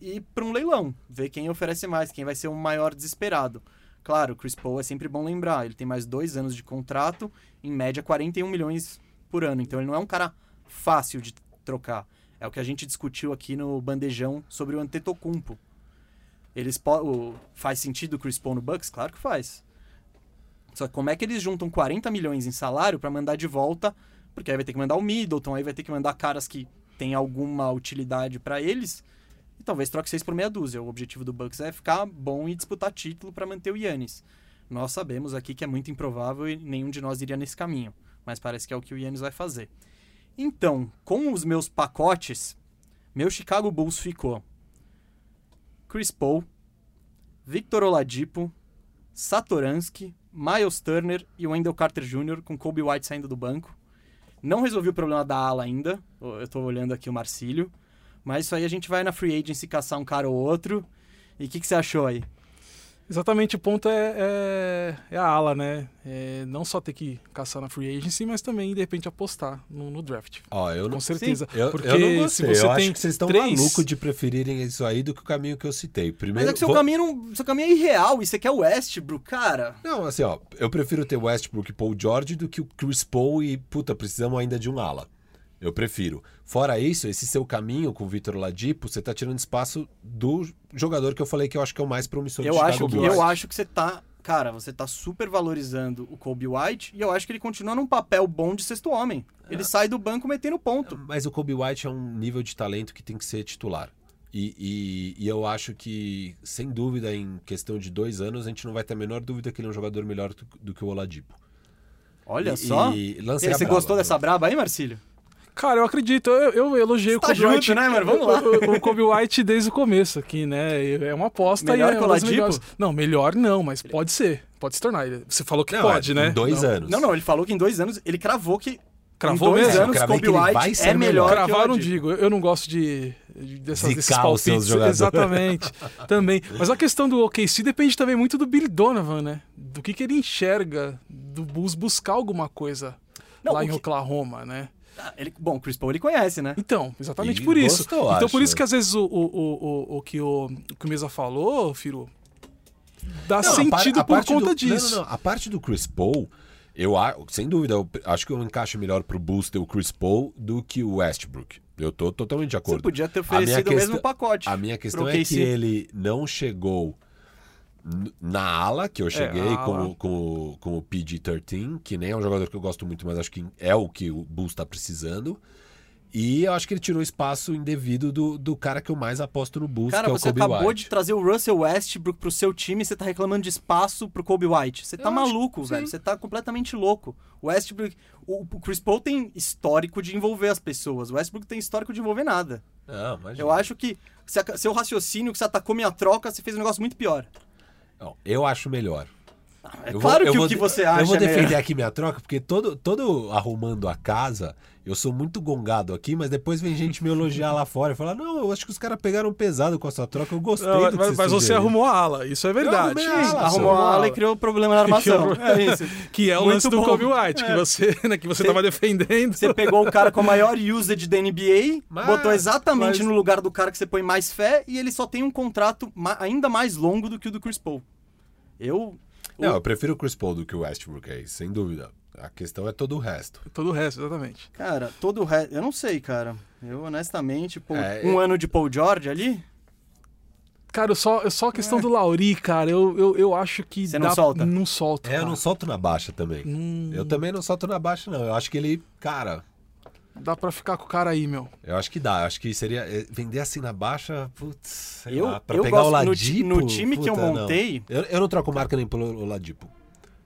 e para um leilão. Ver quem oferece mais, quem vai ser o maior desesperado. Claro, o Chris Paul é sempre bom lembrar. Ele tem mais dois anos de contrato, em média 41 milhões por ano. Então ele não é um cara fácil de trocar. É o que a gente discutiu aqui no bandejão sobre o Antetokounmpo. Eles po- faz sentido o Chris Paul no Bucks? Claro que faz. Só que como é que eles juntam 40 milhões em salário pra mandar de volta? Porque aí vai ter que mandar o Middleton, aí vai ter que mandar caras que têm alguma utilidade pra eles. E talvez troque 6 por meia dúzia. O objetivo do Bucks é ficar bom e disputar título pra manter o Yannis. Nós sabemos aqui que é muito improvável e nenhum de nós iria nesse caminho. Mas parece que é o que o Yannis vai fazer. Então, com os meus pacotes, meu Chicago Bulls ficou Chris Paul, Victor Oladipo, Satoransky, Miles Turner e Wendell Carter Jr. com Kobe White saindo do banco. Não resolvi o problema da ala ainda. Eu tô olhando aqui o Marcílio. Mas isso aí a gente vai na free agency caçar um cara ou outro. E o que, que você achou aí? Exatamente, o ponto é, é, é a ala, né? É não só ter que caçar na free agency, mas também, de repente, apostar no, no draft. ó, eu não... Com certeza. Eu, Porque eu não gostei. se você eu tem acho que vocês estão três... malucos de preferirem isso aí do que o caminho que eu citei. Mas Primeiro, é que seu, vou- caminho, não- seu caminho é irreal. E você quer o Westbrook, cara. Não, assim, ó, eu prefiro ter Westbrook e Paul George do que o Chris Paul e, puta, precisamos ainda de um ala. Eu prefiro. Fora isso, esse seu caminho com o Vitor Ladipo, você tá tirando espaço do jogador que eu falei que eu acho que é o mais promissor do Eu Chicago acho, que, Bulls. eu acho que você tá. Cara, você tá super valorizando o Kobe White e eu acho que ele continua num papel bom de sexto homem. Ele sai do banco metendo ponto. Mas o Kobe White é um nível de talento que tem que ser titular. E, e- e eu acho que, sem dúvida, em questão de dois anos, a gente não vai ter a menor dúvida que ele é um jogador melhor do, do que o Oladipo. Olha E- só. e você braba, gostou dessa braba aí, Marcílio? Cara, eu acredito, eu, eu elogiei o Tá Kobe junto, White. né, mano? Vamos lá. O, o Kobe White desde o começo aqui, né? É uma aposta Melhor e é que o melhores. Não, melhor não, mas pode ser. Pode se tornar. Você falou que Não, pode, é, né? Em dois Não. anos. Não, não, ele falou que em dois anos. Ele cravou que. Cravou em dois mesmo? anos, Kobe White ser é melhor melhor. que o Cravar não digo, eu eu não gosto de, de dessas, desses Zicar os seus palpites. jogadores. Exatamente, também. Mas a questão do OKC depende também muito do Billy Donovan, né? Do que, que ele enxerga do Bulls buscar alguma coisa Não, lá em que- Oklahoma, né? Ele, bom, o Chris Paul ele conhece, né? Então, exatamente E por isso. gostou, então acho, por isso que às vezes o, o, o, o, o que o, o que o Mesa falou, Firo, dá Não, a par- sentido a por conta do- disso. Não, não, não. A parte do Chris Paul, eu a- sem dúvida, eu acho que eu encaixo melhor pro Bulls ter o Chris Paul do que o Westbrook. Eu tô totalmente de Você acordo. podia ter oferecido o mesmo pacote. A minha questão é que ele não chegou na ala, que eu cheguei a com, com, com o PG-13, que nem é um jogador que eu gosto muito, mas acho que é o que o Bulls está precisando. E eu acho que ele tirou espaço indevido do, do cara que eu mais aposto no Bulls, Cara, que é o você Kobe acabou White. de trazer o Russell Westbrook pro seu time e você tá reclamando de espaço pro Kobe White. Você tá Eu maluco, sim. velho. Você tá completamente louco. O Westbrook. O, o Chris Paul tem histórico de envolver as pessoas. O Westbrook tem histórico de envolver nada. Não, imagina. Eu acho que seu raciocínio que você atacou minha troca, você fez um negócio muito pior. Não, eu acho melhor. É Eu claro vou- que o que você acha. Eu vou é defender aqui minha troca, porque todo, todo arrumando a casa, eu sou muito gongado aqui, mas depois vem gente me elogiar lá fora e falar: não, eu acho que os caras pegaram pesado com essa troca, eu gostei Não, do que mas, mas você sugeriram." arrumou a ala, isso é verdade. arrumei a ala, Arrumou a ala e criou problema na armação. Que- É isso. Que é o Muito lance do bom. Kobe White, que É. você, né, que você Você- tava defendendo. Você pegou o cara com a maior usage da NBA, Mas- botou exatamente mas- no lugar do cara que você põe mais fé e ele só tem um contrato ma- ainda mais longo do que o do Chris Paul. Eu. Não, eu prefiro o Chris Paul do que o Westbrook aí, sem dúvida. A questão é todo o resto. Todo o resto, exatamente. Cara, todo o resto. Eu não sei, cara. Eu, honestamente, pô, É, um é- ano de Paul George ali, Cara, eu só, eu só a questão do Lauri, cara, eu, eu, eu acho que. Você não dá- solta? Não solto. É, eu cara. não solto na baixa também. Hum. Eu também não solto na baixa, não. Eu acho que ele, cara, Dá pra ficar com o cara aí, meu. eu acho que dá. Eu acho que seria. eh, Vender assim na baixa, putz, sei Eu- lá, pra eu pegar gosto- o no Ladipo. no time que eu puta, não. montei- Eu, eu não troco marca nem pelo Ladipo.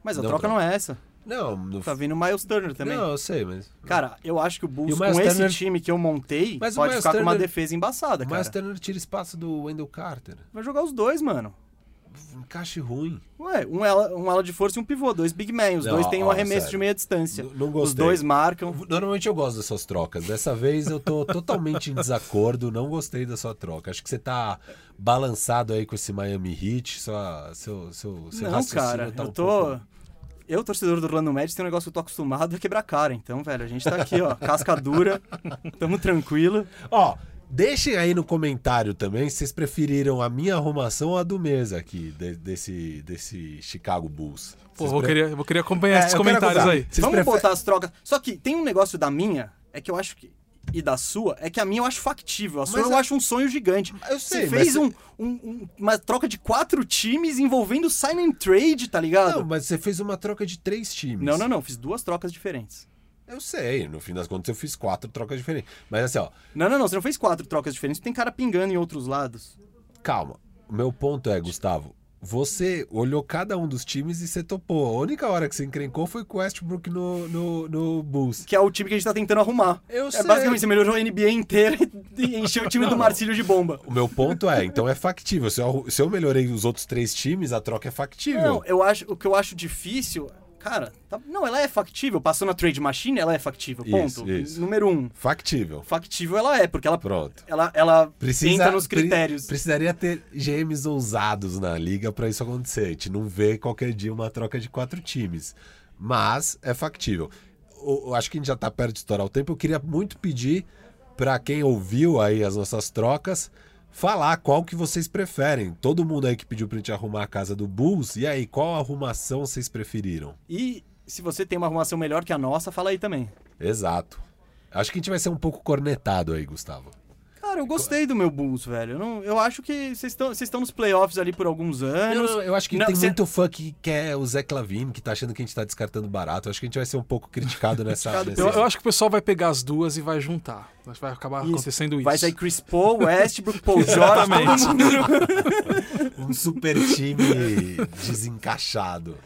mas a Não, troca não. não é essa. Não, no... Tá vindo o Miles Turner também. Não, eu sei, mas. Cara, eu acho que o Bulls, o com Miles esse Turner- time que eu montei, Mas o pode Miles ficar com uma Turner- defesa embaçada, cara. Mas Turner tira espaço do Wendell Carter. Vai jogar os dois, mano. Encaixe ruim. Ué, um ala, um ala de força e um pivô, dois big men. Os Não, dois têm um arremesso sério. de meia distância. N- não Os gostei. dois marcam. Normalmente eu gosto dessas trocas. Dessa vez eu tô totalmente em desacordo, não gostei da sua troca. Acho que você tá balançado aí com esse Miami Heat, sua, seu, seu, seu Não, raciocínio cara, tá eu um tô. pouco- Eu, torcedor do Orlando Magic, tem um negócio que eu tô acostumado a quebrar cara. Então, velho, a gente tá aqui, ó, casca dura, tamo tranquilo. Ó, deixem aí no comentário também se vocês preferiram a minha arrumação ou a do mês aqui, de- desse, desse Chicago Bulls. Pô, vou pre- querer, vou querer acompanhar É, esses comentários aí. Vocês Vamos preferem- botar as trocas. Só que tem um negócio da minha, é que eu acho que. E da sua, é que a minha eu acho factível. A sua Mas eu a- acho um sonho gigante. Eu sei, Você fez um, um- um- uma troca de quatro times envolvendo sign and trade, tá ligado? Não, mas você fez uma troca de três times. Não, não, não. Fiz duas trocas diferentes. Eu sei, no fim das contas eu fiz quatro trocas diferentes. Mas assim, ó, Não, não, não. Você não fez quatro trocas diferentes. Tem cara pingando em outros lados. calma. O meu ponto é, Gustavo, você olhou cada um dos times e você topou. A única hora que você encrencou foi com o Westbrook no, no, no Bulls. Que é o time que a gente tá tentando arrumar. Eu é sei. basicamente, você melhorou a NBA inteira e encheu o time do Marcílio de bomba. O meu ponto é, então é factível. Se eu, se eu melhorei os outros três times, a troca é factível. Não, eu acho, o que eu acho difícil. Cara, tá- não, ela é factível. Passou na Trade Machine, ela é factível. Isso, Ponto. isso. Número um. Factível. Factível ela é, porque ela, Pronto. ela, ela Precisa, entra nos pre- critérios. precisaria ter GMs ousados na liga pra isso acontecer. A gente não vê qualquer dia uma troca de quatro times. Mas é factível. Eu, eu acho que a gente já tá perto de estourar o tempo. Eu queria muito pedir pra quem ouviu aí as nossas trocas falar qual que vocês preferem. Todo mundo aí que pediu pra gente arrumar a casa do Bulls. E aí, qual arrumação vocês preferiram? E se você tem uma arrumação melhor que a nossa, fala aí também. Exato. Acho que a gente vai ser um pouco cornetado aí, Gustavo. Cara, eu gostei do meu Bulls, velho. Eu, não- eu acho que vocês estão nos playoffs ali por alguns anos. Não, eu acho que Não, tem cê- muito fã que quer o Zé Clavini, que tá achando que a gente tá descartando barato. Eu acho que a gente vai ser um pouco criticado nessa. Criticado nesse- Eu, eu acho que o pessoal vai pegar as duas e vai juntar. Acho que vai acabar Isso. acontecendo isso. Vai sair Chris Paul, Westbrook, Paul mundo. Um super time desencaixado.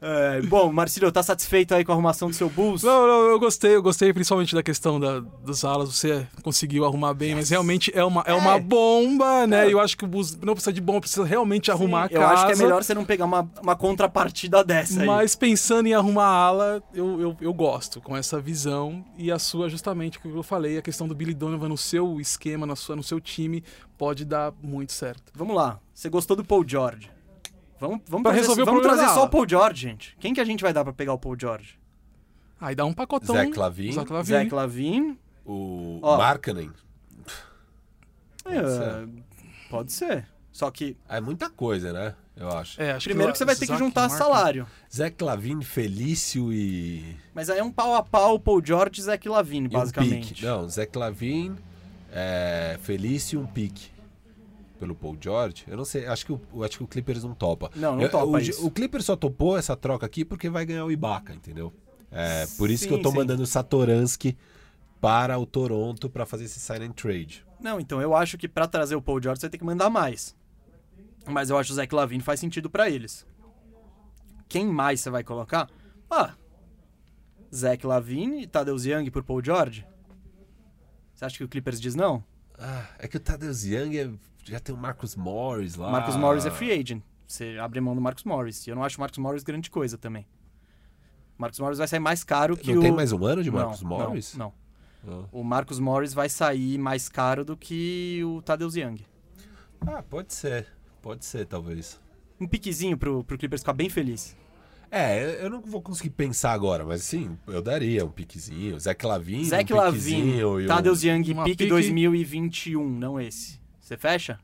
É, bom, Marcílio, tá satisfeito aí com a arrumação do seu Bulls? Não, não, eu gostei, eu gostei principalmente da questão da, dos alas, você conseguiu arrumar bem, mas realmente é uma, é uma bomba, né? É. Eu acho que o Bulls não precisa de bomba, precisa realmente arrumar a eu casa. acho que é melhor você não pegar uma, uma contrapartida dessa aí. Mas pensando em arrumar a ala, eu, eu, eu gosto com essa visão. E a sua, justamente, o que eu falei, a questão do Billy Donovan no seu esquema, na sua, no seu time, pode dar muito certo. Vamos lá. Você gostou do Paul George? Vamos, vamos Pra trazer, resolver vamos trazer só o Paul George, gente. Quem que a gente vai dar pra pegar o Paul George? Aí dá um pacotão. Zach Lavine. Zach Lavine. Zach Lavine. O Ó. Markkanen. É, pode ser. Só que, É muita coisa, né? Eu acho. É, acho primeiro que você vai ter que Zach juntar Martin- salário. Zé Clavini, Felício e. Mas aí é um pau a pau Paul George e Zach Lavine, e um basicamente. pique. Não, Zé Clavin, é, Felício e um pique. Pelo Paul George. Eu não sei, acho que o, eu acho que o Clippers não topa. Não, não Eu- topa o, isso. O Clippers só topou essa troca aqui porque vai ganhar o Ibaka, entendeu? É, por isso que eu Sim, tô sim. mandando o Satoransky para o Toronto para fazer esse sign and trade. Não, então eu acho que pra trazer o Paul George você tem que mandar mais. Mas eu acho que o Zach Lavine faz sentido pra eles. Quem mais você vai colocar? Ah, Zach Lavine e Tadeusz Young por Paul George? Você acha que o Clippers diz não? Ah, é que o Tadeusz Young é- já tem o Marcus Morris lá. Marcus Morris é free agent. Você abre mão do Marcus Morris. E eu não acho o Marcus Morris grande coisa também. Marcus Morris vai sair mais caro que Não o... tem mais um ano de Não, Marcus não, Morris? Não. Ah. o Marcus Morris vai sair mais caro do que o Tadeusz Young. Ah, pode ser. Pode ser, talvez. Um piquezinho pro, pro Clippers ficar bem feliz. É, eu não vou conseguir pensar agora, mas sim, eu daria um piquezinho. Zé Lavin, um piquezinho e um- Tadeusz Young, pique pique- 2021, não esse. Você fecha?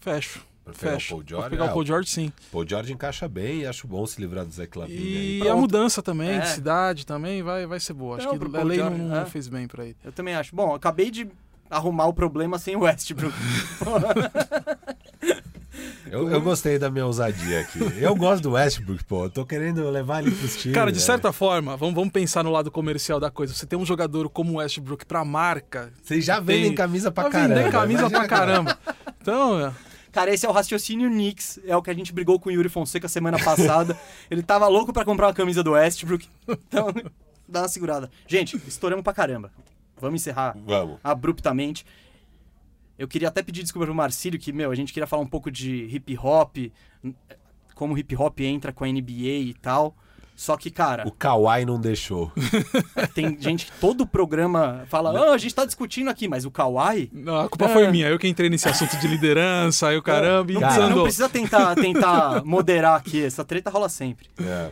Fecho. Pra pegar o Fecho. Paul Pra George, pegar é, o Paul George, sim. Paul George encaixa bem e acho bom se livrar do Zé Lavine aí. E Pronto. a mudança também É. de cidade também vai, vai ser boa. Acho Não, que a Paul lei George, não, é. não fez bem pra ele. Eu também acho. Bom, acabei de arrumar o problema sem o Westbrook. Eu, eu gostei da minha ousadia aqui. Eu gosto do Westbrook, pô. Eu tô querendo levar ele pros times. Cara, de né? certa forma, vamos, vamos pensar no lado comercial da coisa. Você tem um jogador como o Westbrook pra marca. Vocês já vendem tem- camisa pra caramba. vender camisa Imagina, pra caramba. Então, é, Cara, esse é o raciocínio Knicks. É o que a gente brigou com o Yuri Fonseca semana passada. Ele tava louco pra comprar uma camisa do Westbrook. Então, dá uma segurada. Gente, estouramos pra caramba. Vamos encerrar Vamos. abruptamente. Eu queria até pedir desculpa pro Marcílio, que, meu, a gente queria falar um pouco de hip hop, como o hip hop entra com a NBA e tal. Só que, cara, O Kawhi não deixou. tem gente que todo programa fala, ah, a gente tá discutindo aqui, mas o Kawhi. não, a culpa É. foi minha. Eu que entrei nesse assunto de liderança, aí o caramba, e Não, Cara, precisa, não precisa tentar, tentar moderar aqui, essa treta rola sempre. É.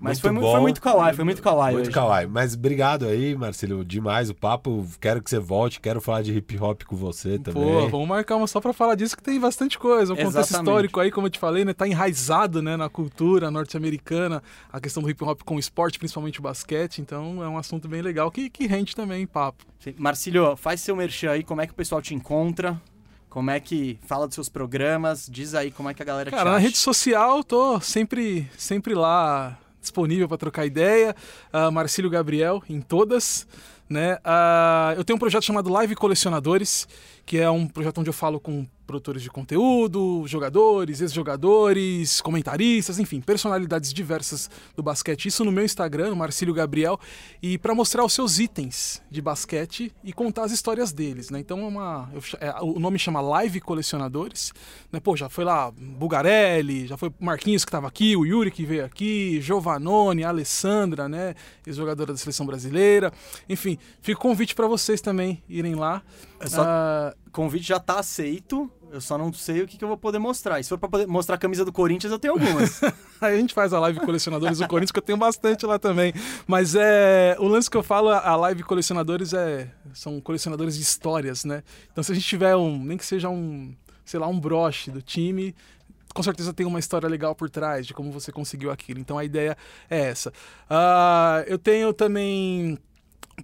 Mas Muito foi, bom. foi muito Kawhi, foi muito Kawhi Muito hoje. Kawhi. Mas obrigado aí, Marcelo, demais o papo. Quero que você volte, quero falar de hip hop com você também. Pô, vamos marcar uma só pra falar disso, que tem bastante coisa. Um contexto histórico aí, como eu te falei, né? Tá enraizado né, na cultura norte-americana, a questão do hip hop com o esporte, principalmente o basquete. Então é um assunto bem legal que, que rende também papo. Marcílio, faz seu merchan aí, como é que o pessoal te encontra? Como é que fala dos seus programas? Diz aí como é que a galera te Cara, na acha. rede social, tô sempre, sempre lá disponível para trocar ideia. Ah, Marcílio Gabriel em todas. Né? Ah, eu tenho um projeto chamado Live Colecionadores, que é um projeto onde eu falo com produtores de conteúdo, jogadores, ex-jogadores, comentaristas, enfim, personalidades diversas do basquete. Isso no meu Instagram, Marcílio Gabriel, e para mostrar os seus itens de basquete e contar as histórias deles. Né? Então é uma, eu é, o nome chama Live Colecionadores. Né? Pô, já foi lá Bugarelli, já foi Marquinhos que estava aqui, o Yuri que veio aqui, Giovanoni, a Alessandra, né? ex-jogadora da seleção brasileira. Enfim, fica o convite para vocês também irem lá. É só- O convite já tá aceito, eu só não sei o que, que eu vou poder mostrar. E se for pra poder mostrar a camisa do Corinthians, eu tenho algumas. Aí a gente faz a live colecionadores do Corinthians, que eu tenho bastante lá também. Mas é. O lance que eu falo, a live colecionadores é. São colecionadores de histórias, né? Então se a gente tiver um. Nem que seja um. Sei lá, um broche do time. Com certeza tem uma história legal por trás de como você conseguiu aquilo. Então a ideia é essa. Ah, eu tenho também.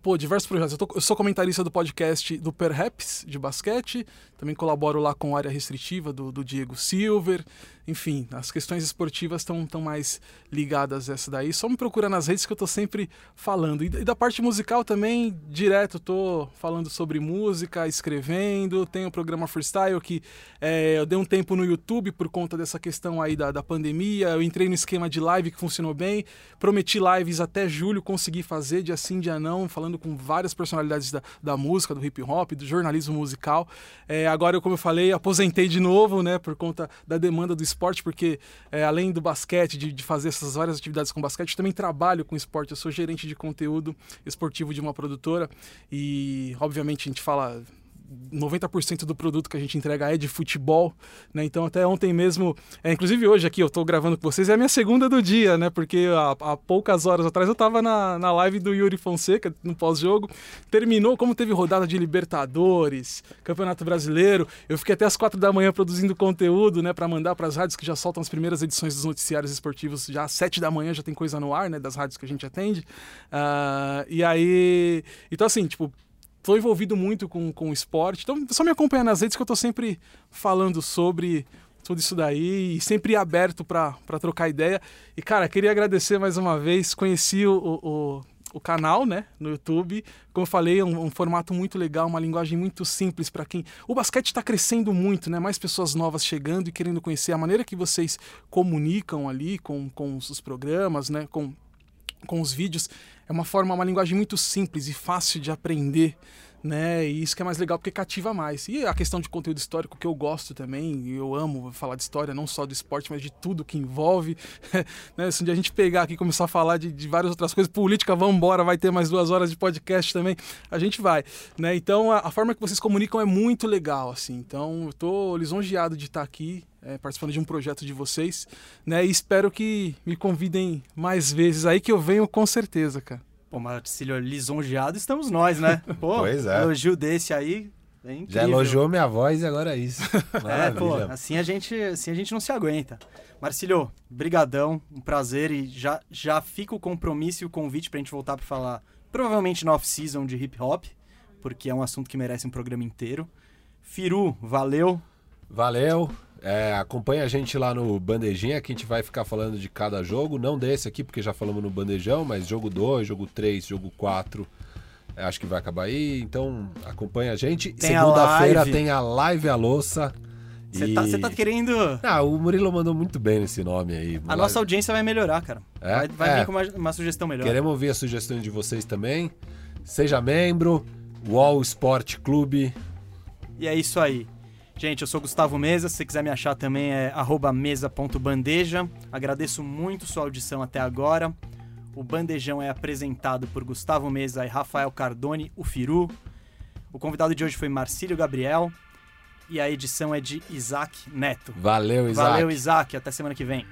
Pô, diversos projetos. Eu, tô- eu sou comentarista do podcast do Perhaps, de basquete. Também colaboro lá com a área restritiva do, do Diego Silver. Enfim, as questões esportivas estão tão mais ligadas a essa daí. Só me procura nas redes que eu tô sempre falando. E, da- parte musical também, direto, tô falando sobre música, escrevendo. Tem o programa Freestyle que é, eu dei um tempo no YouTube por conta dessa questão aí da, da pandemia. Eu entrei no esquema de live que funcionou bem. Prometi lives até julho, consegui fazer, dia sim, dia não, falando com várias personalidades da, da música, do hip hop, do jornalismo musical. É, agora, como eu falei, aposentei de novo, né, por conta da demanda do esporte, porque é, além do basquete, de, de fazer essas várias atividades com basquete, também trabalho com esporte. Eu sou gerente de conteúdo esportivo de uma produtora e, obviamente, a gente fala 90% do produto que a gente entrega é de futebol, né? Então até ontem mesmo, é, inclusive hoje aqui eu tô gravando com vocês, é a minha segunda do dia, né? Porque há, há poucas horas atrás eu tava na, na live do Yuri Fonseca, no pós-jogo, terminou, como teve rodada de Libertadores, Campeonato Brasileiro, eu fiquei até as quatro da manhã produzindo conteúdo, né? Para mandar para as rádios que já soltam as primeiras edições dos noticiários esportivos, já às sete da manhã já tem coisa no ar, né? Das rádios que a gente atende. Ah, e aí, então assim, tipo, tô envolvido muito com, com o esporte. Então, só me acompanha nas redes que eu tô sempre falando sobre tudo isso daí e sempre aberto para trocar ideia. E, cara, queria agradecer mais uma vez. Conheci o, o, o canal, né, no YouTube. Como eu falei, é um, um formato muito legal, uma linguagem muito simples para quem. O basquete está crescendo muito, né? Mais pessoas novas chegando e querendo conhecer a maneira que vocês comunicam ali com, com os programas, né? Com com os vídeos é uma forma, uma linguagem muito simples e fácil de aprender, né? E isso que é mais legal porque cativa mais. E a questão de conteúdo histórico que eu gosto também, eu amo falar de história, não só do esporte, mas de tudo que envolve. né? Se um dia a gente pegar aqui e começar a falar de, de várias outras coisas, política, vamos embora, vai ter mais duas horas de podcast também, a gente vai, né? Então a, a forma que vocês comunicam é muito legal, assim. Então eu tô lisonjeado de estar aqui. é, participando de um projeto de vocês, né? E espero que me convidem mais vezes aí que eu venho com certeza, cara. Pô, Marcílio, lisonjeado estamos nós, né? Pô, Pois é. elogio desse aí é. Já elogiou minha voz e agora é isso. É, pô, assim a gente, assim a gente não se aguenta. Marcílio, brigadão, um prazer e já, já fica o compromisso e o convite pra gente voltar pra falar, provavelmente na off-season de hip hop, porque é um assunto que merece um programa inteiro. Firu, valeu. Valeu. É, acompanha a gente lá no Bandejinha, que a gente vai ficar falando de cada jogo. Não desse aqui, porque já falamos no Bandejão, mas jogo 2, jogo 3, jogo 4. é, Acho que vai acabar aí. Então acompanha a gente. Segunda-feira live. tem a live a louça. Você E- tá, você tá querendo. Ah, o Murilo mandou muito bem nesse nome aí. A nossa audiência vai melhorar, cara. É? Vai, vai É. vir com uma, uma sugestão melhor. Queremos ouvir as sugestões de vocês também. Seja membro, Wall Sport Clube. E é isso aí. Gente, eu sou Gustavo Mesa. Se você quiser me achar também é mesa.bandeja. Agradeço muito sua audição até agora. O Bandejão é apresentado por Gustavo Mesa e Rafael Cardone, o Firu. O convidado de hoje foi Marcílio Gabriel. E a edição é de Isaac Neto. Valeu, Isaac. Valeu, Isaac. Até semana que vem.